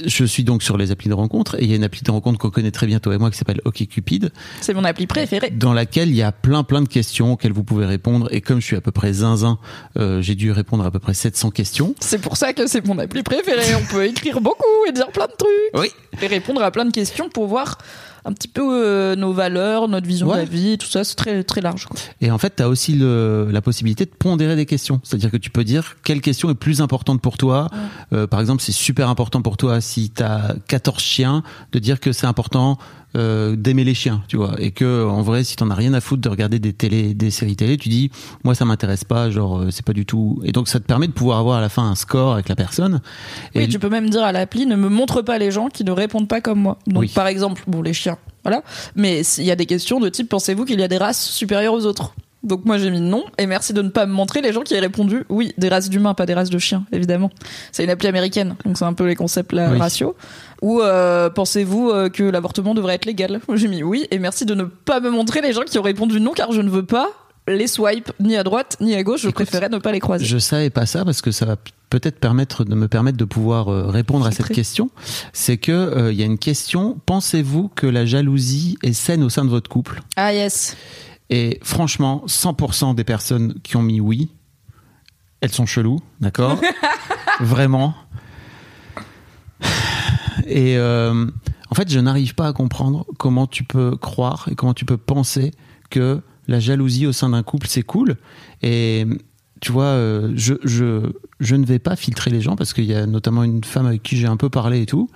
je suis donc sur les applis de rencontre et il y a une appli de rencontre qu'on connaît très bien toi et moi qui s'appelle OkCupid, C'est mon appli préférée. dans laquelle il y a plein plein de questions auxquelles vous pouvez répondre. Et comme je suis à peu près zinzin, euh, j'ai dû répondre à peu près 700 questions. C'est pour ça que c'est mon appli préférée. On peut écrire beaucoup et dire plein de trucs. Oui. Et répondre à plein de questions pour voir un petit peu euh, nos valeurs, notre vision de la vie, tout ça. C'est très, très large. quoi. Et en fait, fait, tu as aussi le, la possibilité de pondérer des questions. C'est-à-dire que tu peux dire quelle question est plus importante pour toi. Euh, par exemple, c'est super important pour toi si tu as 14 chiens, de dire que c'est important euh, d'aimer les chiens, tu vois. Et que, en vrai, si t'en as rien à foutre de regarder des télé, des séries télé, tu dis, moi, ça m'intéresse pas, genre, euh, c'est pas du tout. Et donc, ça te permet de pouvoir avoir à la fin un score avec la personne. Et Oui, tu peux même dire à l'appli, ne me montre pas les gens qui ne répondent pas comme moi. Donc, Oui. par exemple, bon, les chiens, voilà. Mais il y a des questions de type, pensez-vous qu'il y a des races supérieures aux autres? Donc, moi, j'ai mis non. Et merci de ne pas me montrer les gens qui aient répondu oui, des races d'humains, pas des races de chiens, évidemment. C'est une appli américaine. Donc, c'est un peu les concepts, Oui. ratio. Ou euh, pensez-vous euh, que l'avortement devrait être légal? J'ai mis oui. Et merci de ne pas me montrer les gens qui ont répondu non, car je ne veux pas les swipe ni à droite ni à gauche. Je Écoute, préférais ne pas les croiser. Je savais pas ça parce que ça va peut-être permettre de me permettre de pouvoir euh, répondre à cette question. C'est que euh, il y a une question. Pensez-vous que la jalousie est saine au sein de votre couple? Ah yes. Et franchement, 100% des personnes qui ont mis oui, elles sont cheloues, d'accord Vraiment. Et euh, en fait, je n'arrive pas à comprendre comment tu peux croire et comment tu peux penser que la jalousie au sein d'un couple, c'est cool. Et tu vois, euh, je, je, je ne vais pas filtrer les gens parce qu'il y a notamment une femme avec qui j'ai un peu parlé et tout.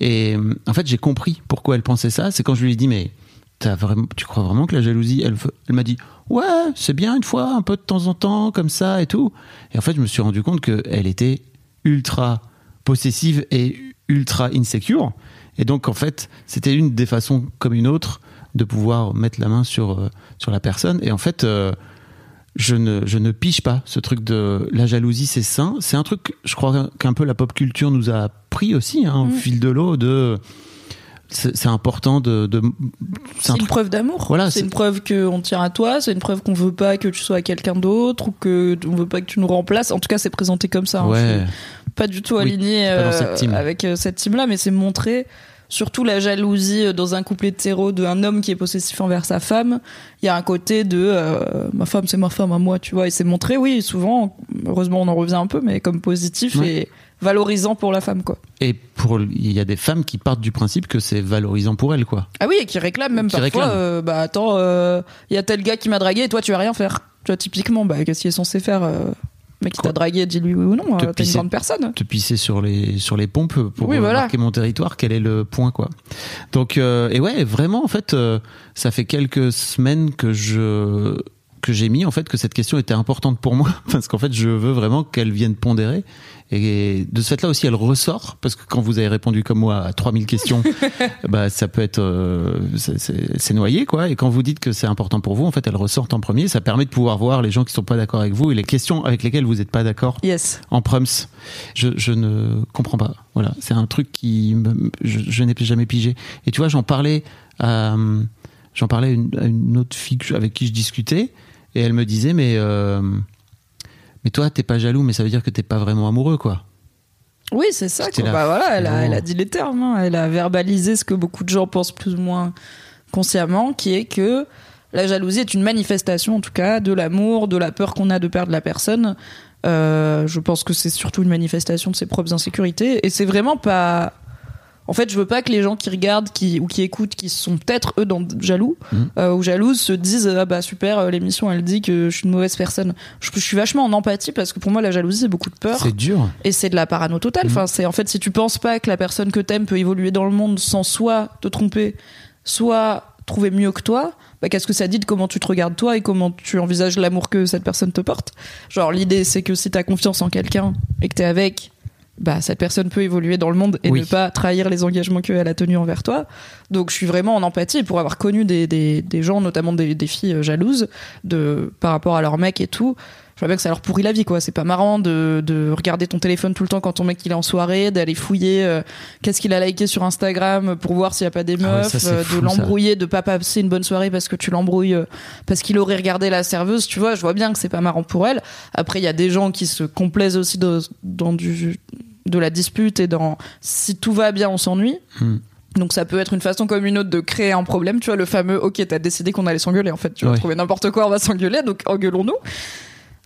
Et en fait, j'ai compris pourquoi elle pensait ça. C'est quand je lui ai dit, mais Vraiment, tu crois vraiment que la jalousie, elle, m'a dit, ouais, c'est bien une fois, un peu de temps en temps, comme ça et tout. Et en fait, je me suis rendu compte qu'elle était ultra possessive et ultra insecure. Et donc, en fait, c'était une des façons comme une autre de pouvoir mettre la main sur, euh, sur la personne. Et en fait, euh, je ne, je ne pige pas ce truc de la jalousie, c'est sain. C'est un truc, je crois qu'un peu la pop culture nous a appris aussi, hein, au fil de l'eau, de. C'est important de. de C'est un une preuve d'amour. Voilà, c'est une preuve qu'on tient à toi. C'est une preuve qu'on veut pas que tu sois quelqu'un d'autre ou que on veut pas que tu nous remplaces. En tout cas, c'est présenté comme ça. hein. Ouais. Pas du tout aligné euh, cette team. avec euh, cette team-là, mais c'est montrer surtout la jalousie euh, dans un couple hétéro d'un homme qui est possessif envers sa femme. Il y a un côté de euh, ma femme, c'est ma femme à moi, tu vois. Et c'est montré, oui, souvent. Heureusement, on en revient un peu, mais comme positif Ouais. et valorisant pour la femme, quoi. Et pour, il y a des femmes qui partent du principe que c'est valorisant pour elles, quoi. Ah oui, et qui réclament même Qui parfois. réclament. euh, bah attends, il y a tel gars qui m'a dragué et toi tu vas rien faire. Tu vois, typiquement, bah qu'est-ce qu'il est censé faire euh, Mec qui t'a dragué, dis-lui oui ou non. Euh, T'es une grande personne. Te pisser sur les, sur les pompes pour Oui, euh, voilà. marquer mon territoire, quel est le point, quoi. Donc, euh, et ouais, vraiment, en fait, euh, ça fait quelques semaines que je, que j'ai mis, en fait, que cette question était importante pour moi, parce qu'en fait, je veux vraiment qu'elle vienne pondérer. Et de ce fait-là aussi, elle ressort, parce que quand vous avez répondu comme moi à 3000 questions, bah, ça peut être, euh, c'est- noyé, quoi. Et quand vous dites que c'est important pour vous, en fait, elle ressort en premier. Ça permet de pouvoir voir les gens qui sont pas d'accord avec vous et les questions avec lesquelles vous n'êtes pas d'accord Yes. en prums. Je, je ne comprends pas. Voilà, c'est un truc qui me- je, je n'ai jamais pigé. Et tu vois, j'en parlais à j'en parlais à une, à une autre fille avec qui je discutais et elle me disait mais euh, mais toi t'es pas jaloux mais ça veut dire que t'es pas vraiment amoureux quoi. Oui, c'est ça. Quoi. Bah voilà, elle a, elle a dit les termes. hein. Elle a verbalisé ce que beaucoup de gens pensent plus ou moins consciemment, qui est que la jalousie est une manifestation, en tout cas, de l'amour, de la peur qu'on a de perdre la personne. Euh, je pense que c'est surtout une manifestation de ses propres insécurités. Et c'est vraiment pas. En fait, je veux pas que les gens qui regardent qui, ou qui écoutent, qui sont peut-être eux dans, jaloux Mhm. euh, ou jalouses, se disent ah bah super, euh, l'émission elle dit que je suis une mauvaise personne. Je, je suis vachement en empathie parce que pour moi la jalousie c'est beaucoup de peur C'est dur. et c'est de la parano totale. Mhm. Enfin, c'est en fait si tu penses pas que la personne que t'aimes peut évoluer dans le monde sans soit te tromper, soit trouver mieux que toi, bah qu'est-ce que ça dit de comment tu te regardes toi et comment tu envisages l'amour que cette personne te porte? Genre l'idée c'est que si t'as confiance en quelqu'un et que t'es avec, bah cette personne peut évoluer dans le monde et Oui. ne pas trahir les engagements qu'elle a tenus envers toi. Donc je suis vraiment en empathie pour avoir connu des, des, des gens, notamment des, des filles euh, jalouses, de par rapport à leur mec et tout. Je vois bien que ça leur pourrit la vie, quoi. C'est pas marrant de, de regarder ton téléphone tout le temps quand ton mec il est en soirée, d'aller fouiller euh, qu'est-ce qu'il a liké sur Instagram pour voir s'il y a pas des Ah ouais, meufs, ça, euh, fou, de l'embrouiller, de pas passer une bonne soirée parce que tu l'embrouilles euh, parce qu'il aurait regardé la serveuse. Tu vois, je vois bien que c'est pas marrant pour elle. Après, il y a des gens qui se complaisent aussi de- dans du de la dispute et dans si tout va bien, on s'ennuie. Hmm. Donc ça peut être une façon comme une autre de créer un problème, tu vois, le fameux OK, t'as décidé qu'on allait s'engueuler en fait, tu vas trouver n'importe quoi, on va s'engueuler, donc engueulons-nous.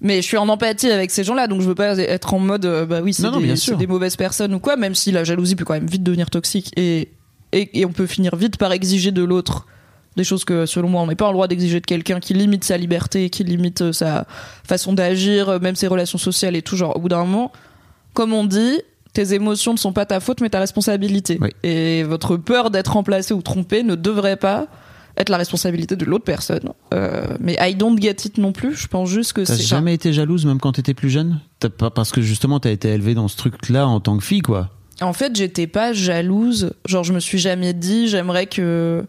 Mais je suis en empathie avec ces gens-là, donc je veux pas être en mode euh, bah oui, c'est Non, des, des mauvaises personnes ou quoi, même si la jalousie peut quand même vite devenir toxique et, et, et on peut finir vite par exiger de l'autre Des choses que, selon moi, on n'est pas en droit d'exiger de quelqu'un qui limite sa liberté, qui limite euh, sa façon d'agir, euh, même ses relations sociales et tout. Genre, au bout d'un moment, comme on dit, tes émotions ne sont pas ta faute, mais ta responsabilité. Oui. Et votre peur d'être remplacé ou trompé ne devrait pas être la responsabilité de l'autre personne. Euh, mais I don't get it non plus. Je pense juste que T'as jamais été jalouse, même quand t'étais plus jeune? T'as pas Parce que justement, t'as été élevée dans ce truc-là en tant que fille, quoi. En fait, j'étais pas jalouse. Genre, je me suis jamais dit, j'aimerais que.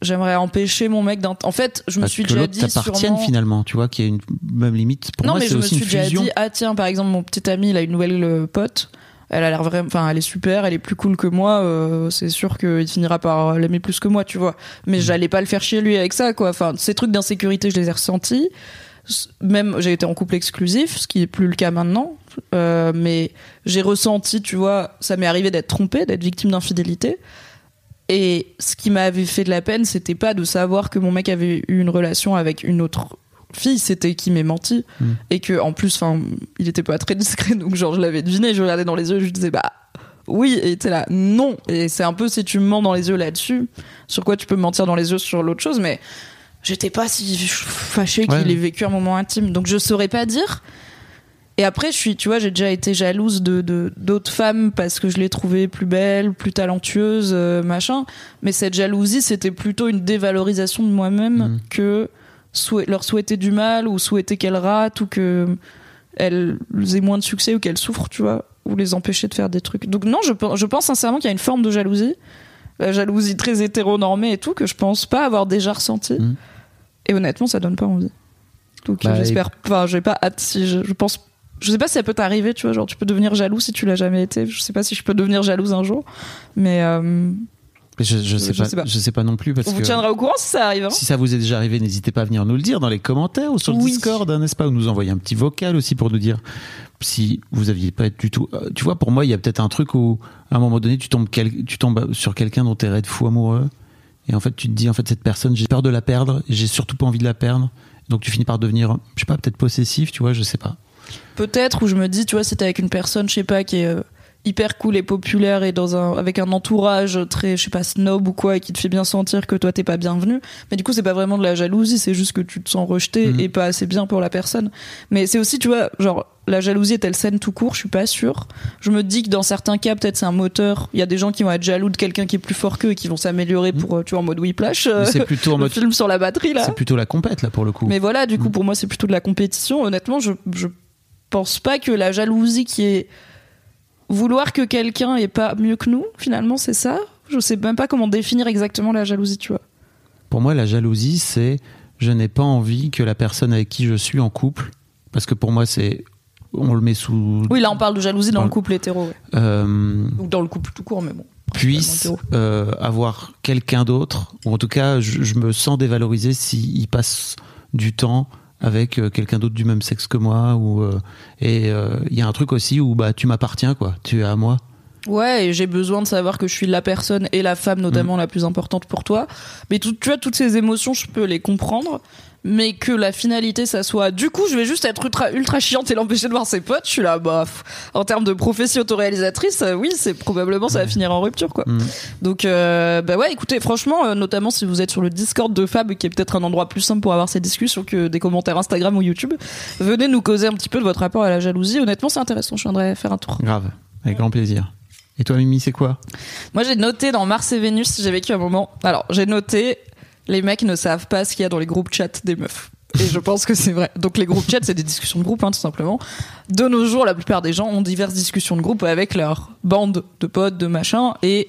J'aimerais empêcher mon mec d'un. En fait, je me Bah, suis que déjà dit. sûrement- finalement, tu vois, qu'il y a une même limite. Pour non, moi, mais je me suis déjà dit, ah tiens, par exemple, mon petit ami, il a une nouvelle euh, pote. Elle a l'air vraiment, enfin, elle est super, elle est plus cool que moi. euh, c'est sûr qu'il finira par l'aimer plus que moi, tu vois. Mais Mm. j'allais pas le faire chier lui avec ça, quoi. Enfin, ces trucs d'insécurité, je les ai ressentis. Même, j'ai été en couple exclusif, ce qui est plus le cas maintenant. Euh, mais j'ai ressenti, tu vois, ça m'est arrivé d'être trompée, d'être victime d'infidélité. Et ce qui m'avait fait de la peine, c'était pas de savoir que mon mec avait eu une relation avec une autre fille, c'était qu'il m'ait menti. Et que, en plus, enfin, il était pas très discret, donc genre, je l'avais deviné, je regardais dans les yeux, je disais, bah, oui, et t'es là, non. Et c'est un peu si tu me mens dans les yeux là-dessus, sur quoi tu peux me mentir dans les yeux sur l'autre chose, mais j'étais pas si fâchée qu'il ait vécu un moment intime, donc je saurais pas dire. Et après, je suis, tu vois, j'ai déjà été jalouse de de- d'autres femmes parce que je les trouvais plus belles, plus talentueuses, euh, machin. Mais cette jalousie, c'était plutôt une dévalorisation de moi-même Mhm. que leur souhaiter du mal ou souhaiter qu'elles ratent ou que elles aient moins de succès ou qu'elles souffrent, tu vois, ou les empêcher de faire des trucs. Donc non, je, pense- je pense sincèrement qu'il y a une forme de jalousie, la jalousie très hétéronormée et tout, que je pense pas avoir déjà ressenti. Mhm. Et honnêtement, ça donne pas envie. Donc Bah, j'espère, enfin, j'ai pas hâte si je, je pense. Je sais pas si ça peut t'arriver, tu vois, genre tu peux devenir jaloux si tu l'as jamais été. Je sais pas si je peux devenir jalouse un jour, mais euh, Mais Je, je, sais Je pas, sais pas. je sais pas non plus parce on vous que tiendra au courant si ça arrive. hein. si ça vous est déjà arrivé, n'hésitez pas à venir nous le dire dans les commentaires ou sur le Oui. Discord, hein, n'est-ce pas, ou nous envoyer un petit vocal aussi pour nous dire si vous aviez pas du tout. euh, Tu vois, pour moi, il y a peut-être un truc où à un moment donné, tu tombes, quel- tu tombes sur quelqu'un dont t'es de fou amoureux, et en fait, tu te dis en fait cette personne, j'ai peur de la perdre, et j'ai surtout pas envie de la perdre, donc tu finis par devenir, je sais pas, peut-être possessif, tu vois, je sais pas. Peut-être où je me dis, tu vois, si t'es avec une personne, je sais pas, qui est euh, hyper cool et populaire et dans un avec un entourage très, je sais pas, snob ou quoi, et qui te fait bien sentir que toi t'es pas bienvenu. Mais du coup, c'est pas vraiment de la jalousie, c'est juste que tu te sens rejeté Mhm. et pas assez bien pour la personne. Mais c'est aussi, tu vois, genre la jalousie est-elle saine tout court? Je suis pas sûre. Je me dis que dans certains cas, peut-être c'est un moteur. Il y a des gens qui vont être jaloux de quelqu'un qui est plus fort qu'eux et qui vont s'améliorer pour, euh, tu vois, en mode whiplash. euh, c'est plutôt en mode, film sur la batterie là. c'est plutôt la compète là pour le coup. Mais voilà, du coup, Mm. pour moi, c'est plutôt de la compétition. Honnêtement, je, je pense pas que la jalousie qui est vouloir que quelqu'un est pas mieux que nous, finalement, c'est ça? Je sais même pas comment définir exactement la jalousie, tu vois. Pour moi, la jalousie, c'est je n'ai pas envie que la personne avec qui je suis en couple, parce que pour moi, c'est on le met sous Oui, là, on parle de jalousie dans le couple hétéro, ouais. euh, ou dans le couple tout court, mais bon. puisse euh, avoir quelqu'un d'autre, ou en tout cas, je, je me sens dévalorisé s'il passe du temps avec euh, quelqu'un d'autre du même sexe que moi, ou euh, et euh, il y a un truc aussi où bah tu m'appartiens quoi, tu es à moi. Ouais, et j'ai besoin de savoir que je suis la personne et la femme notamment la plus importante pour toi. Mais tout, tu vois, toutes ces émotions, je peux les comprendre. Mais que la finalité, ça soit du coup, je vais juste être ultra, ultra chiante et l'empêcher de voir ses potes. Je suis là, bah, en termes de prophétie autoréalisatrice, euh, oui, c'est probablement ça va finir en rupture, quoi. Mm. Donc, euh, bah ouais, écoutez, franchement, euh, notamment si vous êtes sur le Discord de Fab, qui est peut-être un endroit plus simple pour avoir ces discussions que des commentaires Instagram ou YouTube, venez nous causer un petit peu de votre rapport à la jalousie. Honnêtement, c'est intéressant. Je viendrai faire un tour. Grave, avec grand plaisir. Et toi, Mimi, c'est quoi? Moi, j'ai noté dans Mars et Vénus, j'ai vécu un moment. Alors, j'ai noté les mecs ne savent pas ce qu'il y a dans les groupes chat des meufs. Et je pense que c'est vrai. Donc les groupes chat, c'est des discussions de groupe, hein, tout simplement. De nos jours, la plupart des gens ont diverses discussions de groupe avec leur bande de potes, de machin, et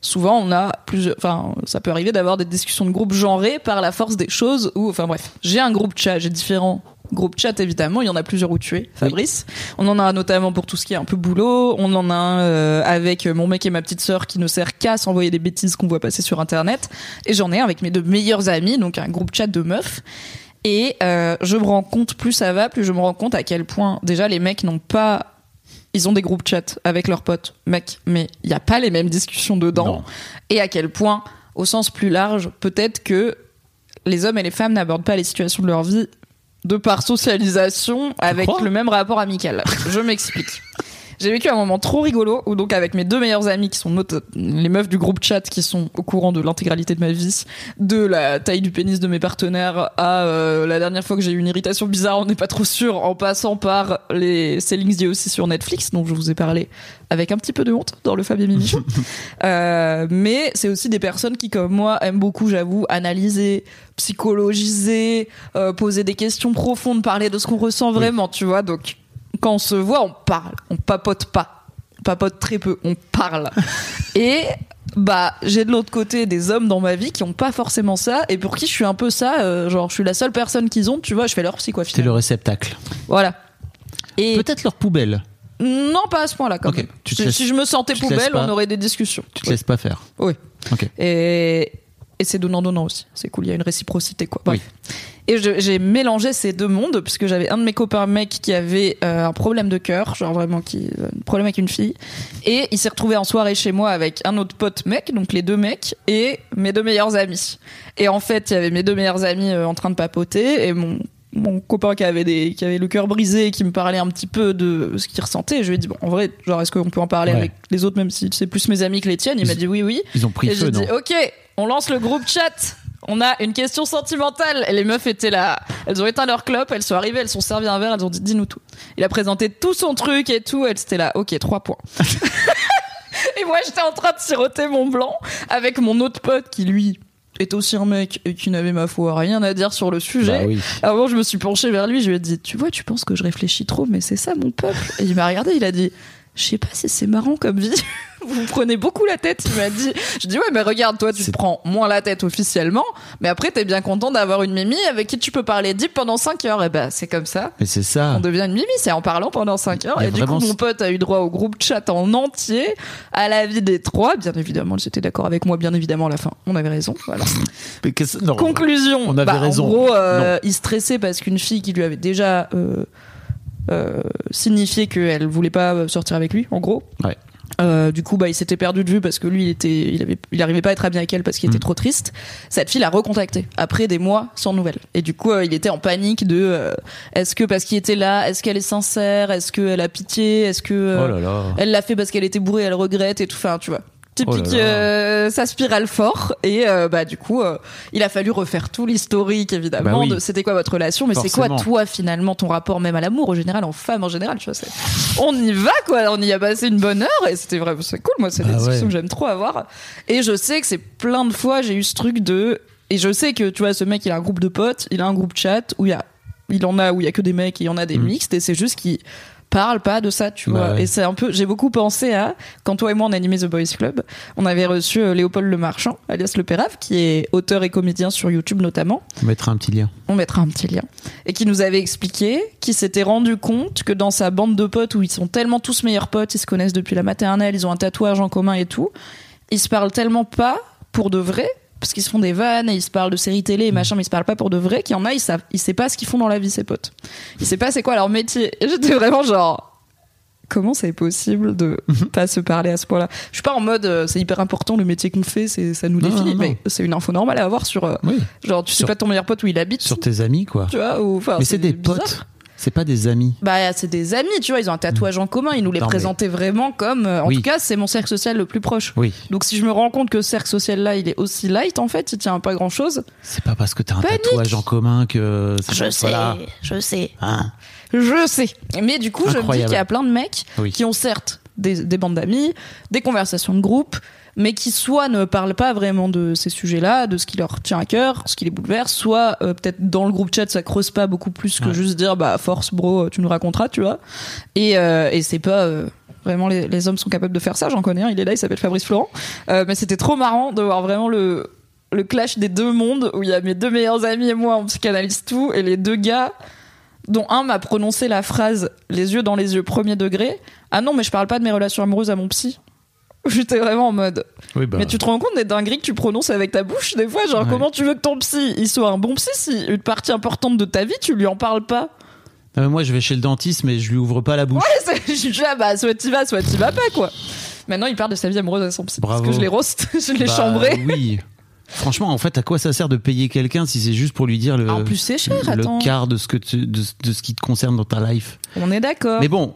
souvent on a plusieurs. Enfin, ça peut arriver d'avoir des discussions de groupe genrées par la force des choses. Ou, enfin bref, j'ai un groupe chat, j'ai différents groupes chat évidemment. Il y en a plusieurs où tu es, Fabrice. On en a notamment pour tout ce qui est un peu boulot. On en a un euh, avec mon mec et ma petite sœur qui ne sert qu'à s'envoyer des bêtises qu'on voit passer sur internet. Et j'en ai un avec mes deux meilleurs amis, donc un groupe chat de meufs. Et euh, je me rends compte, plus ça va, plus je me rends compte à quel point déjà les mecs n'ont pas. Ils ont des groupes chat avec leurs potes, mecs, mais il n'y a pas les mêmes discussions dedans. Non. Et à quel point, au sens plus large, peut-être que les hommes et les femmes n'abordent pas les situations de leur vie de par socialisation avec le même rapport amical. Je m'explique. j'ai vécu un moment trop rigolo où donc avec mes deux meilleures amies qui sont notre- les meufs du groupe chat qui sont au courant de l'intégralité de ma vie, de la taille du pénis de mes partenaires à euh, la dernière fois que j'ai eu une irritation bizarre, on n'est pas trop sûr, en passant par les Sellings dit aussi sur Netflix dont je vous ai parlé avec un petit peu de honte dans le Fabien Mimichon. Euh, mais c'est aussi des personnes qui, comme moi, aiment beaucoup, j'avoue, analyser, psychologiser, euh, poser des questions profondes, parler de ce qu'on ressent vraiment, tu vois. Donc, quand on se voit, on parle, on papote pas. On papote très peu, on parle. Et bah, j'ai de l'autre côté des hommes dans ma vie qui ont pas forcément ça et pour qui je suis un peu ça, euh, genre je suis la seule personne qu'ils ont, tu vois, je fais leur psy quoi T'es le réceptacle. Voilà. Et Peut-être leur poubelle. non pas à ce quand même. tu te Si, laisses- si je me sentais poubelle, pas- on aurait des discussions. Tu te laisses pas faire. Oui. Ok. Et, et c'est donnant-donnant aussi. C'est cool, il y a une réciprocité, quoi. Bref. Et j'ai mélangé ces deux mondes, puisque j'avais un de mes copains mec qui avait euh, un problème de cœur, genre vraiment qui, euh, un problème avec une fille. Et il s'est retrouvé en soirée chez moi avec un autre pote mec, donc les deux mecs, et mes deux meilleurs amis. Et en fait, il y avait mes deux meilleurs amis euh, en train de papoter, et mon mon copain qui avait des qui avait le cœur brisé et qui me parlait un petit peu de ce qu'il ressentait je lui ai dit bon en vrai genre est-ce qu'on peut en parler Ouais. avec les autres même si c'est plus mes amis que les tiennes? Il m'a dit oui oui Ils ont pris et feu, non? dit, ok, on lance le groupe chat. On a une question sentimentale. Et les meufs étaient là. Elles ont éteint leur clope, elles sont arrivées, elles sont servi un verre, elles ont dit, dis-nous tout. Il a présenté tout son truc et tout. Elles étaient là, ok, trois points. et moi, j'étais en train de siroter mon blanc avec mon autre pote qui, lui, est aussi un mec et qui n'avait, ma foi, rien à dire sur le sujet. Bah oui. Avant, je me suis penchée vers lui, je lui ai dit, tu vois, tu penses que je réfléchis trop, mais c'est ça mon peuple. Et il m'a regardé, il a dit, je sais pas si c'est marrant comme vie. Vous prenez beaucoup la tête, il m'a dit. Je dis, ouais, mais regarde, toi, tu te prends moins la tête officiellement, mais après, t'es bien content d'avoir une mimi avec qui tu peux parler deep pendant 5 heures. Et ben, c'est comme ça. Mais c'est ça. On devient une mimi, c'est en parlant pendant 5 heures. Et du coup, mon pote a eu droit au groupe chat en entier, à la vie des trois. Bien évidemment, ils étaient d'accord avec moi, bien évidemment, à la fin. On avait raison. Voilà. Mais qu'est-ce- non. Conclusion. On avait Bah, raison. En gros, euh, il stressait parce qu'une fille qui lui avait déjà euh, euh, signifié qu'elle voulait pas sortir avec lui, en gros. Ouais. Euh, du coup, bah, il s'était perdu de vue parce que lui, il était, il avait, il arrivait pas à être ami avec elle parce qu'il était Mm. trop triste. Cette fille l'a recontacté après des mois sans nouvelles. Et du coup, euh, il était en panique de, euh, est-ce que parce qu'il était là, est-ce qu'elle est sincère, est-ce qu'elle a pitié, est-ce que euh, Oh là là. elle l'a fait parce qu'elle était bourrée, elle regrette et tout. Enfin, tu vois. Typique, Oh euh, ça spirale fort. Et euh, bah du coup, euh, il a fallu refaire tout l'historique évidemment. Bah oui. de C'était quoi votre relation, mais c'est quoi toi finalement ton rapport même à l'amour en général, en femme en général. Tu vois, c'est- on y va quoi. On y a passé une bonne heure et c'était vraiment c'est cool. Moi, c'est des Ah ouais. discussions que j'aime trop avoir. Et je sais que c'est plein de fois j'ai eu ce truc de et je sais que tu vois ce mec il a un groupe de potes, il a un groupe chat où il y a il en a où il y a que des mecs et il y en a des Mm. mixtes et c'est juste qu'il parle pas de ça, tu Bah vois. ouais. Et c'est un peu, j'ai beaucoup pensé à quand toi et moi on animait The Boys Club, on avait reçu euh, Léopold Le Marchand, alias Le Pérave, qui est auteur et comédien sur YouTube notamment. On mettra un petit lien. On mettra un petit lien. Et qui nous avait expliqué qu'il s'était rendu compte que dans sa bande de potes où ils sont tellement tous meilleurs potes, ils se connaissent depuis la maternelle, ils ont un tatouage en commun et tout, ils se parlent tellement pas pour de vrai. Parce qu'ils se font des vannes et ils se parlent de séries télé et machin, mais ils se parlent pas pour de vrai. Qu'il y en a, ils savent, ils savent pas ce qu'ils font dans la vie, ces potes. Ils savent pas c'est quoi leur métier. Et j'étais vraiment genre, comment c'est possible de pas se parler à ce point-là? Je suis pas en mode euh, c'est hyper important le métier qu'on fait, c'est ça nous Non, définit, non, non. mais c'est une info normale à avoir sur euh, Oui. genre tu sais Sur- pas ton meilleur pote où il habite, Sur tes amis, quoi. tu vois ou enfin Mais c'est des bizarre. potes. C'est pas des amis. Bah c'est des amis, tu vois, ils ont un tatouage en commun, ils nous les Non, mais- présentaient vraiment comme euh, en Oui. tout cas, c'est mon cercle social le plus proche. Oui. Donc si je me rends compte que ce cercle social là, il est aussi light en fait, il tient à pas grand-chose. C'est pas parce que t'as un Panique. tatouage en commun que. Je sais, Voilà. je sais. Hein. Je sais. Mais du coup, je me dis qu'il y a plein de mecs Oui. qui ont certes des, des bandes d'amis, des conversations de groupe, mais qui soit ne parlent pas vraiment de ces sujets-là, de ce qui leur tient à cœur, ce qui les bouleverse, soit euh, peut-être dans le groupe chat ça creuse pas beaucoup plus que Ouais. juste dire bah force bro, tu nous raconteras, tu vois. Et, euh, et c'est pas euh, vraiment les, les hommes sont capables de faire ça. J'en connais un, il est là, il s'appelle Fabrice Florent. Euh, mais c'était trop marrant de voir vraiment le le clash des deux mondes où il y a mes deux meilleurs amis et moi on psychanalyse tout et les deux gars dont un m'a prononcé la phrase les yeux dans les yeux premier degré ah non mais je parle pas de mes relations amoureuses à mon psy j'étais vraiment en mode Oui, bah. mais tu te rends compte des dingueries que tu prononces avec ta bouche des fois genre Ouais. comment tu veux que ton psy il soit un bon psy si une partie importante de ta vie tu lui en parles pas? Euh, moi, je vais chez le dentiste, mais je lui ouvre pas la bouche. ouais je suis là bah soit t'y vas soit t'y vas pas quoi maintenant il parle de sa vie amoureuse à son psy Bravo. parce que je l'ai roast je l'ai Bah, chambré Oui. Franchement, en fait, à quoi ça sert de payer quelqu'un si c'est juste pour lui dire le, en plus cher attends le quart de ce, que tu- de, de ce qui te concerne dans ta life? On est d'accord Mais bon,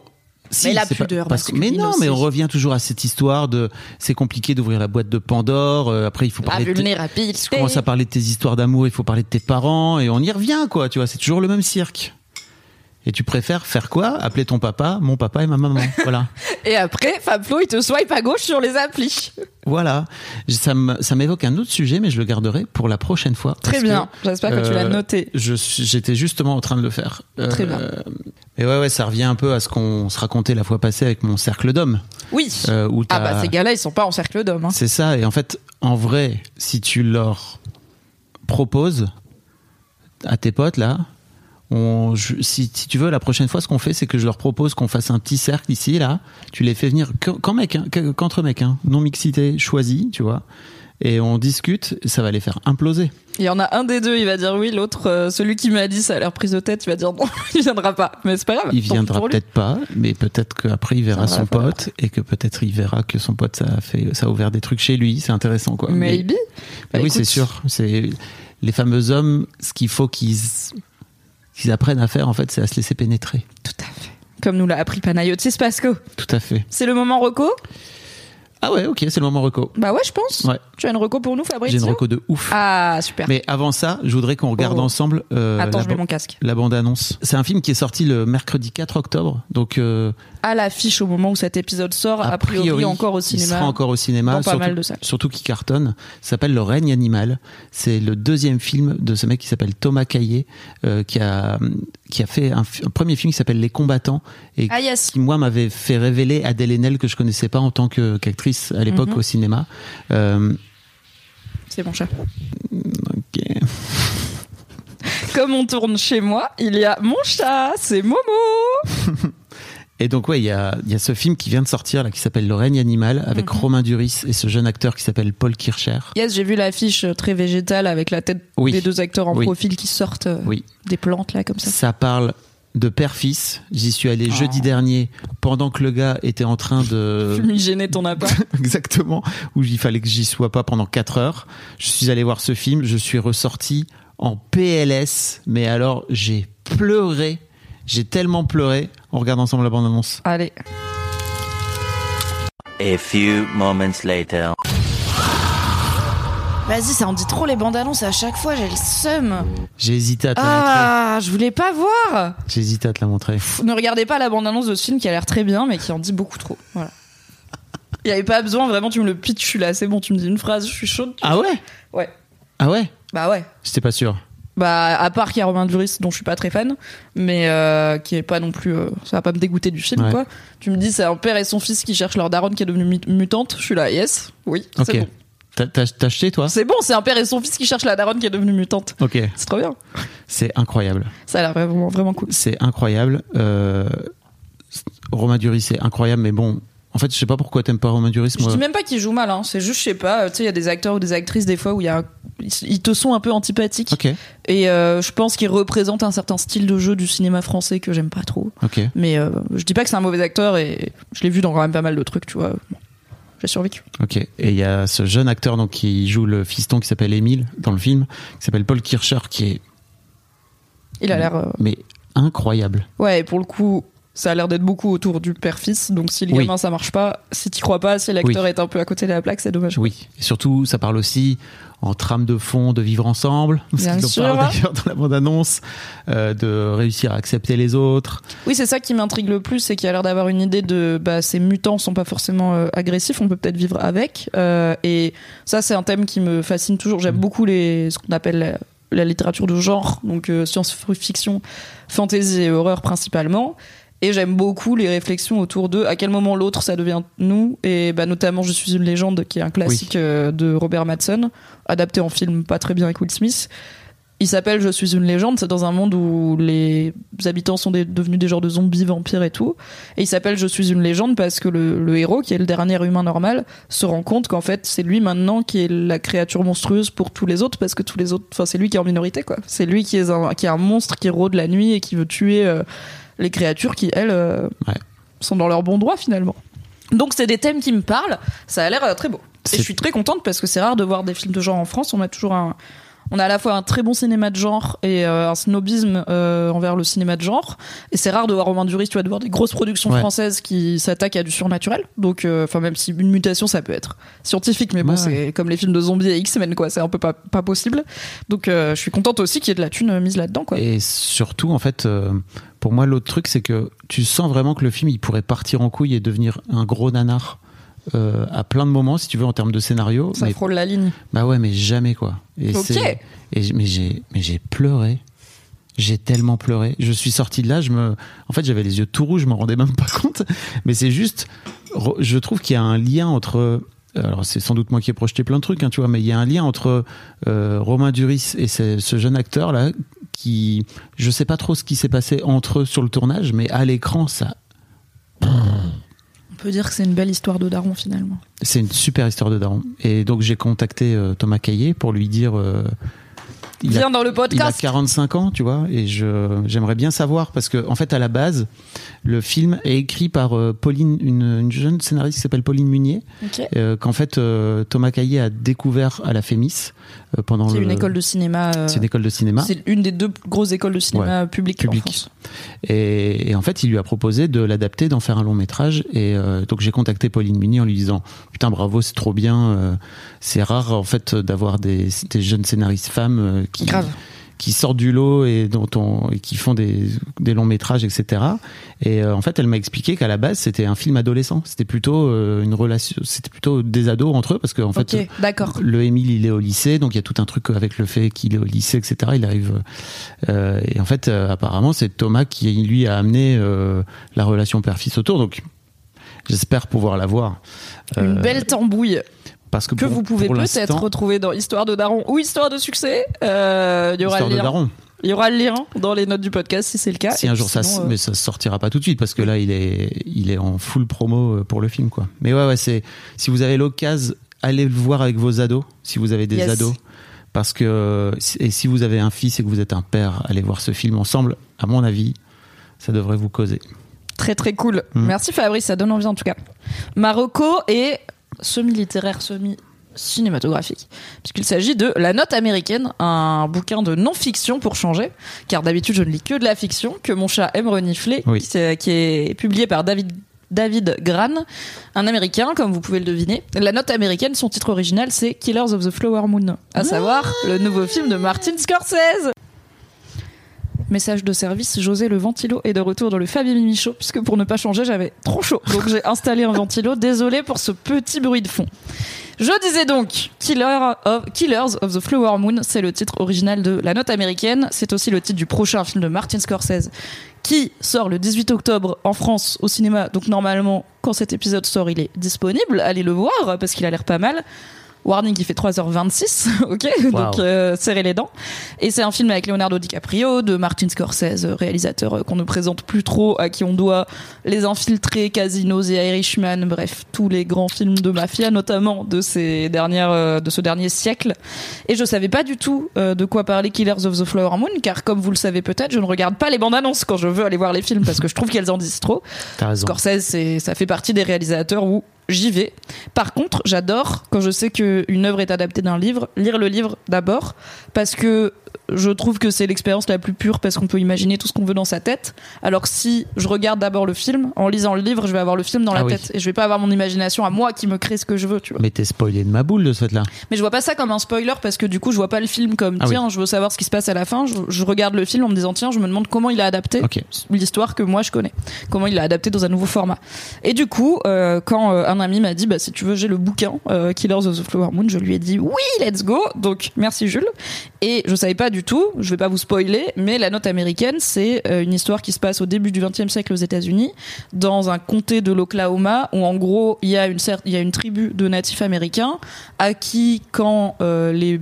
Si, Mais la pudeur parce que- Mais non, mais on revient toujours à cette histoire de c'est compliqué d'ouvrir la boîte de Pandore. euh, après, il faut La parler. de tes- vulnérabilité. tu commences à parler de tes histoires d'amour, il faut parler de tes parents et on y revient quoi. Tu vois, c'est toujours le même cirque. Et tu préfères faire quoi? Appeler ton papa, mon papa et ma maman. Voilà. Et après, Fab Flo, il te swipe à gauche sur les applis. Voilà. Ça m'évoque un autre sujet, mais je le garderai pour la prochaine fois. Très bien. J'espère que tu l'as euh, noté. J'étais justement en train de le faire. Très bien. Et ouais, ouais, ça revient un peu à ce qu'on se racontait la fois passée avec mon cercle d'hommes. Oui. euh, où ah bah ces gars-là, ils sont pas en cercle d'hommes. hein. C'est ça. Et en fait, en vrai, si tu leur proposes à tes potes là, on, je- si, si tu veux, la prochaine fois, ce qu'on fait, c'est que je leur propose qu'on fasse un petit cercle ici, là. Tu les fais venir que- qu'en mec, hein, que- qu'entre mecs, hein, non mixité, choisi, tu vois. Et on discute, ça va les faire imploser. Il y en a un des deux, il va dire oui, l'autre, euh, celui qui m'a dit ça a l'air prise de tête, il va dire non, il viendra pas. Mais c'est pas grave. Il viendra peut-être pas, mais peut-être qu'après il verra son pote et que peut-être il verra que son pote ça a fait, ça a ouvert des trucs chez lui. C'est intéressant, quoi. Mais- Maybe. Bah oui, c'est sûr. C'est les fameux hommes. Ce qu'il faut qu'ils qu'ils apprennent à faire, en fait, c'est à se laisser pénétrer. Tout à fait. Comme nous l'a appris Panayotis Pasco. Tout à fait. C'est le moment reco? Ah ouais, ok, c'est le moment reco. Bah ouais, je pense. Ouais. Tu as une reco pour nous, Fabrice? J'ai une reco de ouf. Ah, super. Mais avant ça, je voudrais qu'on regarde Oh. ensemble euh, Attends, la, je mets mon casque. la bande-annonce. C'est un film qui est sorti le mercredi 4 octobre, donc euh, À l'affiche au moment où cet épisode sort, a, priori, encore au il cinéma. sera encore au cinéma, dans pas surtout, mal de salles. surtout qui cartonne. S'appelle Le règne animal. C'est le deuxième film de ce mec qui s'appelle Thomas Caillé, euh, qui a qui a fait un, premier film qui s'appelle Les combattants et Ah yes. qui moi m'avait fait révéler Adèle Haenel que je connaissais pas en tant que- à l'époque Mhm. au cinéma. Euh, C'est mon chat. ok. Comme on tourne chez moi, il y a mon chat, c'est Momo. Et donc ouais, il y a, y a ce film qui vient de sortir là qui s'appelle Le règne animal avec Mhm. Romain Duris et ce jeune acteur qui s'appelle Paul Kircher. Yes, j'ai vu l'affiche très végétale avec la tête Oui. des deux acteurs en Oui. profil qui sortent euh, Oui. des plantes là comme ça. Ça parle de père-fils. J'y suis allé Oh. jeudi dernier pendant que le gars était en train de Fumigéner ton appart. exactement où il fallait que j'y sois pas pendant 4 heures. Je suis allé voir ce film, je suis ressorti en PLS, mais alors j'ai pleuré, j'ai tellement pleuré. On regarde ensemble la bande-annonce. Allez. A few moments later. Vas-y, ça en dit trop les bandes annonces à chaque fois, j'ai le seum. J'ai hésité à te la montrer. Ah, je voulais pas voir. J'ai hésité à te la montrer. Pff, Ne regardez pas la bande annonce de ce film qui a l'air très bien, mais qui en dit beaucoup trop. Voilà. Il y avait pas besoin, vraiment, tu me le pitches, je suis là, c'est bon, tu me dis une phrase, je suis chaude. Ah ouais Ouais. Ah ouais Bah ouais. J'étais pas sûr. Bah, à part qu'il y a Romain Duris, dont je suis pas très fan, mais euh, qui est pas non plus. euh, ça va pas me dégoûter du film, Ouais. quoi. Tu me dis, c'est un père et son fils qui cherchent leur daronne qui est devenue mut- mutante. Je suis là, yes, oui, Ok. c'est bon. T'as- acheté toi? C'est bon, c'est un père et son fils qui cherchent la daronne qui est devenue mutante. Ok. C'est trop bien. C'est incroyable. Ça a l'air vraiment, vraiment cool. C'est incroyable. Euh, Romain Duris, c'est incroyable, mais bon. En fait, je sais pas pourquoi t'aimes pas Romain Duris. Je Moi. dis même pas qu'il joue mal, hein. c'est juste, je sais pas, euh, tu sais, il y a des acteurs ou des actrices des fois où y a un- ils te sont un peu antipathiques. Ok. Et euh, je pense qu'ils représentent un certain style de jeu du cinéma français que j'aime pas trop. Ok. Mais euh, je dis pas que c'est un mauvais acteur et je l'ai vu dans quand même pas mal de trucs, tu vois. Bon, J'ai survécu. Ok. Et il y a ce jeune acteur donc qui joue le fiston qui s'appelle Émile dans le film, qui s'appelle Paul Kircher, qui est Il a l'air. euh, mais incroyable. Ouais, et pour le coup, ça a l'air d'être beaucoup autour du père-fils. Donc si le Oui. gamin ça marche pas, si t'y crois pas, si l'acteur Oui. est un peu à côté de la plaque, c'est dommage. Oui. Et surtout, ça parle aussi en trame de fond de vivre ensemble. Ce Bien qu'ils en sûr. parlent d'ailleurs dans la bande-annonce, euh, de réussir à accepter les autres. Oui, c'est ça qui m'intrigue le plus, c'est qu'il a l'air d'avoir une idée de bah, ces mutants sont pas forcément euh, agressifs, on peut peut-être vivre avec. Euh, et ça, c'est un thème qui me fascine toujours. J'aime Mm. beaucoup les, ce qu'on appelle la, littérature de genre, donc science-fiction, fantasy et horreur principalement. Et j'aime beaucoup les réflexions autour de à quel moment l'autre ça devient nous. Et bah, notamment Je suis une légende, qui est un classique euh, de Robert Madsen, adapté en film pas très bien avec Will Smith. Il s'appelle Je suis une légende, c'est dans un monde où les habitants sont des- devenus des genres de zombies, vampires et tout. Et il s'appelle Je suis une légende parce que le, le héros, qui est le dernier humain normal, se rend compte qu'en fait c'est lui maintenant qui est la créature monstrueuse pour tous les autres parce que tous les autres, enfin c'est lui qui est en minorité quoi. C'est lui qui est un, qui est un monstre qui rôde la nuit et qui veut tuer euh, les créatures qui elles euh, Ouais. sont dans leur bon droit finalement. Donc c'est des thèmes qui me parlent, ça a l'air euh, très beau. Et je suis très contente parce que c'est rare de voir des films de genre en France, on a toujours un on a à la fois un très bon cinéma de genre et euh, un snobisme euh, envers le cinéma de genre. Et c'est rare de voir Romain Duris, tu vois, de voir des grosses productions Ouais. françaises qui s'attaquent à du surnaturel. Donc, euh, enfin, même si une mutation, ça peut être scientifique, mais bon, Ouais, c'est comme les films de zombies et X-Men, quoi. C'est un peu pas, pas possible. Donc, je suis contente aussi qu'il y ait de la thune mise là-dedans, quoi. Et surtout, en fait, pour moi, l'autre truc, c'est que tu sens vraiment que le film, il pourrait partir en couille et devenir un gros nanar euh, à plein de moments, si tu veux, en termes de scénario. Ça mais, frôle la ligne. bah ouais, mais jamais, quoi. Et Ok. Et, mais j'ai, pleuré. J'ai tellement pleuré. Je suis sorti de là, je me, en fait, j'avais les yeux tout rouges, je m'en rendais même pas compte. Mais c'est juste, je trouve qu'il y a un lien entre, alors c'est sans doute moi qui ai projeté plein de trucs, hein, tu vois, mais il y a un lien entre euh, Romain Duris et ce, ce jeune acteur là, qui, je sais pas trop ce qui s'est passé entre eux sur le tournage, mais à l'écran, ça, peut dire que c'est une belle histoire de daron, finalement. c'est une super histoire de daron. Et donc j'ai contacté euh, Thomas Caillé pour lui dire. euh, il a- Viens dans le Il a podcast. 45 ans, tu vois, et je j'aimerais bien savoir parce que en fait à la base, le film est écrit par euh, Pauline, une, une jeune scénariste qui s'appelle Pauline Munier, qu'en fait Thomas Caillé a découvert à la Fémis pendant C'est le. une école de cinéma. euh, C'est une école de cinéma. C'est une des deux grosses écoles de cinéma publiques public. en France. Et, et en fait, il lui a proposé de l'adapter, d'en faire un long métrage. Et euh, donc j'ai contacté Pauline Munier en lui disant putain bravo, c'est trop bien. euh, c'est rare en fait d'avoir des, des jeunes scénaristes femmes euh, qui Grave. Qui sortent du lot et dont on et qui font des, des longs métrages, etc. Et euh, en fait, elle m'a expliqué qu'à la base, c'était un film adolescent. C'était plutôt euh, une relation, c'était plutôt des ados entre eux parce qu'en fait, ok, d'accord. le Émile, il est au lycée, donc il y a tout un truc avec le fait qu'il est au lycée, etc. Il arrive. euh, et en fait, apparemment, c'est Thomas qui, lui, a amené la relation père-fils autour. Donc, j'espère pouvoir la voir. Une belle tambouille parce que que pour- vous pouvez peut-être retrouver dans Histoire de Daron ou Histoire de succès. Euh, il y aura Histoire le de. Daron. Il y aura le lien dans les notes du podcast si c'est le cas. Si Et un jour ça, sinon, euh, mais ça sortira pas tout de suite parce que là il est, il est en full promo euh, pour le film quoi. Mais ouais ouais c'est, si vous avez l'occasion, allez le voir avec vos ados, si vous avez des Yes. ados, parce que euh, et si vous avez un fils et que vous êtes un père, allez voir ce film ensemble. À mon avis, ça devrait vous causer. Très très cool. Mm. Merci Fabrice, ça donne envie en tout cas. Marocco est semi-littéraire, semi-cinématographique, puisqu'il s'agit de La Note américaine, un bouquin de non-fiction pour changer, car d'habitude je ne lis que de la fiction, que mon chat aime renifler, Oui. qui, s'est- qui est publié par David David Gran, un américain, comme vous pouvez le deviner. La note américaine, son titre original, c'est Killers of the Flower Moon, à savoir le nouveau film de Martin Scorsese. Message de service, José le ventilo est de retour dans le Fabien Mimichaud, puisque pour ne pas changer, j'avais trop chaud. Donc j'ai installé un ventilo. Désolé pour ce petit bruit de fond. Je disais donc Killers of the Flower Moon, c'est le titre original de La Note américaine. C'est aussi le titre du prochain film de Martin Scorsese qui sort le 18 octobre en France au cinéma. Donc normalement, quand cet épisode sort, il est disponible. Allez le voir parce qu'il a l'air pas mal. Warning, il fait 3h26, ok Donc euh, serrez les dents. Et c'est un film avec Leonardo DiCaprio, de Martin Scorsese, réalisateur euh, qu'on ne présente plus trop, à qui on doit Les Infiltrés, Casinos et Irishman, bref, tous les grands films de mafia, notamment de ces dernières, euh, de ce dernier siècle. Et je savais pas du tout euh, de quoi parler Killers of the Flower Moon, car comme vous le savez peut-être, je ne regarde pas les bandes annonces quand je veux aller voir les films parce que je trouve qu'elles en disent trop. Scorsese, ça fait partie des réalisateurs où j'y vais. Par contre, j'adore quand je sais qu'une œuvre est adaptée d'un livre, lire le livre d'abord, parce que je trouve que c'est l'expérience la plus pure parce qu'on peut imaginer tout ce qu'on veut dans sa tête. Alors que si je regarde d'abord le film, en lisant le livre, je vais avoir le film dans la Ah oui. tête et je vais pas avoir mon imagination à moi qui me crée ce que je veux, tu vois. Mais t'es spoilé de ma boule de ce fait-là. Mais je vois pas ça comme un spoiler parce que du coup, je vois pas le film comme Ah oui. tiens, je veux savoir ce qui se passe à la fin. Je, je regarde le film en me disant tiens, je me demande comment il a adapté l'histoire que moi je connais, comment il l'a adapté dans un nouveau format. Et du coup, euh, quand euh, un ami m'a dit bah si tu veux j'ai le bouquin euh, Killers of the Flower Moon, je lui ai dit oui, let's go. Donc merci Jules. Et je savais pas du tout, je vais pas vous spoiler, mais la note américaine, c'est euh, une histoire qui se passe au début du XXe siècle aux États-Unis, dans un comté de l'Oklahoma, où en gros il y a une y a une tribu de natifs américains à qui quand euh, les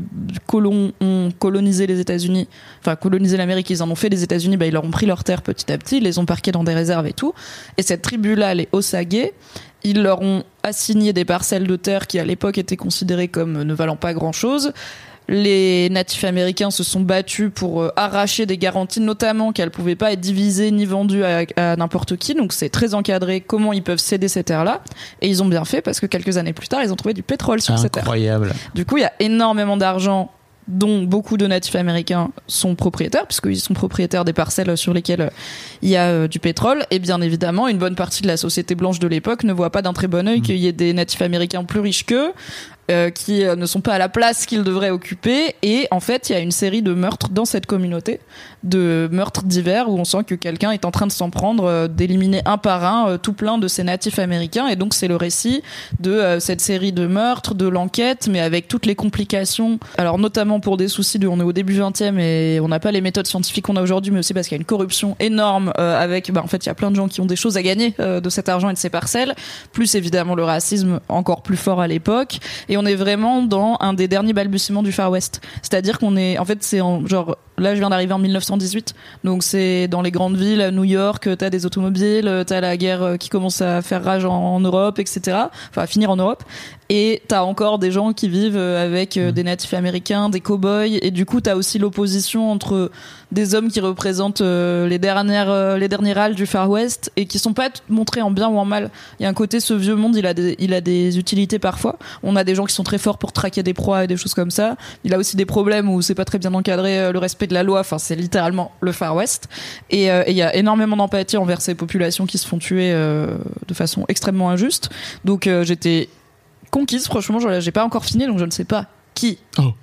colons ont colonisé les États-Unis, enfin colonisé l'Amérique, ils en ont fait des États-Unis, bah, ils leur ont pris leurs terres petit à petit, ils les ont parqués dans des réserves et tout. Et cette tribu-là, les Osage, ils leur ont assigné des parcelles de terre qui à l'époque étaient considérées comme ne valant pas grand-chose. Les natifs américains se sont battus pour euh, arracher des garanties, notamment qu'elles pouvaient pas être divisées ni vendues à, à n'importe qui. Donc c'est très encadré comment ils peuvent céder ces terres-là. Et ils ont bien fait parce que quelques années plus tard, ils ont trouvé du pétrole sur ces terres. Incroyable. Du coup, il y a énormément d'argent dont beaucoup de natifs américains sont propriétaires, puisqu'ils sont propriétaires des parcelles sur lesquelles euh, il y a euh, du pétrole. Et bien évidemment, une bonne partie de la société blanche de l'époque ne voit pas d'un très bon œil qu'il y ait des natifs américains plus riches qu'eux, euh, qui euh, ne sont pas à la place qu'ils devraient occuper. Et en fait, il y a une série de meurtres dans cette communauté, de meurtres divers où on sent que quelqu'un est en train de s'en prendre, euh, d'éliminer un par un euh, tout plein de ces natifs américains. Et donc, c'est le récit de euh, cette série de meurtres, de l'enquête, mais avec toutes les complications. Alors, notamment pour des soucis de, on est au début 20e et on n'a pas les méthodes scientifiques qu'on a aujourd'hui, mais aussi parce qu'il y a une corruption énorme euh, avec, bah, en fait, il y a plein de gens qui ont des choses à gagner de cet argent et de ces parcelles, plus évidemment le racisme encore plus fort à l'époque. On est vraiment dans un des derniers balbutiements du Far West. C'est-à-dire qu'on est, en fait, c'est en, genre, là, je viens d'arriver en 1918. Donc, c'est dans les grandes villes, à New York, t'as des automobiles, t'as la guerre euh, qui commence à faire rage en, en Europe, etc. Enfin, à finir en Europe. Et t'as encore des gens qui vivent euh, avec euh, des natifs américains, des cow-boys, et du coup t'as aussi l'opposition entre des hommes qui représentent euh, les dernières euh, les derniers râles du Far West et qui sont pas montrés en bien ou en mal. Il y a un côté ce vieux monde, il a des, il a des utilités parfois. On a des gens qui sont très forts pour traquer des proies et des choses comme ça. Il a aussi des problèmes où c'est pas très bien encadré euh, le respect de la loi. Enfin, c'est littéralement le Far West. Et euh, et il y a énormément d'empathie envers ces populations qui se font tuer euh, de façon extrêmement injuste. Donc euh, j'étais conquise. Franchement, je- j'ai pas encore fini, donc je ne sais pas qui. Oh.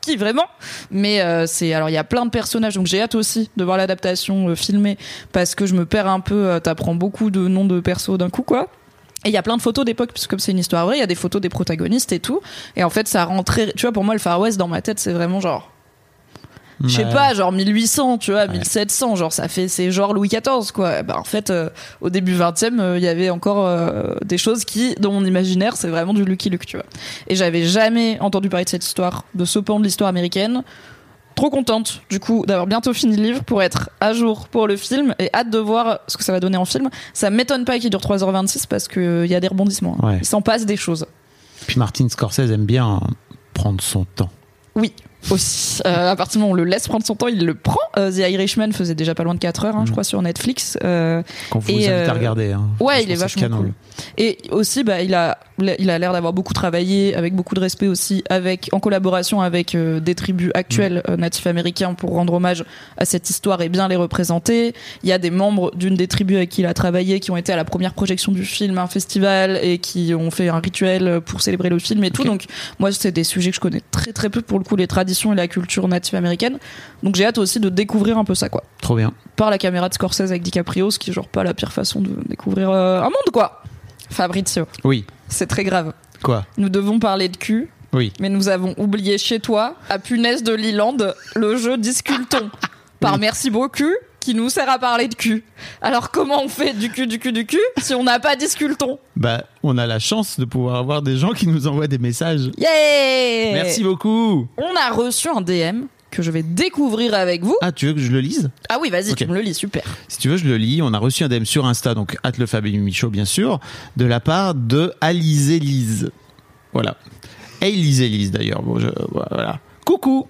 qui vraiment? Mais c'est alors il y a plein de personnages, donc j'ai hâte aussi de voir l'adaptation filmée parce que je me perds un peu. T'apprends beaucoup de noms de persos d'un coup, quoi. Et il y a plein de photos d'époque, puisque comme c'est une histoire vraie, il y a des photos des protagonistes et tout. Et en fait, ça rend très. Tu vois, pour moi, le Far West, dans ma tête, c'est vraiment genre. Je sais Ouais. pas, genre 1800, tu vois, 1700, genre ça fait, c'est genre Louis XIV, quoi. Bah, en fait, euh, au début 20e, euh, il y avait encore euh, des choses qui, dans mon imaginaire, c'est vraiment du Lucky Luke, tu vois. Et j'avais jamais entendu parler de cette histoire, de ce pan de l'histoire américaine. Trop contente, du coup, d'avoir bientôt fini le livre pour être à jour pour le film et hâte de voir ce que ça va donner en film. Ça m'étonne pas qu'il dure 3h26 parce qu'il y a des rebondissements. hein. Ouais. Il s'en passe des choses. Puis Martin Scorsese aime bien prendre son temps. Oui, aussi. Euh, à partir du moment où on le laisse prendre son temps, il le prend. Euh, The Irishman faisait déjà pas loin de 4 heures, hein, je crois, sur Netflix. Euh, Qu'on vous Et, à euh, regarder. hein. ouais, il est vachement canon. cool. Et aussi, bah, il a, il a l'air d'avoir beaucoup travaillé avec beaucoup de respect aussi, avec, en collaboration avec euh, des tribus actuelles euh, natifs américains pour rendre hommage à cette histoire et bien les représenter. Il y a des membres d'une des tribus avec qui il a travaillé qui ont été à la première projection du film, à un festival et qui ont fait un rituel pour célébrer le film et tout. Donc, moi, c'est des sujets que je connais très très peu pour le coup, les traditions et la culture native américaine. Donc, j'ai hâte aussi de découvrir un peu ça, quoi Trop bien. par la caméra de Scorsese avec DiCaprio, ce qui est genre pas la pire façon de découvrir euh, un monde, quoi. Fabrizio, Oui. c'est très grave. Quoi? Nous devons parler de cul, Oui. mais nous avons oublié chez toi, à Punaise de Liland, le jeu Disculton. Par. Merci beaucoup, qui nous sert à parler de cul. Alors comment on fait du cul, du cul, du cul, si on n'a pas Disculton Bah, on a la chance de pouvoir avoir des gens qui nous envoient des messages. Yeah Merci beaucoup. On a reçu un DM que je vais découvrir avec vous. Ah, tu veux que je le lise? Ah oui, vas-y, tu me le lis, super. Si tu veux, je le lis. On a reçu un DM sur Insta, donc at le Show, bien sûr, de la part de Alizé Lise. Voilà. Et Lisez Lise d'ailleurs. Bon, je, voilà. Coucou.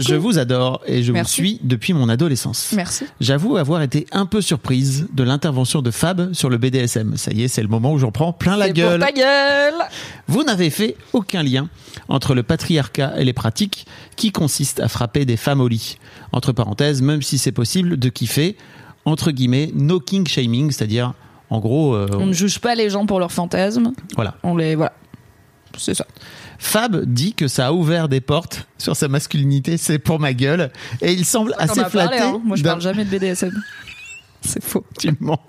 Je vous adore et je Merci. vous suis depuis mon adolescence. Merci. J'avoue avoir été un peu surprise de l'intervention de Fab sur le BDSM. Ça y est, c'est le moment où j'en prends plein la gueule. pour ta gueule Vous n'avez fait aucun lien entre le patriarcat et les pratiques qui consistent à frapper des femmes au lit. Entre parenthèses, même si c'est possible de kiffer, entre guillemets, no king shaming, c'est-à-dire, en gros, euh, On ne juge pas les gens pour leurs fantasmes. voilà. On les voilà. C'est ça. Fab dit que ça a ouvert des portes sur sa masculinité, c'est pour ma gueule, et il semble assez parlé, flatté. hein. Moi, je parle jamais de BDSM. C'est faux. tu mens.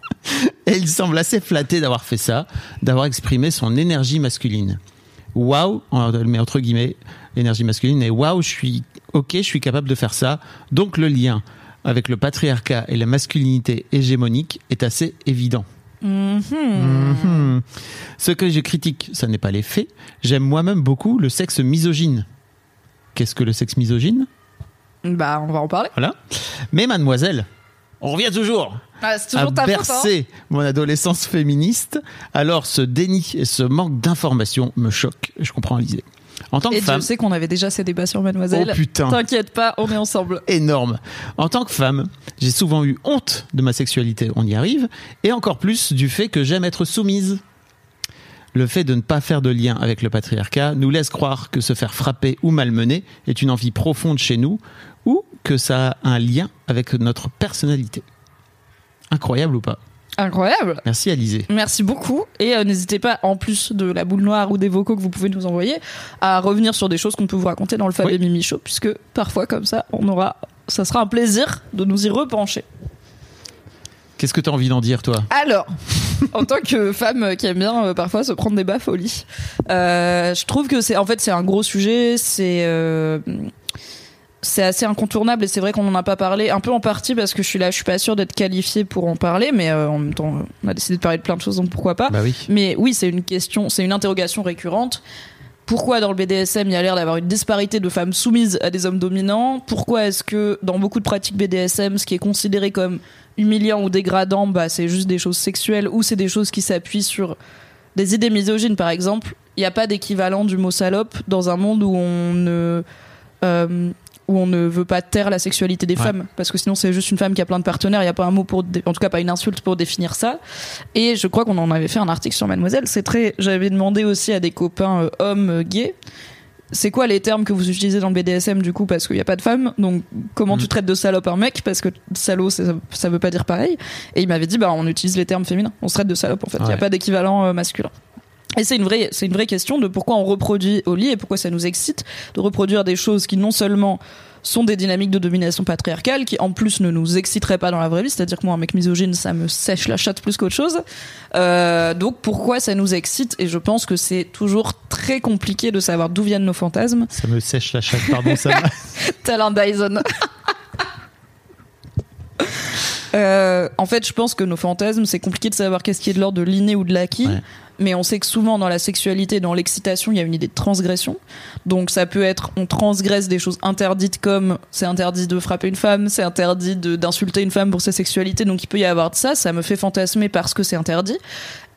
Et il semble assez flatté d'avoir fait ça, d'avoir exprimé son énergie masculine. Waouh, on le met entre guillemets, l'énergie masculine, et waouh, je suis ok, je suis capable de faire ça. Donc le lien avec le patriarcat et la masculinité hégémonique est assez évident. Mhm. Ce que je critique, ce n'est pas les faits. J'aime moi-même beaucoup le sexe misogyne. Qu'est-ce que le sexe misogyne? Bah, on va en parler. Voilà. Mais mademoiselle, on revient toujours Ah, c'est à toujours ta faute. hein. mon adolescence féministe, alors ce déni et ce manque d'information me choquent. Je comprends Alizé. En tant que Et femme, Dieu sait qu'on avait déjà ces débats sur Mademoiselle. Oh, putain. T'inquiète pas, on est ensemble. énorme. En tant que femme, j'ai souvent eu honte de ma sexualité, on y arrive, et encore plus du fait que j'aime être soumise. Le fait de ne pas faire de lien avec le patriarcat nous laisse croire que se faire frapper ou malmener est une envie profonde chez nous ou que ça a un lien avec notre personnalité. Incroyable ou pas? Incroyable. Merci Alizé. Merci beaucoup. Et euh, n'hésitez pas, en plus de la boule noire ou des vocaux que vous pouvez nous envoyer, à revenir sur des choses qu'on peut vous raconter dans le Fab Oui. et Mimi Show, puisque parfois, comme ça, on aura, ça sera un plaisir de nous y repencher. Qu'est-ce que tu as envie d'en dire toi? Alors, en tant que femme qui aime bien euh, parfois se prendre des baffes au lit, euh, je trouve que c'est en fait c'est un gros sujet, c'est c'est assez incontournable et c'est vrai qu'on n'en a pas parlé un peu en partie parce que je suis là, je suis pas sûre d'être qualifiée pour en parler, mais euh, en même temps on a décidé de parler de plein de choses donc pourquoi pas. Bah oui. Mais oui, c'est une question, c'est une interrogation récurrente. Pourquoi dans le BDSM il y a l'air d'avoir une disparité de femmes soumises à des hommes dominants? Pourquoi est-ce que dans beaucoup de pratiques BDSM, ce qui est considéré comme humiliant ou dégradant, bah, c'est juste des choses sexuelles ou c'est des choses qui s'appuient sur des idées misogynes par exemple? Il n'y a pas d'équivalent du mot salope dans un monde où on ne euh, où on ne veut pas taire la sexualité des Ouais. femmes. Parce que sinon c'est juste une femme qui a plein de partenaires il n'y a pas un mot pour en tout cas pas une insulte pour définir ça. Et je crois qu'on en avait fait un article sur Mademoiselle. C'est très j'avais demandé aussi à des copains euh, hommes euh, gays c'est quoi les termes que vous utilisez dans le BDSM du coup parce qu'il n'y a pas de femmes? Donc comment Mm. tu traites de salope un mec? Parce que salaud ça, ça veut pas dire pareil. Et il m'avait dit bah on utilise les termes féminins. On se traite de salope en fait. Il n'y a pas d'équivalent euh, masculin et c'est une vraie, c'est une vraie question de pourquoi on reproduit au lit et pourquoi ça nous excite de reproduire des choses qui non seulement sont des dynamiques de domination patriarcale qui en plus ne nous exciteraient pas dans la vraie vie, c'est-à-dire que moi un mec misogyne ça me sèche la chatte plus qu'autre chose. Euh, donc pourquoi ça nous excite? Et je pense que c'est toujours très compliqué de savoir d'où viennent nos fantasmes. Ça me sèche la chatte, pardon, ça Tel un Dyson. Euh, en fait, je pense que nos fantasmes, c'est compliqué de savoir qu'est-ce qui est de l'ordre de l'inné ou de l'acquis. Ouais. Mais on sait que souvent dans la sexualité, dans l'excitation, il y a une idée de transgression. Donc ça peut être, on transgresse des choses interdites comme c'est interdit de frapper une femme, c'est interdit d'insulter une femme pour sa sexualité. Donc il peut y avoir de ça. Ça me fait fantasmer parce que c'est interdit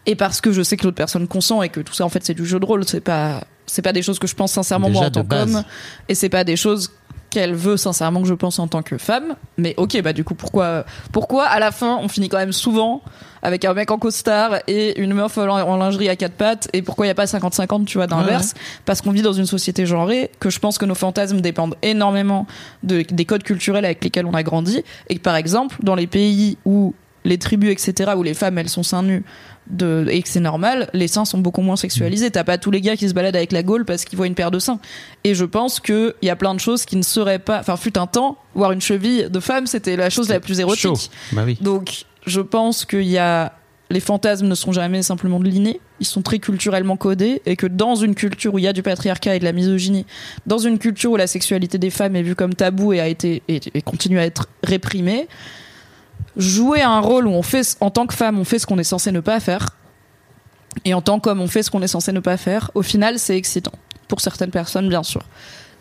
et parce que je sais que l'autre personne consent et que tout ça en fait c'est du jeu de rôle. C'est pas, c'est pas des choses que je pense sincèrement moi en tant qu'homme et c'est pas des choses qu'elle veut sincèrement que je pense en tant que femme. Mais ok, bah du coup, pourquoi, pourquoi à la fin on finit quand même souvent avec un mec en costard et une meuf en lingerie à quatre pattes? Et pourquoi il n'y a pas 50-50 tu vois d'inverse? Parce qu'on vit dans une société genrée que je pense que nos fantasmes dépendent énormément de, des codes culturels avec lesquels on a grandi. Et que par exemple dans les pays où les tribus etc où les femmes elles sont seins nus de, et que c'est normal, les seins sont beaucoup moins sexualisés. T'as pas tous les gars qui se baladent avec la gaule parce qu'ils voient une paire de seins. Et je pense que il y a plein de choses qui ne seraient pas. Enfin, fut un temps, voir une cheville de femme, c'était la chose la plus érotique. Bah oui. Donc, je pense qu'il y a les fantasmes ne sont jamais simplement de l'inné, ils sont très culturellement codés et que dans une culture où il y a du patriarcat et de la misogynie, dans une culture où la sexualité des femmes est vue comme tabou et a été et, et continue à être réprimée, jouer un rôle où on fait en tant que femme, on fait ce qu'on est censé ne pas faire et en tant qu'homme, on fait ce qu'on est censé ne pas faire, au final, c'est excitant pour certaines personnes bien sûr.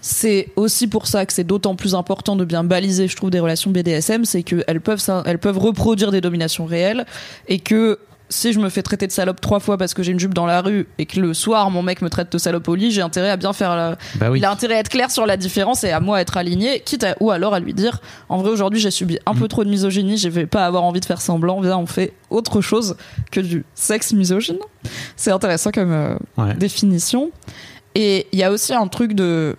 C'est aussi pour ça que c'est d'autant plus important de bien baliser, je trouve, des relations BDSM, c'est qu'elles peuvent, elles peuvent reproduire des dominations réelles et que si je me fais traiter de salope trois fois parce que j'ai une jupe dans la rue et que le soir mon mec me traite de salope au lit, j'ai intérêt à bien faire la... Bah oui. Il a intérêt à être clair sur la différence et à moi à être aligné, quitte à, ou alors à lui dire, en vrai aujourd'hui j'ai subi un peu trop de misogynie, je vais pas avoir envie de faire semblant, viens on fait autre chose que du sexe misogyne. C'est intéressant comme euh, Ouais. définition. Et il y a aussi un truc de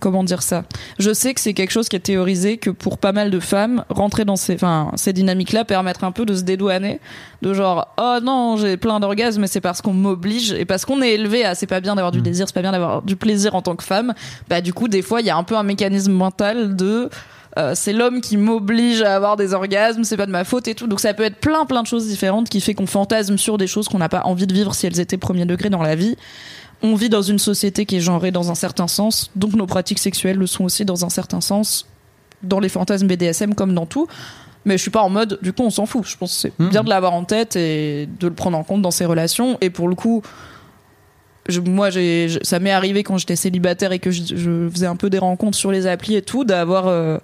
comment dire ça? Je sais que c'est quelque chose qui est théorisé que pour pas mal de femmes, rentrer dans ces, enfin, ces dynamiques-là permettre un peu de se dédouaner, de genre oh non j'ai plein d'orgasmes, mais c'est parce qu'on m'oblige et parce qu'on est élevé à c'est pas bien d'avoir du désir, c'est pas bien d'avoir du plaisir en tant que femme. Bah du coup des fois il y a un peu un mécanisme mental de euh, c'est l'homme qui m'oblige à avoir des orgasmes, c'est pas de ma faute et tout. Donc ça peut être plein plein de choses différentes qui fait qu'on fantasme sur des choses qu'on n'a pas envie de vivre si elles étaient premier degré dans la vie. On vit dans une société qui est genrée dans un certain sens, donc nos pratiques sexuelles le sont aussi dans un certain sens, dans les fantasmes BDSM comme dans tout. Mais je suis pas en mode, du coup, on s'en fout. Je pense que c'est Mhm. bien de l'avoir en tête et de le prendre en compte dans ses relations. Et pour le coup, je- moi, j'ai, je- ça m'est arrivé quand j'étais célibataire et que je, je faisais un peu des rencontres sur les applis et tout, d'avoir euh,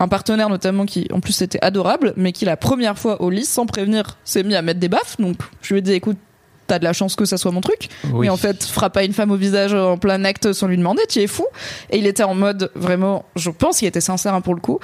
un partenaire notamment qui, en plus, était adorable, mais qui la première fois au lit, sans prévenir, s'est mis à mettre des baffes. Donc, je lui ai dit, écoute, t'as de la chance que ça soit mon truc. Oui. Mais en fait, frappe pas une femme au visage en plein acte sans lui demander, tu es fou. Et il était en mode, vraiment, je pense qu'il était sincère hein, pour le coup.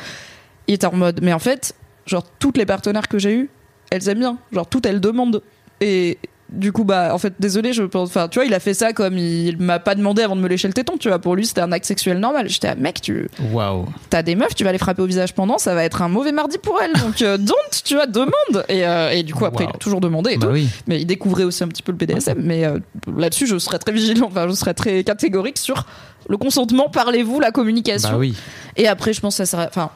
Il était en mode, mais en fait, genre, toutes les partenaires que j'ai eus, elles aiment bien. Genre, toutes elles demandent. Et du coup, bah, en fait, désolé, je pense, enfin, tu vois, il a fait ça comme il m'a pas demandé avant de me lécher le téton, tu vois. Pour lui, c'était un acte sexuel normal. J'étais, ah, mec, tu, Waouh. t'as des meufs, tu vas les frapper au visage pendant, ça va être un mauvais mardi pour elles. Donc, euh, don't, tu vois, demande. Et, euh, et du coup, après, Wow. il a toujours demandé et Bah tout. oui. Mais il découvrait aussi un petit peu le BDSM. Mais euh, là-dessus, je serais très vigilant, enfin, je serais très catégorique sur le consentement, parlez-vous, la communication. Bah oui. Et après, je pense que ça enfin,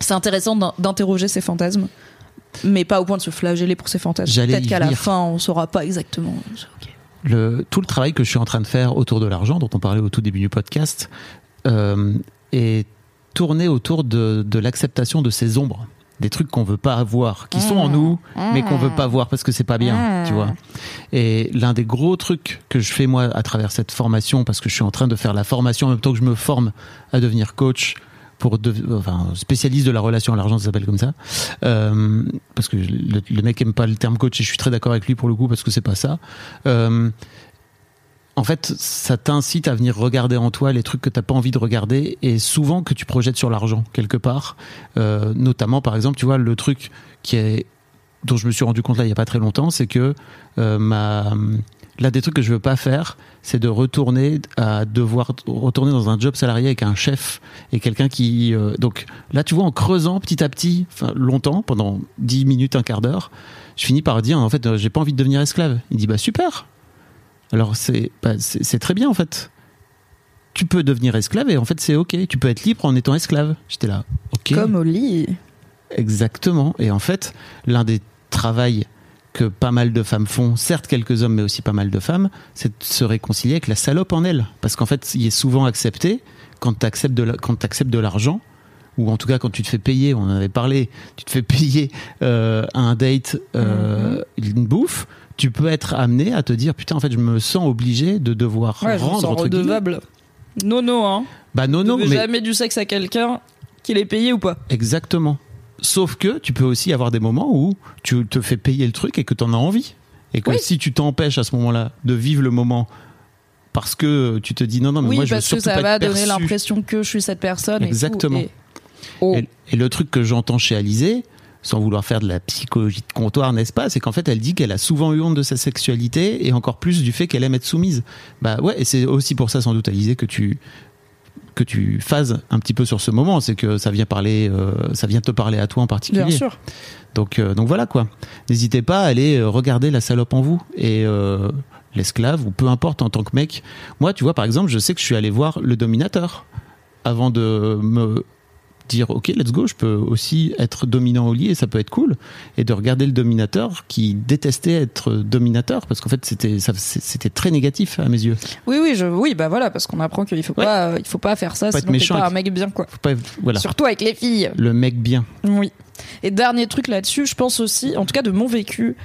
c'est intéressant d'in- d'interroger ses fantasmes. Mais pas au point de se flageller pour ses fantasmes. Peut-être qu'à la fin, on saura pas exactement. Le, tout le travail que je suis en train de faire autour de l'argent, dont on parlait au tout début du podcast, euh, est tourné autour de, de l'acceptation de ces ombres, des trucs qu'on veut pas avoir, qui sont en nous, mais qu'on veut pas voir parce que c'est pas bien, tu vois. Et l'un des gros trucs que je fais moi à travers cette formation, parce que je suis en train de faire la formation en même temps que je me forme à devenir coach pour de, enfin spécialiste de la relation à l'argent, ça s'appelle comme ça. Euh, parce que le, mec aime pas le terme coach et je suis très d'accord avec lui pour le coup parce que c'est pas ça. Euh, en fait, ça t'incite à venir regarder en toi les trucs que t'as pas envie de regarder et souvent que tu projettes sur l'argent quelque part. Euh, notamment, par exemple, tu vois le truc qui est dont je me suis rendu compte là il y a pas très longtemps, c'est que ma l'un des trucs que je veux pas faire, c'est de retourner à devoir retourner dans un job salarié avec un chef et quelqu'un qui euh, donc là tu vois en creusant petit à petit, enfin longtemps pendant 10 minutes, un quart d'heure, je finis par dire en fait euh, j'ai pas envie de devenir esclave. Il dit bah super. Alors c'est bah, c'est c'est très bien en fait. Tu peux devenir esclave et en fait c'est ok. Tu peux être libre en étant esclave. J'étais là, ok. Comme au lit. Exactement. Et en fait, l'un des travails que pas mal de femmes font, certes quelques hommes, mais aussi pas mal de femmes, c'est de se réconcilier avec la salope en elle. Parce qu'en fait, il est souvent accepté quand tu acceptes de l'argent, ou en tout cas quand tu te fais payer, on en avait parlé, tu te fais payer euh, un date, euh, une bouffe, tu peux être amené à te dire putain en fait je me sens obligé de devoir Ouais, je me rendre sens entre redevable. Non, non, hein. Bah non non mais jamais du sexe à quelqu'un qu'il ait payé ou pas. Exactement. Sauf que tu peux aussi avoir des moments où tu te fais payer le truc et que tu en as envie. Et que Oui. si tu t'empêches à ce moment-là de vivre le moment parce que tu te dis non, non, mais oui, moi je veux parce que ça pas va donner l'impression que je suis cette personne. Exactement. Et tout, et- Oh. Et, et le truc que j'entends chez Alizé, sans vouloir faire de la psychologie de comptoir, n'est-ce pas C'est qu'en fait, elle dit qu'elle a souvent eu honte de sa sexualité et encore plus du fait qu'elle aime être soumise. Bah ouais, et c'est aussi pour ça, sans doute, Alizé, que tu que tu phases un petit peu sur ce moment, c'est que ça vient parler, euh, ça vient te parler à toi en particulier. Bien sûr. Donc, euh, donc voilà quoi. N'hésitez pas à aller euh, regarder la salope en vous et euh, l'esclave ou peu importe en tant que mec. Moi, tu vois, par exemple, je sais que je suis allé voir le dominateur avant de me dire ok let's go je peux aussi être dominant au lit et ça peut être cool et de regarder le dominateur qui détestait être dominateur parce qu'en fait c'était ça- c'était très négatif à mes yeux Oui, oui, je, oui, bah voilà, parce qu'on apprend qu'il faut Ouais. pas, euh, il faut pas faire ça, Faut pas être sinon méchant pas un mec bien, quoi. Faut pas voilà Surtout avec les filles. le mec bien Oui. Et dernier truc là-dessus, je pense aussi, en tout cas de mon vécu,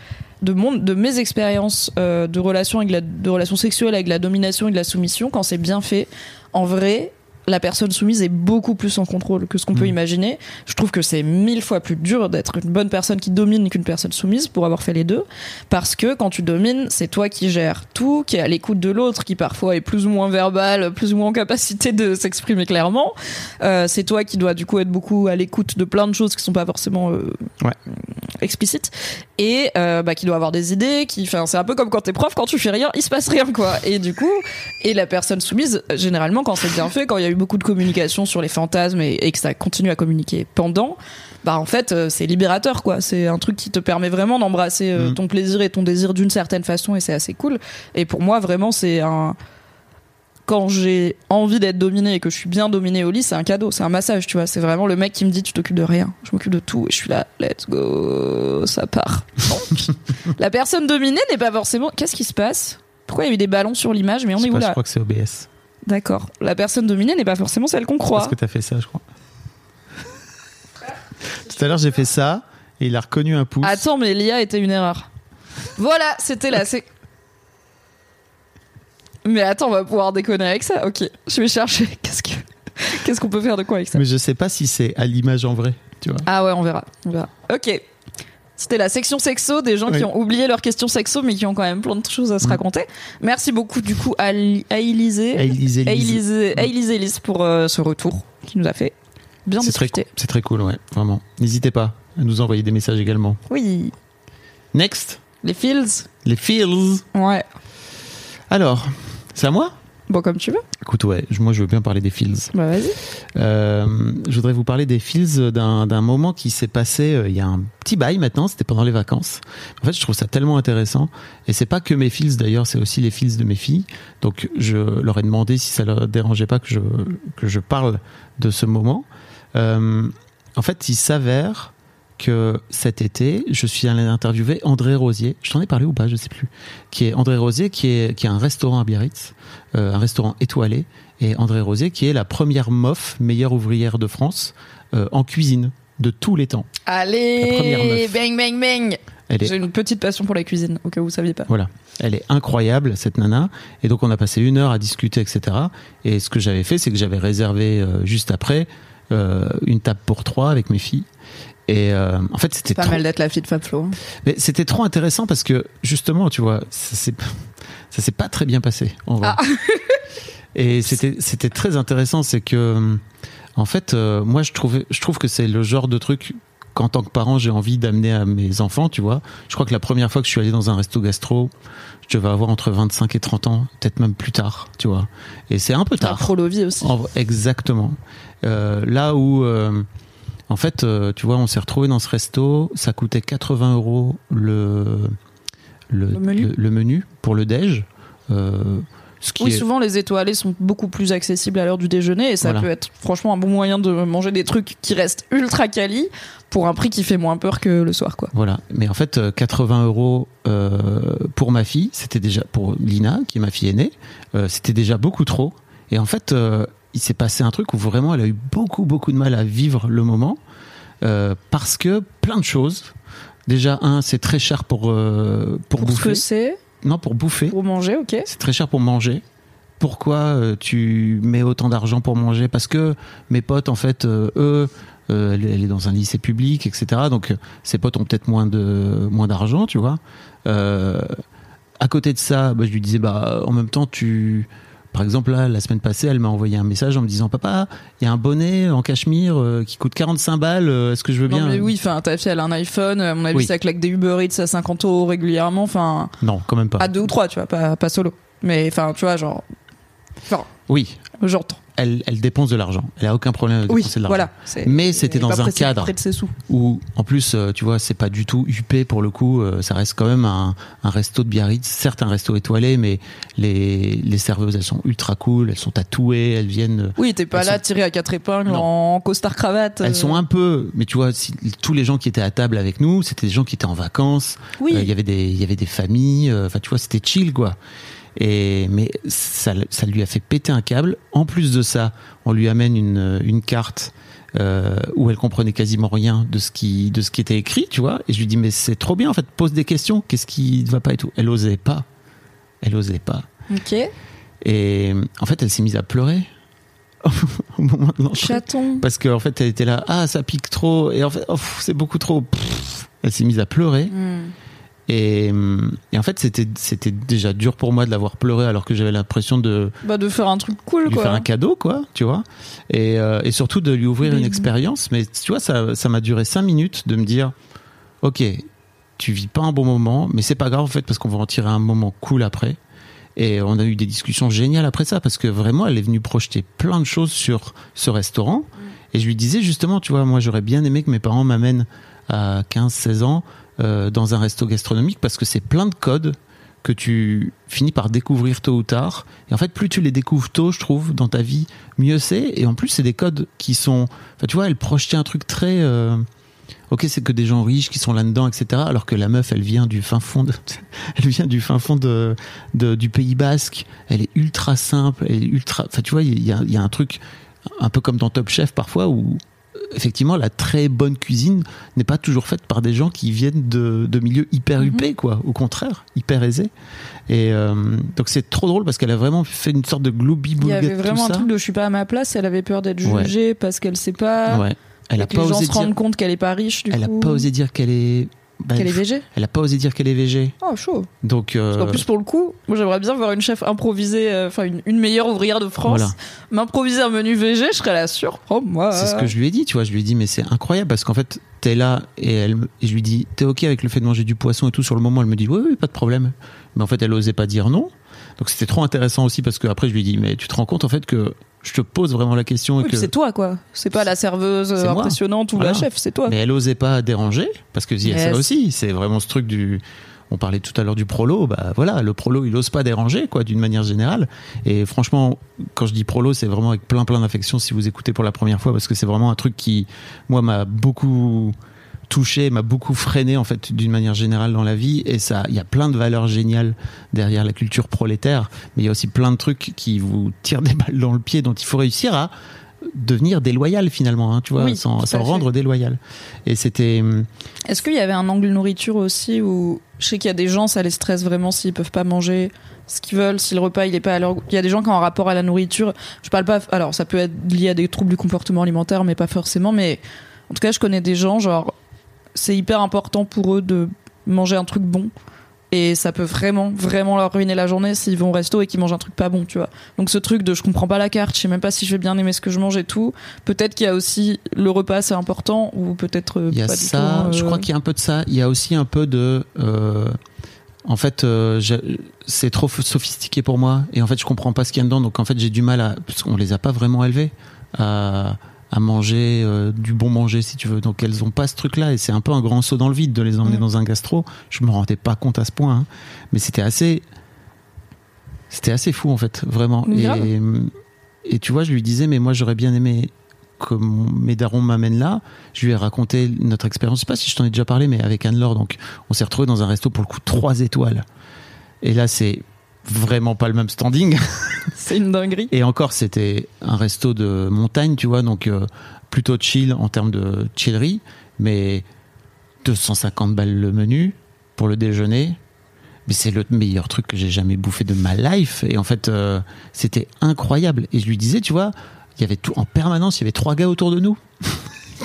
de mon, de mes expériences euh, de relations avec la, de relations sexuelles avec la domination et de la soumission, quand c'est bien fait, en vrai. La personne soumise est beaucoup plus en contrôle que ce qu'on peut Mm. imaginer. Je trouve que c'est mille fois plus dur d'être une bonne personne qui domine qu'une personne soumise pour avoir fait les deux. Parce que quand tu domines, c'est toi qui gères tout, qui est à l'écoute de l'autre, qui parfois est plus ou moins verbal, plus ou moins en capacité de s'exprimer clairement. Euh, c'est toi qui dois du coup être beaucoup à l'écoute de plein de choses qui sont pas forcément euh, Ouais. explicites et euh, bah, qui doit avoir des idées. Qui, enfin, c'est un peu comme quand t'es prof, quand tu fais rien, il se passe rien quoi. Et du coup, et la personne soumise, généralement quand c'est bien fait, quand il y a eu beaucoup de communication sur les fantasmes et, et que ça continue à communiquer pendant. Bah en fait euh, c'est libérateur quoi c'est un truc qui te permet vraiment d'embrasser euh, Mm. ton plaisir et ton désir d'une certaine façon et c'est assez cool et pour moi vraiment c'est un quand j'ai envie d'être dominée et que je suis bien dominée au lit, c'est un cadeau, c'est un massage, tu vois. C'est vraiment le mec qui me dit tu t'occupes de rien, je m'occupe de tout et je suis là, let's go, ça part. Donc, la personne dominée n'est pas forcément. Qu'est-ce qui se passe? Pourquoi il y a eu des ballons sur l'image Mais on je, est où pas, je là? crois que c'est OBS D'accord. La personne dominée n'est pas forcément celle qu'on croit. parce que t'as fait ça je crois tout à l'heure j'ai fait ça et il a reconnu un pouce Attends, mais l'IA était une erreur. Voilà, c'était là. C'est. Mais attends, on va pouvoir déconner avec ça. Ok, je vais chercher. Qu'est-ce que qu'est-ce qu'on peut faire de quoi avec ça? Mais je sais pas si c'est à l'image en vrai tu vois Ah ouais, on verra. On verra. Ok. C'était la section sexo des gens qui ont oublié leurs questions sexo mais qui ont quand même plein de choses à se Mm. raconter. Merci beaucoup du coup à, à Élisée. À Elise pour euh, ce retour qui nous a fait bien très, discuter. c'est très cool ouais vraiment n'hésitez pas à nous envoyer des messages également Oui. next Les Fields Les Fields. Ouais. Alors, c'est à moi? Bon, comme tu veux. Écoute, ouais, moi je veux bien parler des Fields. Bah, vas-y. Euh, je voudrais vous parler des Fields d'un d'un moment qui s'est passé euh, il y a un petit bail maintenant, c'était pendant les vacances. En fait, je trouve ça tellement intéressant. Et c'est pas que mes Fields d'ailleurs, c'est aussi les Fields de mes filles. Donc je leur ai demandé si ça leur dérangeait pas que je, que je parle de ce moment. Euh, en fait, il s'avère que cet été, je suis allé interviewer André Rosier. Je t'en ai parlé ou pas, je sais plus. Qui est André Rosier, qui est qui a un restaurant à Biarritz, euh, un restaurant étoilé, et André Rosier, qui est la première MOF, meilleure ouvrière de France, euh, en cuisine de tous les temps. Allez, bang, bang, bang. Elle est J'ai une petite passion pour la cuisine, au cas où vous saviez pas. Voilà. Elle est incroyable, cette nana. Et donc, on a passé une heure à discuter, etc. Et ce que j'avais fait, c'est que j'avais réservé euh, juste après euh, une table pour trois avec mes filles. Et euh, en fait, c'était C'est pas trop... mal d'être la fille de Fab Flo. hein. Mais c'était trop intéressant parce que justement, tu vois, ça s'est ça s'est pas très bien passé. En vrai. Ah. Et c'était c'était très intéressant, c'est que en fait, euh, moi je trouvais je trouve que c'est le genre de truc qu'en tant que parent j'ai envie d'amener à mes enfants, tu vois. Je crois que la première fois que je suis allé dans un resto gastro, je devais avoir entre 25 et 30 ans, peut-être même plus tard, tu vois. Et c'est un peu tard. Prolovi aussi. En exactement. Euh, là où, euh, en fait, euh, tu vois, on s'est retrouvé dans ce resto, ça coûtait 80 euros le, le, Le menu. le- le menu pour le déj. Euh, ce qui Oui, est, souvent les étoilés sont beaucoup plus accessibles à l'heure du déjeuner et ça Voilà. peut être franchement un bon moyen de manger des trucs qui restent ultra quali pour un prix qui fait moins peur que le soir, quoi. Voilà. Mais en fait, euh, 80 euros euh, pour ma fille, c'était déjà pour Lina, qui est ma fille aînée, euh, c'était déjà beaucoup trop. Et en fait, euh, il s'est passé un truc où vraiment elle a eu beaucoup, beaucoup de mal à vivre le moment euh, parce que plein de choses. Déjà, un, c'est très cher pour, euh, pour, Pour ce bouffer. que c'est, Non, pour bouffer. pour manger, ok. C'est très cher pour manger. Pourquoi euh, tu mets autant d'argent pour manger? Parce que mes potes, en fait, euh, eux, euh, elle elle est dans un lycée public, etc. Donc, ses potes ont peut-être moins de moins d'argent, tu vois. À côté de ça, bah, je lui disais, bah, en même temps, tu. Par exemple, là, la semaine passée, elle m'a envoyé un message en me disant Papa, il y a un bonnet en cachemire euh, qui coûte 45 balles, euh, est-ce que je veux bien Non, mais oui, enfin, ta fille, elle a un iPhone, à mon avis, Oui. ça claque des Uber Eats à 50 euros régulièrement, enfin, Non, quand même pas. à deux ou trois, tu vois, pas, pas solo. Mais, enfin, tu vois, genre, enfin, Oui, j'entends. elle, elle dépense de l'argent. Elle a aucun problème avec Oui, dépenser de l'argent. voilà. Mais c'était dans un cadre. de où en plus euh, tu vois c'est pas du tout huppé pour le coup euh, ça reste quand même un, un resto de Biarritz certes un resto étoilé mais les, les serveuses elles sont ultra cool elles sont tatouées elles viennent euh, Oui, t'es pas là sont- tiré à quatre épingles Non. en costard cravate. elles sont un peu mais tu vois si, tous les gens qui étaient à table avec nous c'était des gens qui étaient en vacances Oui. Euh, il y avait des il y avait des familles euh, enfin tu vois c'était chill quoi et mais ça, ça lui a fait péter un câble. En plus de ça on lui amène une, une carte euh, où elle comprenait quasiment rien de ce qui de ce qui était écrit tu vois. Et je lui dis mais c'est trop bien en fait pose des questions. Qu'est-ce qui ne va pas et tout. Elle osait pas. Elle osait pas. Ok. et en fait elle s'est mise à pleurer au moment de l'entrée. Chaton. parce qu'en fait elle était là ah ça pique trop et en fait oh, c'est beaucoup trop. Pff. elle s'est mise à pleurer. Hmm. Et, hum, et en fait c'était c'était déjà dur pour moi de l'avoir pleuré alors que j'avais l'impression de Bah, de faire un truc cool, lui quoi. faire un cadeau quoi tu vois. Et, euh, et surtout de lui ouvrir une expérience. Mais tu vois ça ça m'a duré cinq minutes de me dire ok tu vis pas un bon moment mais c'est pas grave en fait parce qu'on va en tirer un moment cool après. Et on a eu des discussions géniales après ça parce que vraiment elle est venue projeter plein de choses sur ce restaurant. Et je lui disais justement tu vois moi j'aurais bien aimé que mes parents m'amènent à 15 16 ans euh, dans un resto gastronomique parce que c'est plein de codes que tu finis par découvrir tôt ou tard. Et en fait, plus tu les découvres tôt, je trouve, dans ta vie, mieux c'est. Et en plus, c'est des codes qui sont. Enfin, tu vois, elle projetait un truc très. euh, Ok, c'est que des gens riches qui sont là-dedans, etc. Alors que la meuf, elle vient du fin fond elle vient du fin fond de, du Pays Basque. Elle est ultra simple, elle est ultra. Enfin, tu vois, il y a un truc un peu comme dans Top Chef parfois où effectivement la très bonne cuisine n'est pas toujours faite par des gens qui viennent de, de milieux hyper Mhm. huppés, quoi. Au contraire, hyper aisés. Et euh, donc c'est trop drôle parce qu'elle a vraiment fait une sorte de gloobie Il y avait vraiment un truc de je suis pas à ma place, elle avait peur d'être Ouais. jugée parce qu'elle sait pas. Ouais. Elle a que pas les gens osé se rendent dire. compte qu'elle est pas riche, du Elle a coup. pas osé dire qu'elle est bah, Qu'elle est végé Elle a pas osé dire qu'elle est végé. Oh, chaud. Donc, euh, En plus, pour le coup, moi j'aimerais bien voir une chef improviser, euh, enfin une, une meilleure ouvrière de France, Voilà. m'improviser un menu VG, je serais sûre. Oh, moi. c'est ce que je lui ai dit, tu vois. Je lui ai dit, mais c'est incroyable parce qu'en fait, t'es là et, elle, et je lui dis, t'es ok avec le fait de manger du poisson et tout sur le moment? Elle me dit, oui, oui, pas de problème. Mais en fait, elle osait pas dire non. Donc c'était trop intéressant aussi parce que après, je lui ai dit, mais tu te rends compte en fait que je te pose vraiment la question Oui, que c'est toi, quoi. C'est pas la serveuse moi. impressionnante ou Voilà. la chef, c'est toi. Mais elle osait pas déranger parce que y a ça aussi. C'est vraiment ce truc du. On parlait tout à l'heure du prolo, bah voilà, le prolo il ose pas déranger quoi, d'une manière générale. Et franchement, quand je dis prolo, c'est vraiment avec plein plein d'affection si vous écoutez pour la première fois parce que c'est vraiment un truc qui, moi, m'a beaucoup touché, m'a beaucoup freiné en fait d'une manière générale dans la vie. Et ça, il y a plein de valeurs géniales derrière la culture prolétaire, mais il y a aussi plein de trucs qui vous tirent des balles dans le pied, dont il faut réussir à devenir déloyal finalement, hein, tu vois, Oui, sans, rendre déloyal. Et c'était hum, Est-ce qu'il y avait un angle nourriture aussi où je sais qu'il y a des gens, ça les stresse vraiment s'ils peuvent pas manger ce qu'ils veulent, si le repas il est pas à leur goût. Il y a des gens qui ont un rapport à la nourriture. Je parle pas. Alors ça peut être lié à des troubles du comportement alimentaire, mais pas forcément. Mais en tout cas, je connais des gens, genre, c'est hyper important pour eux de manger un truc bon. Et ça peut vraiment, vraiment leur ruiner la journée s'ils vont au resto et qu'ils mangent un truc pas bon, tu vois. Donc ce truc de je comprends pas la carte, je sais même pas si je vais bien aimer ce que je mange et tout. Peut-être qu'il y a aussi le repas, c'est important, ou peut-être euh, Il y a ça, tout, je euh, crois qu'il y a un peu de ça. Il y a aussi un peu de. euh, en fait, euh, c'est trop sophistiqué pour moi. Et en fait, je comprends pas ce qu'il y a dedans. Donc, en fait, j'ai du mal à. Parce qu'on les a pas vraiment élevés à, à manger euh, du bon manger, si tu veux. Donc, elles ont pas ce truc-là. Et c'est un peu un grand saut dans le vide de les emmener Mm. dans un gastro. Je me rendais pas compte à ce point. hein. Mais c'était assez. C'était assez fou, en fait, vraiment. Grave. Et, et tu vois, je lui disais, mais moi, j'aurais bien aimé que mes darons m'amènent là. Je lui ai raconté notre expérience. Je sais pas si je t'en ai déjà parlé, mais avec Anne-Laure. Donc, on s'est retrouvé dans un resto pour le coup trois étoiles. Et là, c'est vraiment pas le même standing. C'est une dinguerie. Et encore, c'était un resto de montagne, tu vois, donc euh, plutôt chill en termes de chillerie, mais 250 balles le menu pour le déjeuner. Mais c'est le meilleur truc que j'ai jamais bouffé de ma life. Et en fait, euh, c'était incroyable. Et je lui disais, tu vois, il y avait tout en permanence, il y avait trois gars autour de nous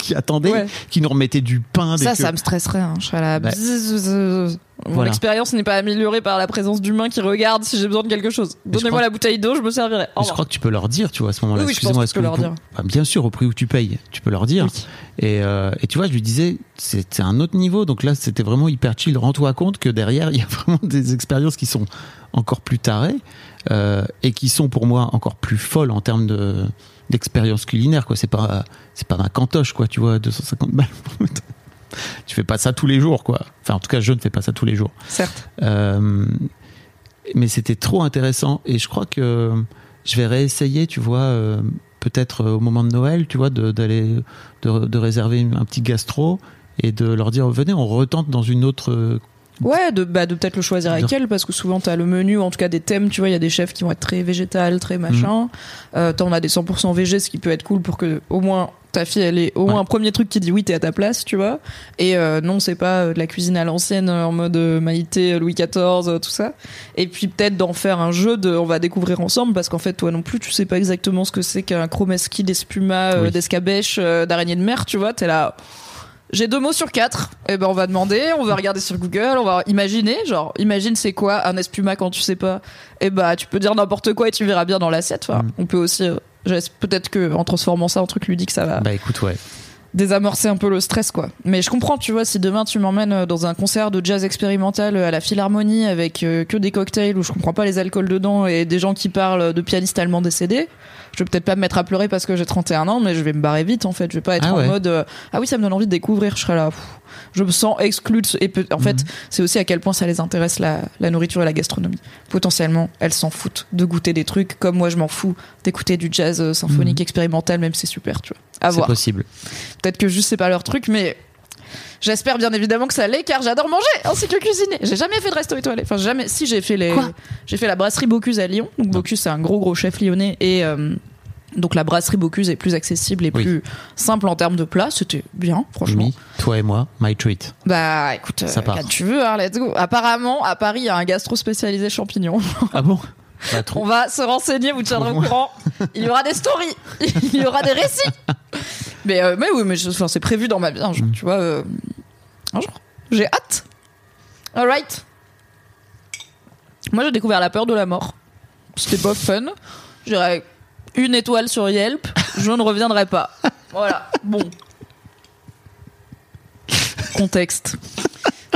qui attendaient, Ouais. qui nous remettaient du pain. dès Ça, que- ça me stresserait. Hein. Je serais là. Bah, bzzz. Mon voilà. expérience n'est pas améliorée par la présence d'humains qui regardent si j'ai besoin de quelque chose. Donnez-moi la bouteille d'eau, je me servirai. Mais je crois que tu peux leur dire, tu vois, à ce moment-là. Oui, Excusez-moi, est-ce que peux leur dire. Bah, bien sûr, au prix où tu payes, tu peux leur dire. Oui. Et, euh, et tu vois, je lui disais, c'était un autre niveau. Donc là, c'était vraiment hyper chill. Rends-toi compte que derrière, il y a vraiment des expériences qui sont encore plus tarées euh, et qui sont pour moi encore plus folles en termes de d'expérience culinaire. Quoi, c'est pas c'est pas ma cantoche, quoi. Tu vois, 250 balles. pour tu fais pas ça tous les jours, quoi. Enfin, en tout cas, je ne fais pas ça tous les jours. Certes. Euh, mais c'était trop intéressant et je crois que je vais réessayer, tu vois, euh, peut-être euh, au moment de Noël, tu vois, de- d'aller de, de réserver un petit gastro et de leur dire venez, on retente dans une autre. Ouais, de, bah, de peut-être le choisir avec elle, parce que souvent t'as le menu, en tout cas des thèmes, tu vois, il y a des chefs qui vont être très végétal, très machin. Euh, T'en as des 100% végé, ce qui peut être cool pour que au moins ta fille, elle ait au moins Ouais. un premier truc qui dit oui, t'es à ta place, tu vois. Et euh, non, c'est pas euh, de la cuisine à l'ancienne euh, en mode euh, Maïté, Louis XIV, tout ça. Et puis peut-être d'en faire un jeu de, on va découvrir ensemble, parce qu'en fait, toi non plus, tu sais pas exactement ce que c'est qu'un chromeski d'espuma, Oui. d'escabèche, d'araignée de mer, tu vois. T'es là. J'ai deux mots sur quatre. Et ben on va demander, on va regarder sur Google, on va imaginer, genre imagine c'est quoi un espuma quand tu sais pas. Et bah tu peux dire n'importe quoi et tu verras bien dans l'assiette. Enfin, Mm. On peut aussi, euh, peut-être que en transformant ça en truc ludique, ça va Bah écoute, ouais. désamorcer un peu le stress quoi. Mais je comprends, tu vois, si demain tu m'emmènes euh, dans un concert de jazz expérimental euh, à la Philharmonie avec euh, que des cocktails où je comprends pas les alcools dedans et des gens qui parlent de pianistes allemands décédés, je vais peut-être pas me mettre à pleurer parce que j'ai 31 ans, mais je vais me barrer vite en fait. Je vais pas être Ah en ouais. mode euh, ah oui ça me donne envie de découvrir. Je serai là, pff, je me sens exclue. de ce- Et peut- en fait, c'est aussi à quel point ça les intéresse la, la nourriture et la gastronomie. Potentiellement, elles s'en foutent de goûter des trucs comme moi je m'en fous d'écouter du jazz euh, symphonique expérimental, même si c'est super, tu vois. À C'est possible. Peut-être que juste c'est pas leur truc, mais j'espère bien évidemment que ça l'est, car j'adore manger ainsi que cuisiner. J'ai jamais fait de resto étoilé. Enfin, jamais. Si j'ai fait les, j'ai fait la brasserie Bocuse à Lyon. Donc Bocuse c'est un gros gros chef lyonnais et euh, donc la brasserie Bocuse est plus accessible et Oui. plus simple en termes de plats. C'était bien, franchement. Toi et moi, my treat. Bah écoute, Ça euh, part. quand tu veux, hein, let's go. Apparemment, à Paris, il y a un gastro spécialisé champignons. Ah bon? Bah, trop- On va se renseigner, vous tiendrez au courant. Il y aura des stories, il y aura des récits. Mais, euh, mais oui, mais enfin, c'est prévu dans ma vie un jour, tu vois. euh, un jour. J'ai hâte. Alright. Moi, j'ai découvert la peur de la mort. C'était pas fun. J'irais une étoile sur Yelp. Je ne reviendrai pas. Voilà. Bon. Contexte.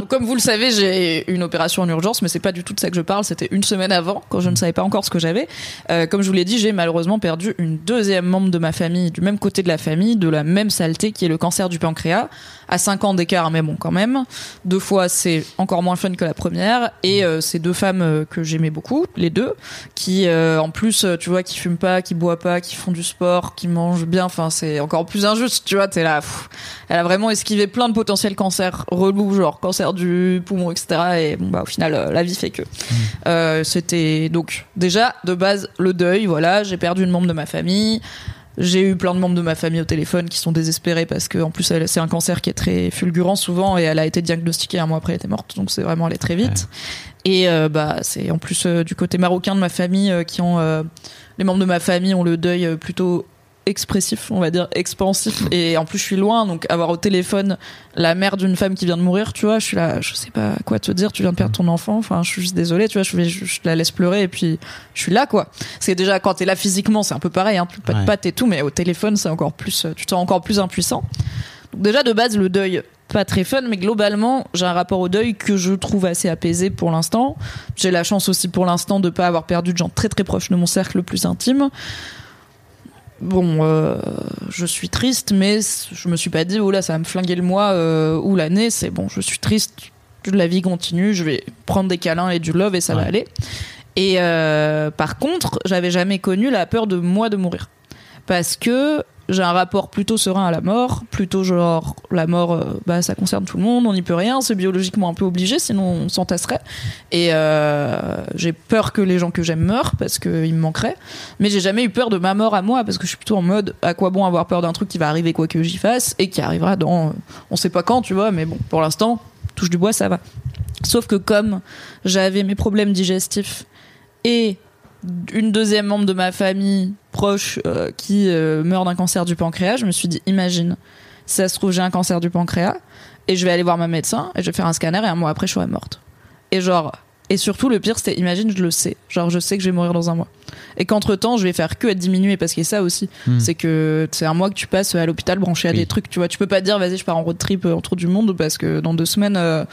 Comme vous le savez, j'ai une opération en urgence, mais c'est pas du tout de ça que je parle. C'était une semaine avant, quand je ne savais pas encore ce que j'avais. Euh, comme je vous l'ai dit, j'ai malheureusement perdu une deuxième membre de ma famille, du même côté de la famille, de la même saleté, qui est le cancer du pancréas, à 5 ans d'écart, mais bon, quand même. Deux fois, c'est encore moins fun que la première. Et euh, c'est deux femmes euh, que j'aimais beaucoup, les deux, qui, euh, en plus, euh, tu vois, qui fument pas, qui boivent pas, qui font du sport, qui mangent bien. Enfin, c'est encore plus injuste, tu vois. T'es là. pff. elle a vraiment esquivé plein de potentiels cancers relous, genre cancer du poumon, etc. Et bon, bah, au final, euh, la vie fait que. Euh, C'était donc déjà de base le deuil. Voilà, j'ai perdu une membre de ma famille. J'ai eu plein de membres de ma famille au téléphone qui sont désespérés parce que en plus c'est un cancer qui est très fulgurant souvent et elle a été diagnostiquée un mois après elle était morte. Donc c'est vraiment allé très vite. Et euh, bah c'est en plus euh, du côté marocain de ma famille euh, qui ont les membres de ma famille ont le deuil plutôt expressif on va dire expansif. Et en plus je suis loin donc avoir au téléphone la mère d'une femme qui vient de mourir tu vois je suis là je sais pas quoi te dire tu viens de perdre ton enfant enfin je suis juste désolée tu vois je, vais, je, je la laisse pleurer et puis je suis là quoi. C'est déjà quand t'es là physiquement c'est un peu pareil hein, pas de Ouais. pattes et tout mais au téléphone c'est encore plus tu te sens encore plus impuissant. Donc déjà de base le deuil pas très fun mais globalement j'ai un rapport au deuil que je trouve assez apaisé pour l'instant. J'ai la chance aussi pour l'instant de pas avoir perdu de gens très très proches de mon cercle le plus intime bon euh, je suis triste mais je me suis pas dit oh là ça va me flinguer le mois euh, ou l'année c'est bon je suis triste la vie continue je vais prendre des câlins et du love et ça va aller. Et euh, par contre j'avais jamais connu la peur de moi de mourir parce que j'ai un rapport plutôt serein à la mort, plutôt genre la mort, euh, bah ça concerne tout le monde, on n'y peut rien, c'est biologiquement un peu obligé, sinon on s'entasserait. Et euh, j'ai peur que les gens que j'aime meurent parce qu'ils me manqueraient, mais j'ai jamais eu peur de ma mort à moi parce que je suis plutôt en mode à quoi bon avoir peur d'un truc qui va arriver quoi que j'y fasse et qui arrivera dans, euh, on sait pas quand, tu vois, mais bon pour l'instant touche du bois ça va. Sauf que comme j'avais mes problèmes digestifs et une deuxième membre de ma famille proche euh, qui euh, meurt d'un cancer du pancréas, je me suis dit, imagine, si ça se trouve, j'ai un cancer du pancréas et je vais aller voir ma médecin et je vais faire un scanner et un mois après, je serai morte. Et genre, et surtout, le pire, c'était, imagine, je le sais. Genre, je sais que je vais mourir dans un mois. Et qu'entre temps, je vais faire que être diminué parce qu'il y a ça aussi. C'est que c'est un mois que tu passes à l'hôpital branché à Oui. des trucs. Tu vois, tu peux pas te dire, vas-y, je pars en road trip euh, autour du monde parce que dans deux semaines, euh,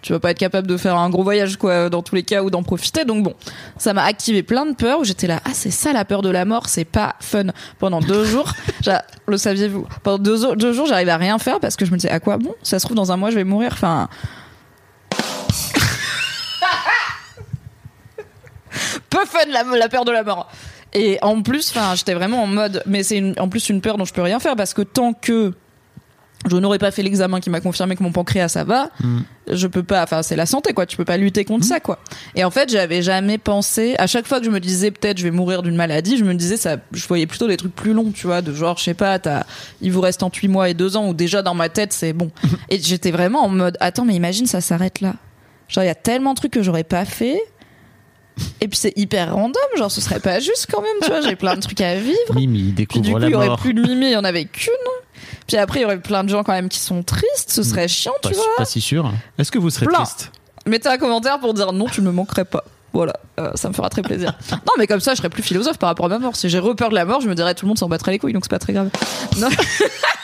tu vas pas être capable de faire un gros voyage, quoi, dans tous les cas, ou d'en profiter. Donc bon, ça m'a activé plein de peurs où j'étais là, ah, c'est ça la peur de la mort, c'est pas fun. Pendant deux jours, le saviez-vous, pendant deux, jours- deux jours, j'arrivais à rien faire parce que je me disais, à quoi? Bon? Ça se trouve, dans un mois, je vais mourir. Enfin, peu fun la, la peur de la mort. Et en plus, enfin, j'étais vraiment en mode, mais c'est en plus une peur dont je peux rien faire parce que tant que je n'aurais pas fait l'examen qui m'a confirmé que mon pancréas ça va, je peux pas, enfin c'est la santé quoi, tu peux pas lutter contre ça quoi. Et en fait, j'avais jamais pensé, à chaque fois que je me disais peut-être je vais mourir d'une maladie, je me disais ça, je voyais plutôt des trucs plus longs, tu vois, de genre je sais pas, t'as, il vous reste entre 8 mois et 2 ans ou déjà dans ma tête c'est bon. et j'étais vraiment en mode attends mais imagine ça s'arrête là. Genre il y a tellement de trucs que j'aurais pas fait. Et puis c'est hyper random, genre ce serait pas juste quand même, tu vois, j'ai plein de trucs à vivre. Mimi Puis du découvre coup, la il y aurait mort. plus de Mimi, il y en avait qu'une. Puis après, il y aurait plein de gens quand même qui sont tristes, ce serait chiant, Pas, tu vois. pas si sûr. Est-ce que vous serez Plein. triste Mettez un commentaire pour dire non, tu ne me manquerais pas. Voilà, euh, ça me fera très plaisir. non, mais comme ça, je serais plus philosophe par rapport à ma mort. Si j'ai repeur de la mort, je me dirais tout le monde s'en battrait les couilles, donc c'est pas très grave. Non.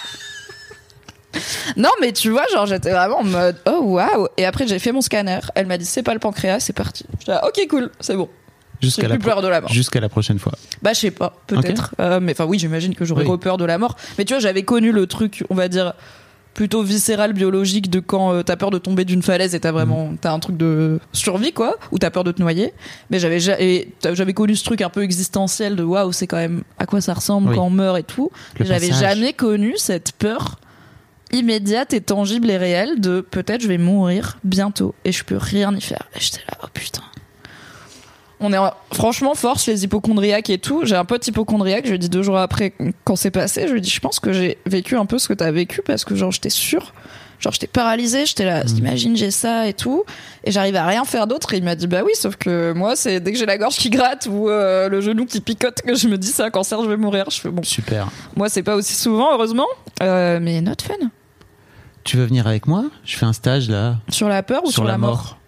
non, mais tu vois, genre, j'étais vraiment en mode oh waouh. Et après, j'ai fait mon scanner. Elle m'a dit c'est pas le pancréas, c'est parti. J'étais là, ok, cool, c'est bon. Jusqu'à la, plus peur de la mort. jusqu'à la prochaine fois. Bah, je sais pas, peut-être. Euh, mais enfin, oui, j'imagine que j'aurais Oui. repeur de la mort. Mais tu vois, j'avais connu le truc, on va dire, plutôt viscéral, biologique, de quand euh, t'as peur de tomber d'une falaise et t'as vraiment, Mm. t'as un truc de survie, quoi, ou t'as peur de te noyer. Mais j'avais, connu ce truc un peu existentiel de waouh, c'est quand même à quoi ça ressemble Oui. quand on meurt et tout. J'avais jamais connu cette peur immédiate et tangible et réelle de peut-être je vais mourir bientôt et je peux rien y faire. Et j'étais là, oh putain. On est en- franchement force les hypochondriaques et tout. J'ai un pote hypochondriaque, je lui ai dit deux jours après quand c'est passé, je lui ai dit je pense que j'ai vécu un peu ce que t'as vécu parce que genre j'étais sûre, genre j'étais paralysée, j'étais là, imagine j'ai ça et tout, et j'arrive à rien faire d'autre. Et il m'a dit bah oui, sauf que moi c'est dès que j'ai la gorge qui gratte ou euh, le genou qui picote que je me dis c'est un cancer, je vais mourir. Je fais bon, Super. moi c'est pas aussi souvent heureusement, euh, mais not fun. tu veux venir avec moi? Je fais un stage là Sur la peur ou sur, la mort,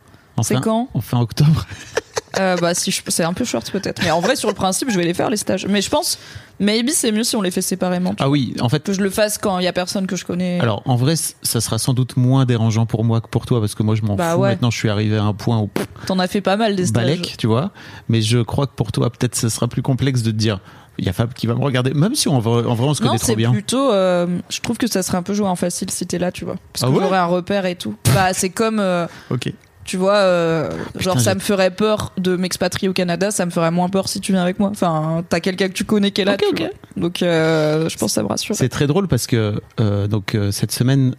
C'est Enfin, quand? en octobre. Euh, Bah si, je- c'est un peu short peut-être. Mais en vrai, sur le principe, je vais les faire les stages. Mais je pense, maybe c'est mieux si on les fait séparément. Ah oui, en fait. Que je le fasse quand il y a personne que je connais. Alors en vrai, ça sera sans doute moins dérangeant pour moi que pour toi parce que moi je m'en Bah fous. ouais. Maintenant, je suis arrivé à un point où T'en as fait pas mal des stages. balèque, tu vois. Mais je crois que pour toi, peut-être, ce sera plus complexe de te dire. Il y a Fab qui va me regarder, même si en vrai, en vrai on se Non, connaît trop c'est bien. plutôt. euh, je trouve que ça serait un peu joué en facile si t'es là, tu vois. Parce Ah que ouais j'aurais un repère et tout. Bah, c'est comme. euh, Ok. Tu vois, euh, genre ça me ferait peur de m'expatrier au Canada, ça me ferait moins peur si tu viens avec moi. Enfin, t'as quelqu'un que tu connais qui est là, Ok, tu ok. vois. Donc, euh, je pense que ça me rassure. C'est très drôle parce que euh, donc euh, cette semaine,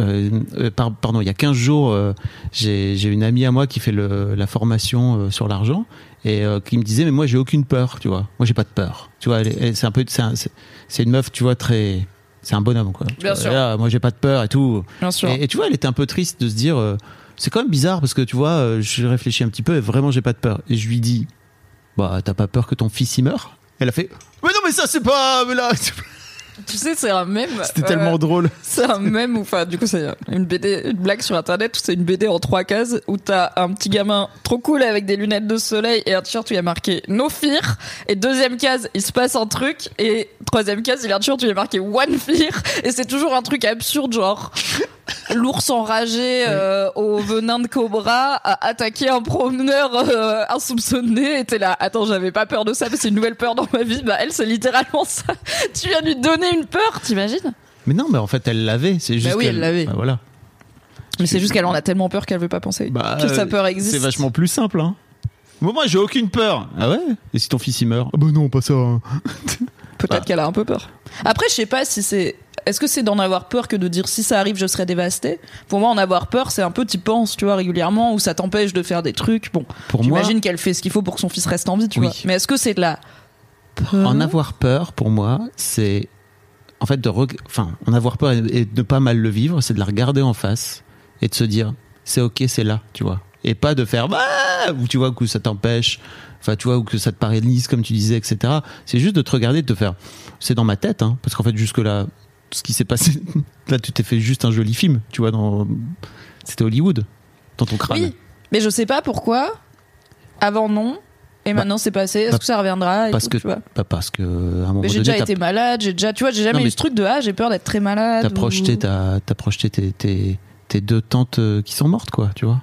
euh, euh, par- pardon, il y a 15 jours, euh, j'ai j'ai une amie à moi qui fait le, la formation euh, sur l'argent et euh, qui me disait mais moi j'ai aucune peur, tu vois. Moi j'ai pas de peur. Tu vois, c'est un peu c'est un- c'est c'est une meuf, tu vois très c'est un bonhomme quoi. Bien vois, sûr. là, moi j'ai pas de peur et tout. Bien sûr. Et, et tu vois, elle était un peu triste de se dire euh, c'est quand même bizarre parce que tu vois, euh, je réfléchis un petit peu et vraiment j'ai pas de peur. Et je lui dis bah t'as pas peur que ton fils y meure? Elle a fait mais non mais ça c'est pas mais là Tu sais, c'est un mème. c'était euh, tellement drôle. C'est un mème où, enfin, du coup, c'est une BD, une blague sur internet où c'est une BD en trois cases où t'as un petit gamin trop cool avec des lunettes de soleil et un t-shirt où il y a marqué No Fear. Et deuxième case, il se passe un truc. Et troisième case, il a un t-shirt où il y a marqué One Fear. Et c'est toujours un truc absurde, genre. L'ours enragé euh, au venin de cobra a attaqué un promeneur euh, insoupçonné. Et t'es là, attends, j'avais pas peur de ça, mais c'est une nouvelle peur dans ma vie. Bah, elle, c'est littéralement ça. tu viens lui donner une peur, t'imagines? Mais non, mais en fait, elle l'avait. C'est juste. Bah oui, elle l'avait. Bah voilà. Mais c'est juste qu'elle en a tellement peur qu'elle veut pas penser Bah, que sa euh, peur existe. C'est vachement plus simple, hein. Moi, moi, j'ai aucune peur. Ah ouais? Et si ton fils il meurt? Ah bah non, pas ça. hein. Peut-être Ah. qu'elle a un peu peur. Après, je sais pas si c'est. Est-ce que c'est d'en avoir peur que de dire si ça arrive, je serai dévastée Pour moi, en avoir peur, c'est un peu t'y penses, tu vois, régulièrement, ou ça t'empêche de faire des trucs. Bon, Pour moi, j'imagine qu'elle fait ce qu'il faut pour que son fils reste en vie, tu Oui. vois. Mais est-ce que c'est de la peur? En avoir peur, pour moi, c'est en fait de, reg- enfin, en avoir peur et, de pas mal le vivre, c'est de la regarder en face et de se dire, c'est ok, c'est là, tu vois, et pas de faire, bah, ou tu vois que ça t'empêche, enfin, tu vois, ou que ça te paralyse, comme tu disais, etc. C'est juste de te regarder, et de te faire, c'est dans ma tête, hein, parce qu'en fait, jusque là, ce qui s'est passé, là, tu t'es fait juste un joli film, tu vois, dans, c'était Hollywood, dans ton crâne. Oui, mais je sais pas pourquoi. Avant non, et maintenant c'est passé. Est-ce bah, que ça reviendra et parce tout, que, tu vois pas parce que, à un moment Mais j'ai déjà été malade, j'ai déjà, tu vois, j'ai jamais Non, eu ce truc de ah, j'ai peur d'être très malade. T'as ou- projeté, ta- t'as projeté tes, tes, tes deux tantes euh, qui sont mortes, quoi, tu vois.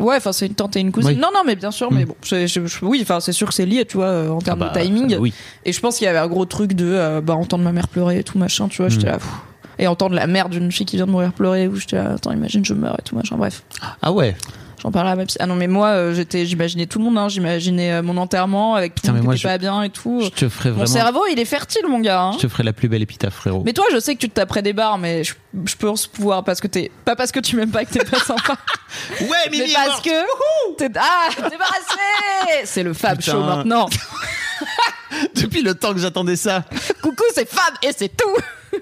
Ouais, enfin c'est une tante et une cousine. Oui. Non, non, mais bien sûr, mais Mm. bon, je- je- je- oui, enfin c'est sûr que c'est lié, tu vois, euh, en termes Ah bah, de timing. ça, oui. Et je pense qu'il y avait un gros truc de euh, bah, entendre ma mère pleurer et tout machin, tu vois, j'étais Mm. là. pff. Et entendre la mère d'une fille qui vient de mourir pleurer, où j'étais là, attends, imagine, je meurs et tout machin, bref. Ah ouais. J'en parlais à ma psy. Ah non, mais moi, euh, j'étais, j'imaginais tout le monde, hein, j'imaginais euh, mon enterrement avec tout Putain, le monde mais qui moi, était je- pas bien et tout. Je te ferai Mon vraiment. cerveau, il est fertile, mon gars. hein. Je te ferai la plus belle épitaphe, frérot. Mais toi, je sais que tu te taperais des barres, mais je, je pense pouvoir parce que t'es. Pas parce que tu m'aimes pas que t'es pas sympa, ouais, mais parce que. T'es, ah, débarrassé C'est le Fab Putain. Show maintenant. Depuis le temps que j'attendais ça, Coucou, c'est Fab et c'est tout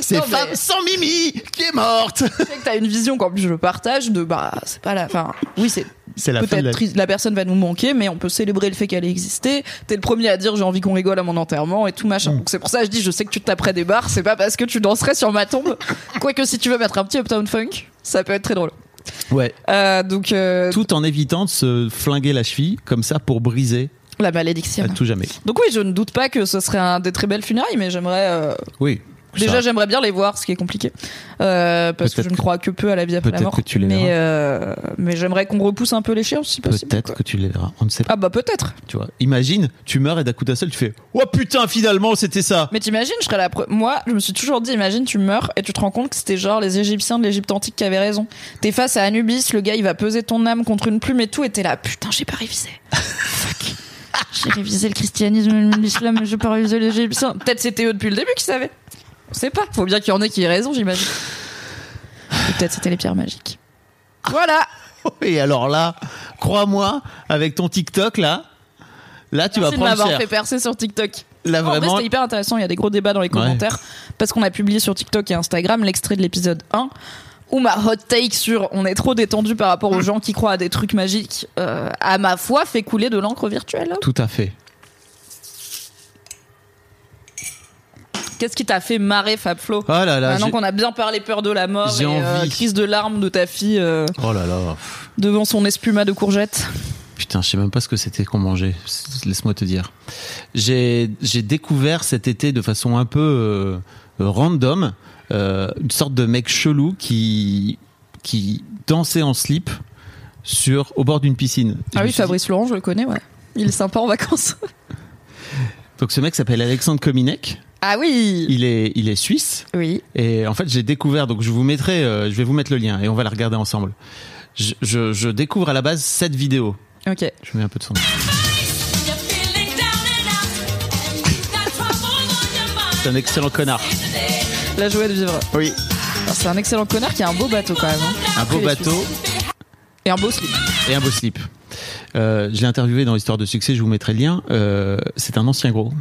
c'est Non, mais- femme sans Mimi qui est morte. Je sais que t'as une vision qu'en plus je partage de bah c'est pas la fin oui c'est C'est la fin de peut-être la... triste la personne va nous manquer mais on peut célébrer le fait qu'elle ait existé t'es le premier à dire j'ai envie qu'on rigole à mon enterrement et tout Mm. machin donc c'est pour ça que je dis je sais que tu te taperais des barres c'est pas parce que tu danserais sur ma tombe quoique si tu veux mettre un petit uptown funk ça peut être très drôle Ouais. Euh, donc euh, Tout en évitant de se flinguer la cheville comme ça pour briser la malédiction à tout jamais. donc oui je ne doute pas que ce serait un des très belles funérailles mais j'aimerais euh, Oui. Déjà, j'aimerais bien les voir, ce qui est compliqué, euh, parce que je ne crois que peu à la vie après la mort. que tu les mais euh, mais j'aimerais qu'on repousse un peu l'échéance, si possible. Peut-être que tu les verras. On ne sait pas. Ah bah peut-être. Tu vois. Imagine, tu meurs et d'un coup d'un seul, tu fais Oh putain, finalement, c'était ça. Mais t'imagines, je serais la pre- Moi, je me suis toujours dit, imagine, tu meurs et tu te rends compte que c'était genre les Égyptiens de l'Égypte antique qui avaient raison. T'es face à Anubis, le gars il va peser ton âme contre une plume et tout, et t'es là, putain, j'ai pas révisé. Fuck. J'ai révisé le christianisme, l'islam, mais j'ai pas révisé les Égyptiens. Peut-être c'était eux depuis le début qui savaient. On sait pas. Faut bien qu'il y en ait qui aient raison, j'imagine. Ou peut-être c'était les pierres magiques. Voilà. Et alors là, crois-moi, avec ton TikTok là, là tu Merci de vas prendre m'avoir cher. fait percer sur TikTok. Là En vrai, vraiment. c'était hyper intéressant. Il y a des gros débats dans les commentaires parce qu'on a publié sur TikTok et Instagram l'extrait de l'épisode 1 où ma hot take sur on est trop détendu par rapport aux gens qui croient à des trucs magiques, euh, à ma foi, fait couler de l'encre virtuelle. Tout à fait. Qu'est-ce qui t'a fait marrer, Fab Flo Oh là là, Maintenant qu'on a bien parlé peur de la mort et euh, crise de larmes de ta fille euh, Oh là là. devant son espuma de courgettes. Putain, je sais même pas ce que c'était qu'on mangeait. Laisse-moi te dire. J'ai découvert cet été de façon un peu euh, random une sorte de mec chelou qui qui dansait en slip sur au bord d'une piscine. Ah oui, suis dit- Fabrice Laurent, je le connais, ouais. Il est sympa en vacances. Donc ce mec s'appelle Alexandre Kominek. Ah oui Il est il est suisse. Oui. Et en fait, j'ai découvert, donc je vous mettrai, euh, je vais vous mettre le lien et on va la regarder ensemble. Je, je, je découvre à la base cette vidéo. Ok. Je mets un peu de son. C'est un excellent connard. La joie de vivre. Oui. Alors, C'est un excellent connard qui a un beau bateau quand même. hein. Un beau Après les bateau. Et un beau slip. et un beau slip. Euh, je l'ai interviewé dans Histoire de succès, je vous mettrai le lien. Euh, c'est un ancien gros.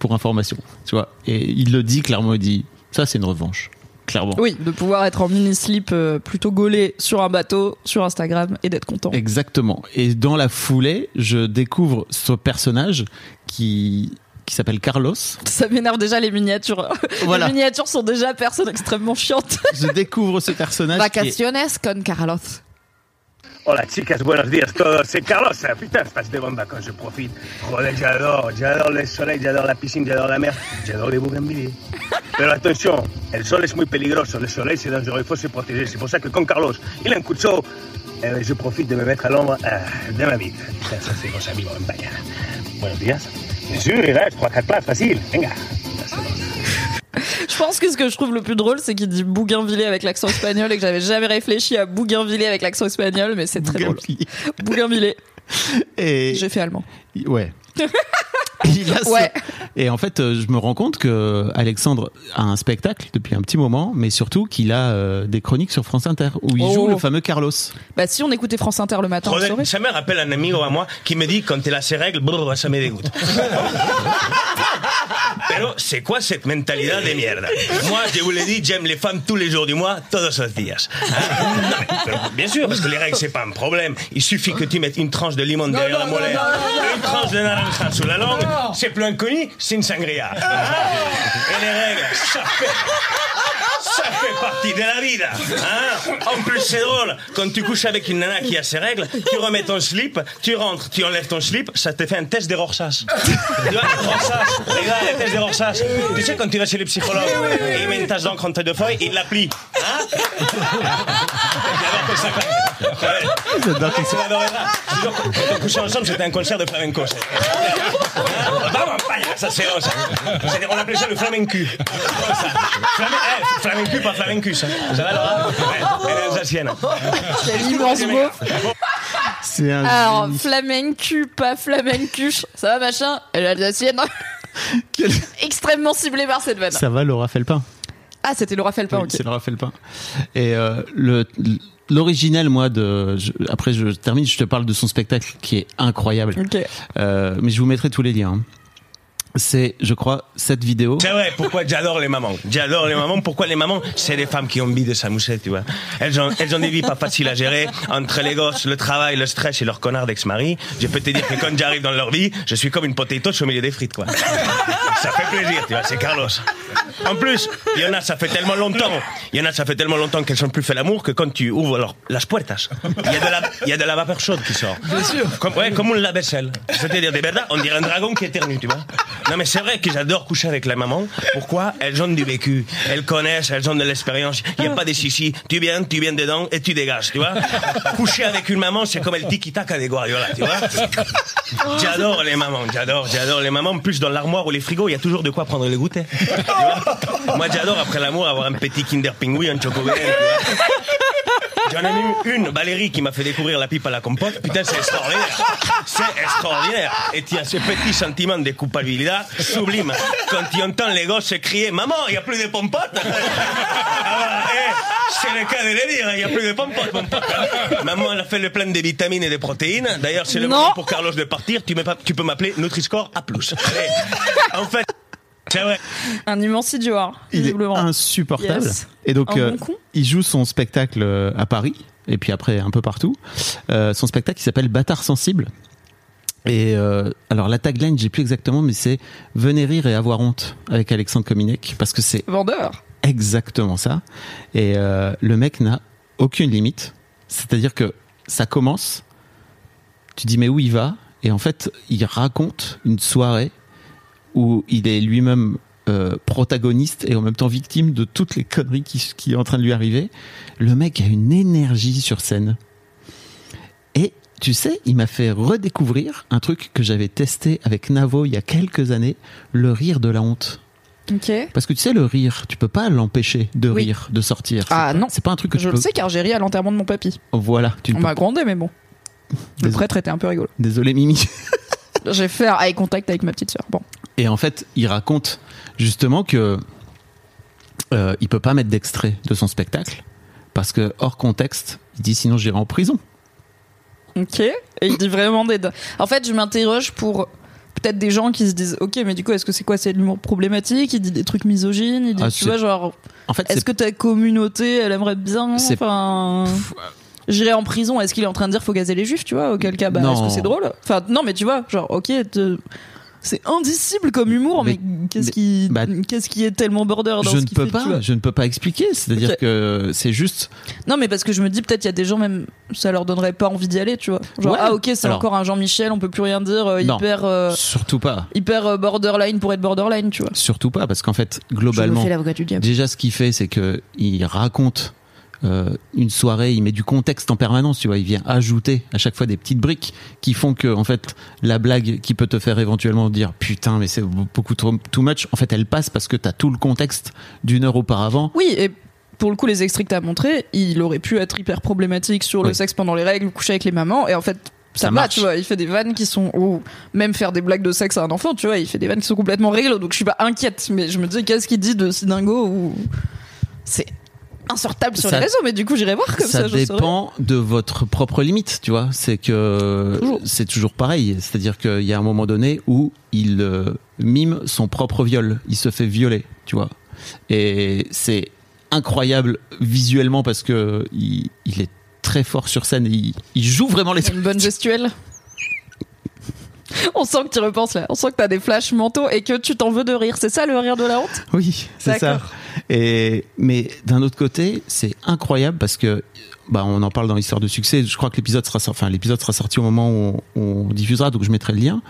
Pour information, tu vois. Et il le dit clairement, il dit, ça c'est une revanche. Clairement. Oui, de pouvoir être en mini slip euh, plutôt gaulé sur un bateau, sur Instagram et d'être content. Exactement. Et dans la foulée, je découvre ce personnage qui qui s'appelle Carlos. Ça m'énerve déjà les miniatures. Voilà. Les miniatures sont déjà personnes extrêmement chiantes. Je découvre ce personnage. qui est- Vacaciones con Carlos. Hola chicas, buenos días todos. C'est Carlos. Putain, passe des bonnes vacances, je profite. Joder, j'adore, j'adore le soleil, j'adore la piscine, j'adore la mer, j'adore les bougainvilliers. Pero attention, el sol es muy peligroso, le soleil c'est dangereux, il faut se protéger. C'est pour ça que con Carlos, il a un coup de chaud. Je profite de me mettre à l'ombre de ma vie. Ça, c'est vos amigos en. Buenos días. Bien sûr, il reste 3-4 plats, facile. Venga. Je pense que ce que je trouve le plus drôle, c'est qu'il dit Bougainvillé avec l'accent espagnol et que j'avais jamais réfléchi à Bougainvillé avec l'accent espagnol, mais c'est très drôle. Bougainvillé. Et J'ai fait allemand. ouais. Il a ce- Ouais. Et en fait, euh, je me rends compte que Alexandre a un spectacle depuis un petit moment, mais surtout qu'il a euh, des chroniques sur France Inter où il Oh. joue le fameux Carlos. Bah si on écoutait France Inter le matin, on ça me rappelle un amigo à moi qui me dit quand elle a ses règles, brrr, ça me dégoûte. Pero c'est quoi cette mentalité de merde? Moi, je vous l'ai dit, j'aime les femmes tous les jours du mois, todos los días. Hein Non, mais, bien sûr, parce que les règles, c'est pas un problème. Il suffit que tu mettes une tranche de limon derrière la molaire, une tranche de naranja sous la langue, c'est plus inconnu, c'est une sangria. Et les règles, ça fait... Ça fait partie de la vida. Hein? En plus, c'est drôle. Quand tu couches avec une nana qui a ses règles, tu remets ton slip, tu rentres, tu enlèves ton slip, ça te fait un test de Rorsas. tu vois, les gars, le test de. Tu sais, quand tu vas chez le psychologue, il met une tache d'encre entre deux feuilles, il l'applique. Hein? J'adore que ça. Quand on couchait ensemble, c'était un concert de flamenco. Vamos, ça c'est ça. C'est- On appelait ça le flamencu. Ça. Flame- eh, flamencu, pas flamencus. hein. Ça va, Laura Ouais, elle est alsacienne. Quel immense mot. C'est un Alors, génie. flamencu, pas flamencuche. Ça va, machin Elle est alsacienne. Quel- Extrêmement ciblée par cette vanne. Ça va, Laura Felpin? Ah, c'était Laura Felpin, Oui, ok. C'est Laura Felpin. Et euh, le l'original, moi, de je- après je termine, je te parle de son spectacle qui est incroyable. Ok. Euh, mais je vous mettrai tous les liens. hein. C'est, je crois, cette vidéo. C'est vrai, pourquoi j'adore les mamans. J'adore les mamans. Pourquoi les mamans C'est des femmes qui ont envie de s'amuser, tu vois. Elles ont, elles ont des vies pas faciles à gérer. Entre les gosses, le travail, le stress et leur connard d'ex-mari. Je peux te dire que quand j'arrive dans leur vie, je suis comme une potato au milieu des frites, quoi. Ça fait plaisir, tu vois, c'est Carlos. En plus, il y en a, ça fait tellement longtemps. Il y en a, ça fait tellement longtemps qu'elles n'ont plus fait l'amour que quand tu ouvres alors, las puertas, il y a de la, il y a de la vapeur chaude qui sort. Bien sûr. Comme, ouais, comme un lave-vaisselle. C'est-à-dire, de verdad, on dirait un dragon qui éternue, tu vois. Non, mais c'est vrai que j'adore coucher avec la maman. Pourquoi? Elles ont du vécu. Elles connaissent, elles ont de l'expérience. Il n'y a pas de sissi. Tu viens, tu viens dedans et tu dégages, tu vois. Coucher avec une maman, c'est comme le tiki-taka des Guardiola, tu vois. J'adore les mamans, j'adore, j'adore les mamans. Plus, dans l'armoire ou les frigos, il y a toujours de quoi prendre le goûter. Tu vois Moi, j'adore, après l'amour, avoir un petit Kinder Pingui, un chocolat. J'en ai eu une, Valérie, qui m'a fait découvrir la pipe à la compote. Putain, c'est extraordinaire. C'est extraordinaire. Et tu as ce petit sentiment de culpabilité sublime quand tu entends les gosses crier Maman, il n'y a plus de pompotes. Ah eh, c'est le cas de le dire, il n'y a plus de pompotes, mon pote. hein. Maman, elle a fait le plein de vitamines et de protéines. D'ailleurs, c'est le moment pour Carlos de partir. Tu, peux m'appeler Nutri-Score A+. En fait. Un immense idiot, hein, Il est insupportable. Yes. Et donc, euh, bon il joue son spectacle euh, à Paris, et puis après un peu partout. Euh, son spectacle qui s'appelle Bâtard sensible. Et euh, alors la tagline, j'ai plus exactement, mais c'est venez rire et avoir honte avec Alexandre Kominek parce que c'est Vendeur. exactement ça. Et euh, le mec n'a aucune limite. C'est-à-dire que ça commence, tu dis mais où il va? Et en fait, il raconte une soirée où il est lui-même euh, protagoniste et en même temps victime de toutes les conneries qui, qui est en train de lui arriver. Le mec a une énergie sur scène. Et tu sais, il m'a fait redécouvrir un truc que j'avais testé avec Navo il y a quelques années, le rire de la honte. Ok. Parce que tu sais, le rire, tu peux pas l'empêcher de Oui. rire, de sortir. Ah pas- non. C'est pas un truc que Je tu le peux. sais car j'ai ri à l'enterrement de mon papy. Voilà, tu On m'a grondé, mais bon. Le prêtre était un peu rigolo. Désolé, Mimi. J'ai fait un eye contact avec ma petite sœur. Bon. Et en fait, il raconte justement que euh, il peut pas mettre d'extrait de son spectacle parce que hors contexte, il dit sinon j'irai en prison. Ok. Et il dit vraiment des. En fait, je m'interroge pour peut-être des gens qui se disent Ok, mais du coup, est-ce que c'est quoi? C'est de l'humour problématique? Il dit des trucs misogynes? Il dit, Ah, tu vois, genre, En fait, est-ce que ta communauté, elle aimerait bien Enfin. J'irai en prison. Est-ce qu'il est en train de dire faut gazer les juifs, tu vois Auquel cas, bah, Non. est-ce que c'est drôle? Enfin, non, mais tu vois, genre, ok, te- c'est indicible comme humour, mais, Mais- qu'est-ce qui, bah, qu'est-ce qui est tellement border dans je ce ne peux fait, pas, je ne peux pas expliquer. C'est-à-dire que c'est juste. Non, mais parce que je me dis peut-être il y a des gens même ça leur donnerait pas envie d'y aller, tu vois. Genre Ouais. ah ok c'est Alors- encore un Jean-Michel, on peut plus rien dire, euh, Non. hyper euh, Surtout pas. hyper euh, borderline pour être borderline, tu vois. Surtout pas, parce qu'en fait, Je me globalement, fais l'avocat du diable. déjà ce qu'il fait, c'est que il raconte euh, une soirée, il met du contexte en permanence, tu vois, il vient ajouter à chaque fois des petites briques qui font que, en fait, la blague qui peut te faire éventuellement dire putain, mais c'est beaucoup trop too much, en fait, elle passe parce que t'as tout le contexte d'une heure auparavant. Oui et pour le coup les extraits que t'as montrés, il aurait pu être hyper problématique sur le Oui. sexe pendant les règles, coucher avec les mamans et en fait ça, Ça va, marche. tu vois. Il fait des vannes qui sont ou même faire des blagues de sexe à un enfant, tu vois. Il fait des vannes qui sont complètement réglo, donc je suis pas inquiète. Mais je me dis qu'est-ce qu'il dit de si dingo ou c'est insortable sur Ça- les réseaux. Mais du coup j'irai voir comme ça. ça dépend de votre propre limite, tu vois. C'est que c'est toujours pareil. C'est-à-dire qu'il y a un moment donné où il euh, mime son propre viol. Il se fait violer, tu vois. Et c'est incroyable visuellement parce que il, il est très fort sur scène. Il, il joue vraiment les. Une bonne gestuelle. On sent que tu repenses là. On sent que t'as des flashs mentaux et que tu t'en veux de rire. C'est ça le rire de la honte? Oui, c'est ça. Et mais d'un autre côté, c'est incroyable parce que bah on en parle dans l'histoire de succès. Je crois que l'épisode sera sorti, enfin l'épisode sera sorti au moment où on, on diffusera, donc je mettrai le lien.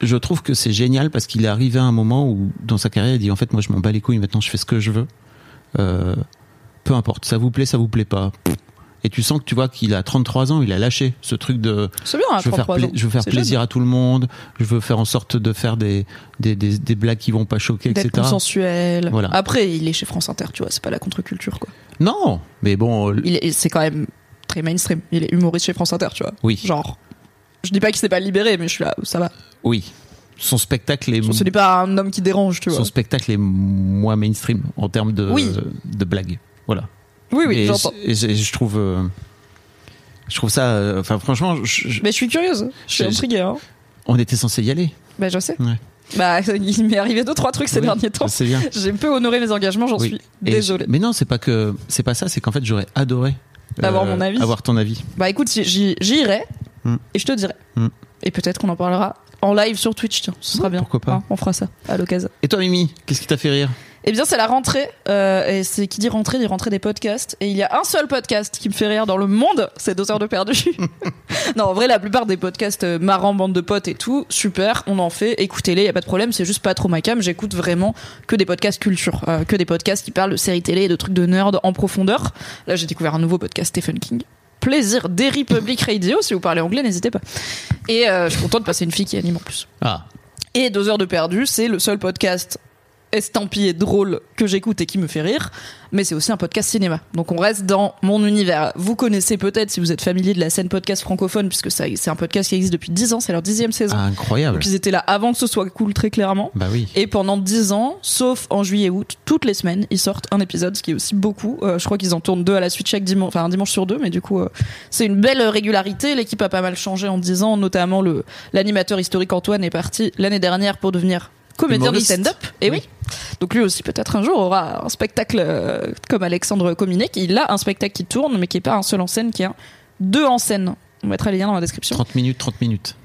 Je trouve que c'est génial parce qu'il est arrivé à un moment où dans sa carrière, il dit en fait moi je m'en bats les couilles, maintenant je fais ce que je veux. Euh, peu importe, ça vous plaît, ça vous plaît pas. Et tu sens que tu vois qu'il a 33 ans, il a lâché ce truc de C'est bien, je veux faire, 33 pla- ans. je veux faire plaisir à tout le monde, je veux faire en sorte de faire des, des, des, des blagues qui vont pas choquer, etc. consensuel. Voilà. Après, il est chez France Inter, tu vois. C'est pas la contre-culture, quoi. Non, mais bon, Il est, c'est quand même très mainstream. Il est humoriste chez France Inter, tu vois. oui, Genre, je dis pas qu'il s'est pas libéré, mais je suis là, ça va. oui. Son spectacle est, Ce n'est pas un homme qui dérange, tu vois. son spectacle est moins mainstream en termes de, Oui. de blagues. Voilà. Oui, oui, j'entends. et je, et je trouve, euh, je trouve ça, euh, enfin franchement, je- je- Mais je suis curieuse. Je suis intriguée, hein. on était censé y aller. Bah, je sais. Ouais. Bah, il m'est arrivé deux, trois trucs ces Oui, derniers temps. sais bien. J'ai peu honoré mes engagements, j'en Oui. suis je- mais non, c'est pas que, c'est pas ça, c'est qu'en fait j'aurais adoré euh, Avoir mon avis. avoir ton avis. Bah écoute, j'y j'y irai Hmm. et je te dirai. Hmm. Et peut-être qu'on en parlera en live sur Twitch, tiens, ce sera bien. pourquoi pas. Hein, on fera ça à l'occasion. Et toi, Mimi, qu'est-ce qui t'a fait rire? Eh bien, c'est la rentrée. euh, et c'est qui dit rentrée, dit rentrée des podcasts. Et il y a un seul podcast qui me fait rire dans le monde, c'est deux heures de perdu. non, en vrai, la plupart des podcasts euh, marrants, bande de potes et tout, super, on en fait. Écoutez-les, y a pas de problème. C'est juste pas trop ma cam. J'écoute vraiment que des podcasts culture, euh, que des podcasts qui parlent de séries télé et de trucs de nerd en profondeur. Là, j'ai découvert un nouveau podcast Stephen King. Plaisir, Derry Public Radio. Si vous parlez anglais, n'hésitez pas. Et euh, je suis contente de passer une fille qui anime en plus. Ah, Et deux heures de perdu, c'est le seul podcast estampillé drôle que j'écoute et qui me fait rire, mais c'est aussi un podcast cinéma. Donc on reste dans mon univers. Vous connaissez peut-être si vous êtes familier de la scène podcast francophone, puisque c'est un podcast qui existe depuis 10 ans, c'est leur dixième saison. ah, incroyable. Donc ils étaient là avant que ce soit cool très clairement. Bah oui. Et pendant 10 ans, sauf en juillet-août, toutes les semaines, ils sortent un épisode, ce qui est aussi beaucoup. Euh, je crois qu'ils en tournent deux à la suite chaque dimanche, enfin un dimanche sur deux, mais du coup, euh, c'est une belle régularité. L'équipe a pas mal changé en 10 ans, notamment l'animateur historique Antoine est parti l'année dernière pour devenir comédien de stand-up. Et Oui. oui. Donc lui aussi, peut-être un jour, aura un spectacle euh, comme Alexandre Cominek. Il a un spectacle qui tourne, mais qui est pas un seul en scène, qui est un deux en scène. On mettra les liens dans la description. 30 minutes, 30 minutes.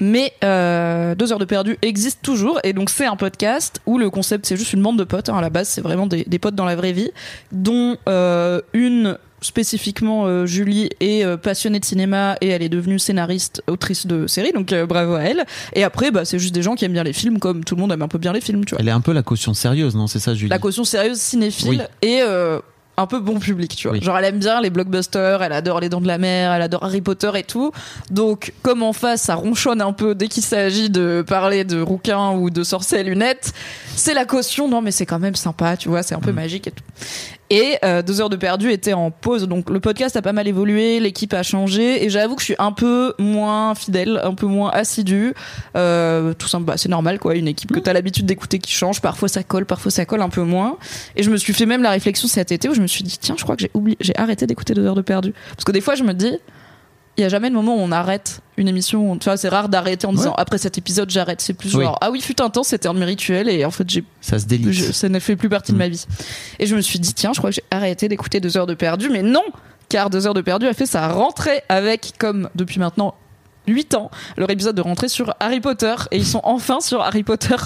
Mais euh, deux heures de perdu existe toujours et donc c'est un podcast où le concept c'est juste une bande de potes. hein, à la base c'est vraiment des, des potes dans la vraie vie, dont euh, une spécifiquement euh, Julie est euh, passionnée de cinéma et elle est devenue scénariste, autrice de séries, donc euh, bravo à elle. Et après bah c'est juste des gens qui aiment bien les films comme tout le monde aime un peu bien les films, tu vois. Elle est un peu la caution sérieuse, non C'est ça, Julie? La caution sérieuse cinéphile Oui. et un peu bon public, tu vois. Oui. Genre elle aime bien les blockbusters, elle adore les Dents de la Mer, elle adore Harry Potter et tout. Donc comme en face ça ronchonne un peu dès qu'il s'agit de parler de rouquins ou de sorciers à lunettes, c'est la caution. Non mais c'est quand même sympa, tu vois, c'est un peu magique et tout. Et euh, deux heures de perdu était en pause, donc le podcast a pas mal évolué, l'équipe a changé, et j'avoue que je suis un peu moins fidèle, un peu moins assidue. Euh, tout simple, bah, c'est normal quoi, une équipe que t'as l'habitude d'écouter qui change, parfois ça colle, parfois ça colle un peu moins. Et je me suis fait même la réflexion cet été où je me suis dit tiens, je crois que j'ai oublié, j'ai arrêté d'écouter deux heures de perdu, parce que des fois je me dis il y a jamais de moment où on arrête une émission. Tu vois, c'est rare d'arrêter en disant après cet épisode j'arrête. C'est plus Oui. genre ah oui fut un temps c'était un de mes rituels et en fait j'ai Ça se délite. je- ça ne fait plus partie de Mm. ma vie. Et je me suis dit, tiens, je crois que j'ai arrêté d'écouter deux heures de perdu, mais non, car deux heures de perdu a fait sa rentrée avec, comme depuis maintenant 8 ans, leur épisode de rentrée sur Harry Potter. Et ils sont enfin sur Harry Potter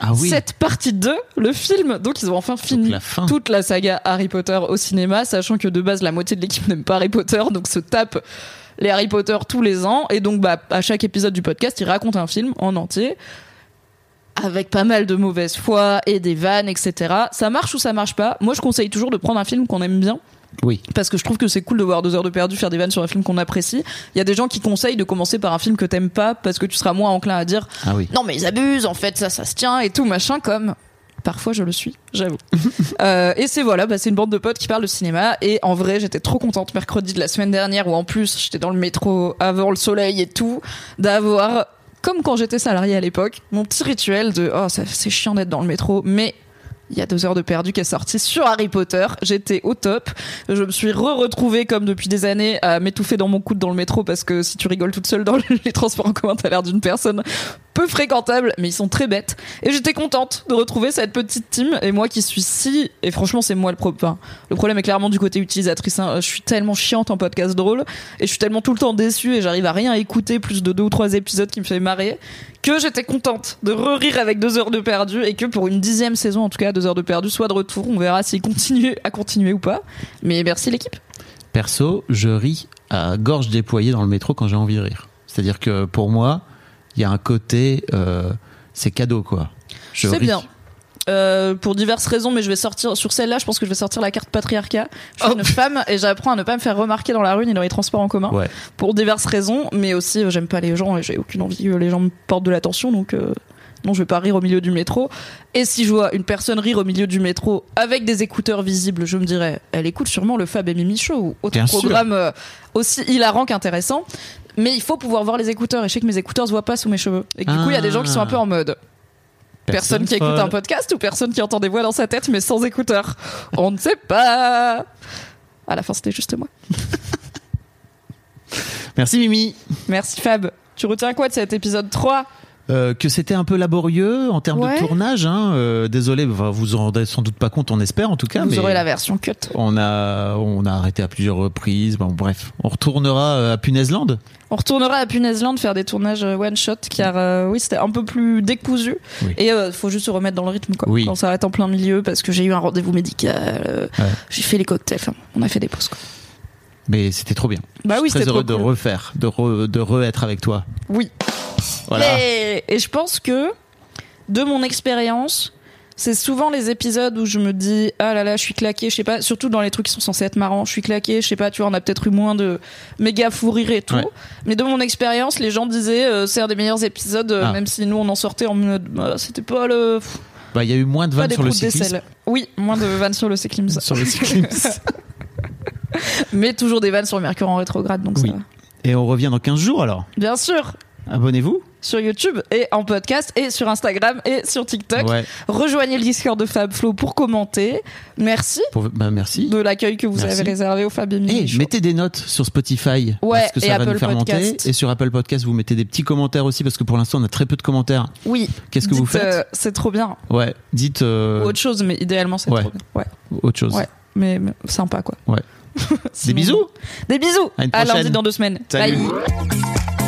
Ah oui. cette partie 2, le film. Donc ils ont enfin fini la fin. toute la saga Harry Potter au cinéma, sachant que de base la moitié de l'équipe n'aime pas Harry Potter, donc se tape les Harry Potter tous les ans. Et donc bah, à chaque épisode du podcast, ils racontent un film en entier avec pas mal de mauvaise foi et des vannes, etc. Ça marche ou ça marche pas? Moi, je conseille toujours de prendre un film qu'on aime bien. Oui. Parce que je trouve que c'est cool de voir deux heures de perdu faire des vannes sur un film qu'on apprécie. Il y a des gens qui conseillent de commencer par un film que t'aimes pas parce que tu seras moins enclin à dire Ah oui. non mais ils abusent en fait ça ça se tient et tout machin comme parfois je le suis j'avoue Euh, et c'est voilà bah, c'est une bande de potes qui parlent de cinéma et en vrai j'étais trop contente mercredi de la semaine dernière où en plus j'étais dans le métro avant le soleil et tout d'avoir comme quand j'étais salarié à l'époque mon petit rituel de oh c'est chiant d'être dans le métro mais il y a deux heures de perdu qui est sorti sur Harry Potter. J'étais au top. Je me suis re-retrouvée comme depuis des années à m'étouffer dans mon coude dans le métro parce que si tu rigoles toute seule dans les transports en commun, t'as l'air d'une personne peu fréquentable, mais ils sont très bêtes. Et j'étais contente de retrouver cette petite team. Et moi qui suis si, et franchement c'est moi le problème. le problème est clairement du côté utilisatrice. hein. Je suis tellement chiante en podcast drôle et je suis tellement tout le temps déçue et j'arrive à rien écouter plus de deux ou trois épisodes qui me fait marrer que j'étais contente de re-rire avec deux heures de perdu et que pour une dixième saison en tout cas deux heures de perdu soit de retour. On verra s'il continue à continuer ou pas. Mais merci l'équipe. Perso, je ris à gorge déployée dans le métro quand j'ai envie de rire. C'est-à-dire que pour moi, il y a un côté, euh, c'est cadeau quoi. Je C'est bien. Euh, pour diverses raisons, mais je vais sortir sur celle-là. Je pense que je vais sortir la carte patriarcat. Je suis une femme et j'apprends à ne pas me faire remarquer dans la rue ni dans les transports en commun Ouais. pour diverses raisons. Mais aussi, euh, j'aime pas les gens et j'ai aucune envie que les gens me portent de l'attention. Donc, euh, non, je vais pas rire au milieu du métro. Et si je vois une personne rire au milieu du métro avec des écouteurs visibles, je me dirais, elle écoute sûrement le Fab et Mimi Show ou autre Bien programme euh, aussi hilarant qu'intéressant. Mais il faut pouvoir voir les écouteurs. Et je sais que mes écouteurs se voient pas sous mes cheveux. Et que du coup, il y a des gens qui sont un peu en mode. Personne, qui écoute un podcast ou personne qui entend des voix dans sa tête mais sans écouteurs On ne sait pas. À la fin, c'était juste moi. Merci Mimi. Merci Fab. Tu retiens quoi de cet épisode 3 Euh, que c'était un peu laborieux en termes Ouais. de tournage. Hein. Euh, désolé, enfin, vous en rendez sans doute pas compte, on espère en tout cas. Vous mais aurez la version cut. on a on a arrêté à plusieurs reprises. Bon, bref, on retournera euh, à Punaiseland. On retournera à Punaiseland faire des tournages euh, one shot car euh, oui c'était un peu plus décousu Oui. et il faut juste se remettre dans le rythme quoi. Oui. Quand ça arrête en plein milieu parce que j'ai eu un rendez-vous médical, euh, Ouais. j'ai fait les cocktails, enfin, on a fait des pauses quoi. Mais c'était trop bien. Bah Je oui très heureux trop de cool. refaire, de re, de re-être avec toi. Oui. Voilà. Et, et je pense que, de mon expérience, c'est souvent les épisodes où je me dis ah là là je suis claqué je sais pas surtout dans les trucs qui sont censés être marrants je suis claqué je sais pas tu vois on a peut-être eu moins de méga fou rire et tout Ouais. mais de mon expérience les gens disaient euh, c'est un des meilleurs épisodes euh, Ah. même si nous on en sortait en mode bah, c'était pas le Bah, il y a eu moins de vannes sur le cyclisme. oui moins de vannes sur le cyclisme Sur le cyclisme. mais toujours des vannes sur Mercure en rétrograde donc Oui. ça va. Et on revient dans 15 jours alors? bien sûr Abonnez-vous. Sur YouTube et en podcast et sur Instagram et sur TikTok Ouais. Rejoignez le Discord de FabFlow pour commenter. Merci Pour- bah, merci. de l'accueil que vous Merci. avez réservé au Fab et Et Show. mettez des notes sur Spotify Ouais, parce que et ça va Apple nous faire Podcast. monter. Et sur Apple Podcast, vous mettez des petits commentaires aussi parce que pour l'instant on a très peu de commentaires. Oui. Qu'est-ce que vous faites euh, C'est trop bien. Ouais, dites euh, autre chose, mais idéalement c'est ouais. trop bien. Ouais. autre chose. Ouais. Mais, mais sympa quoi. Ouais. Des bisous. Des bisous. À une À prochaine. lundi dans deux semaines. Salut. Bye.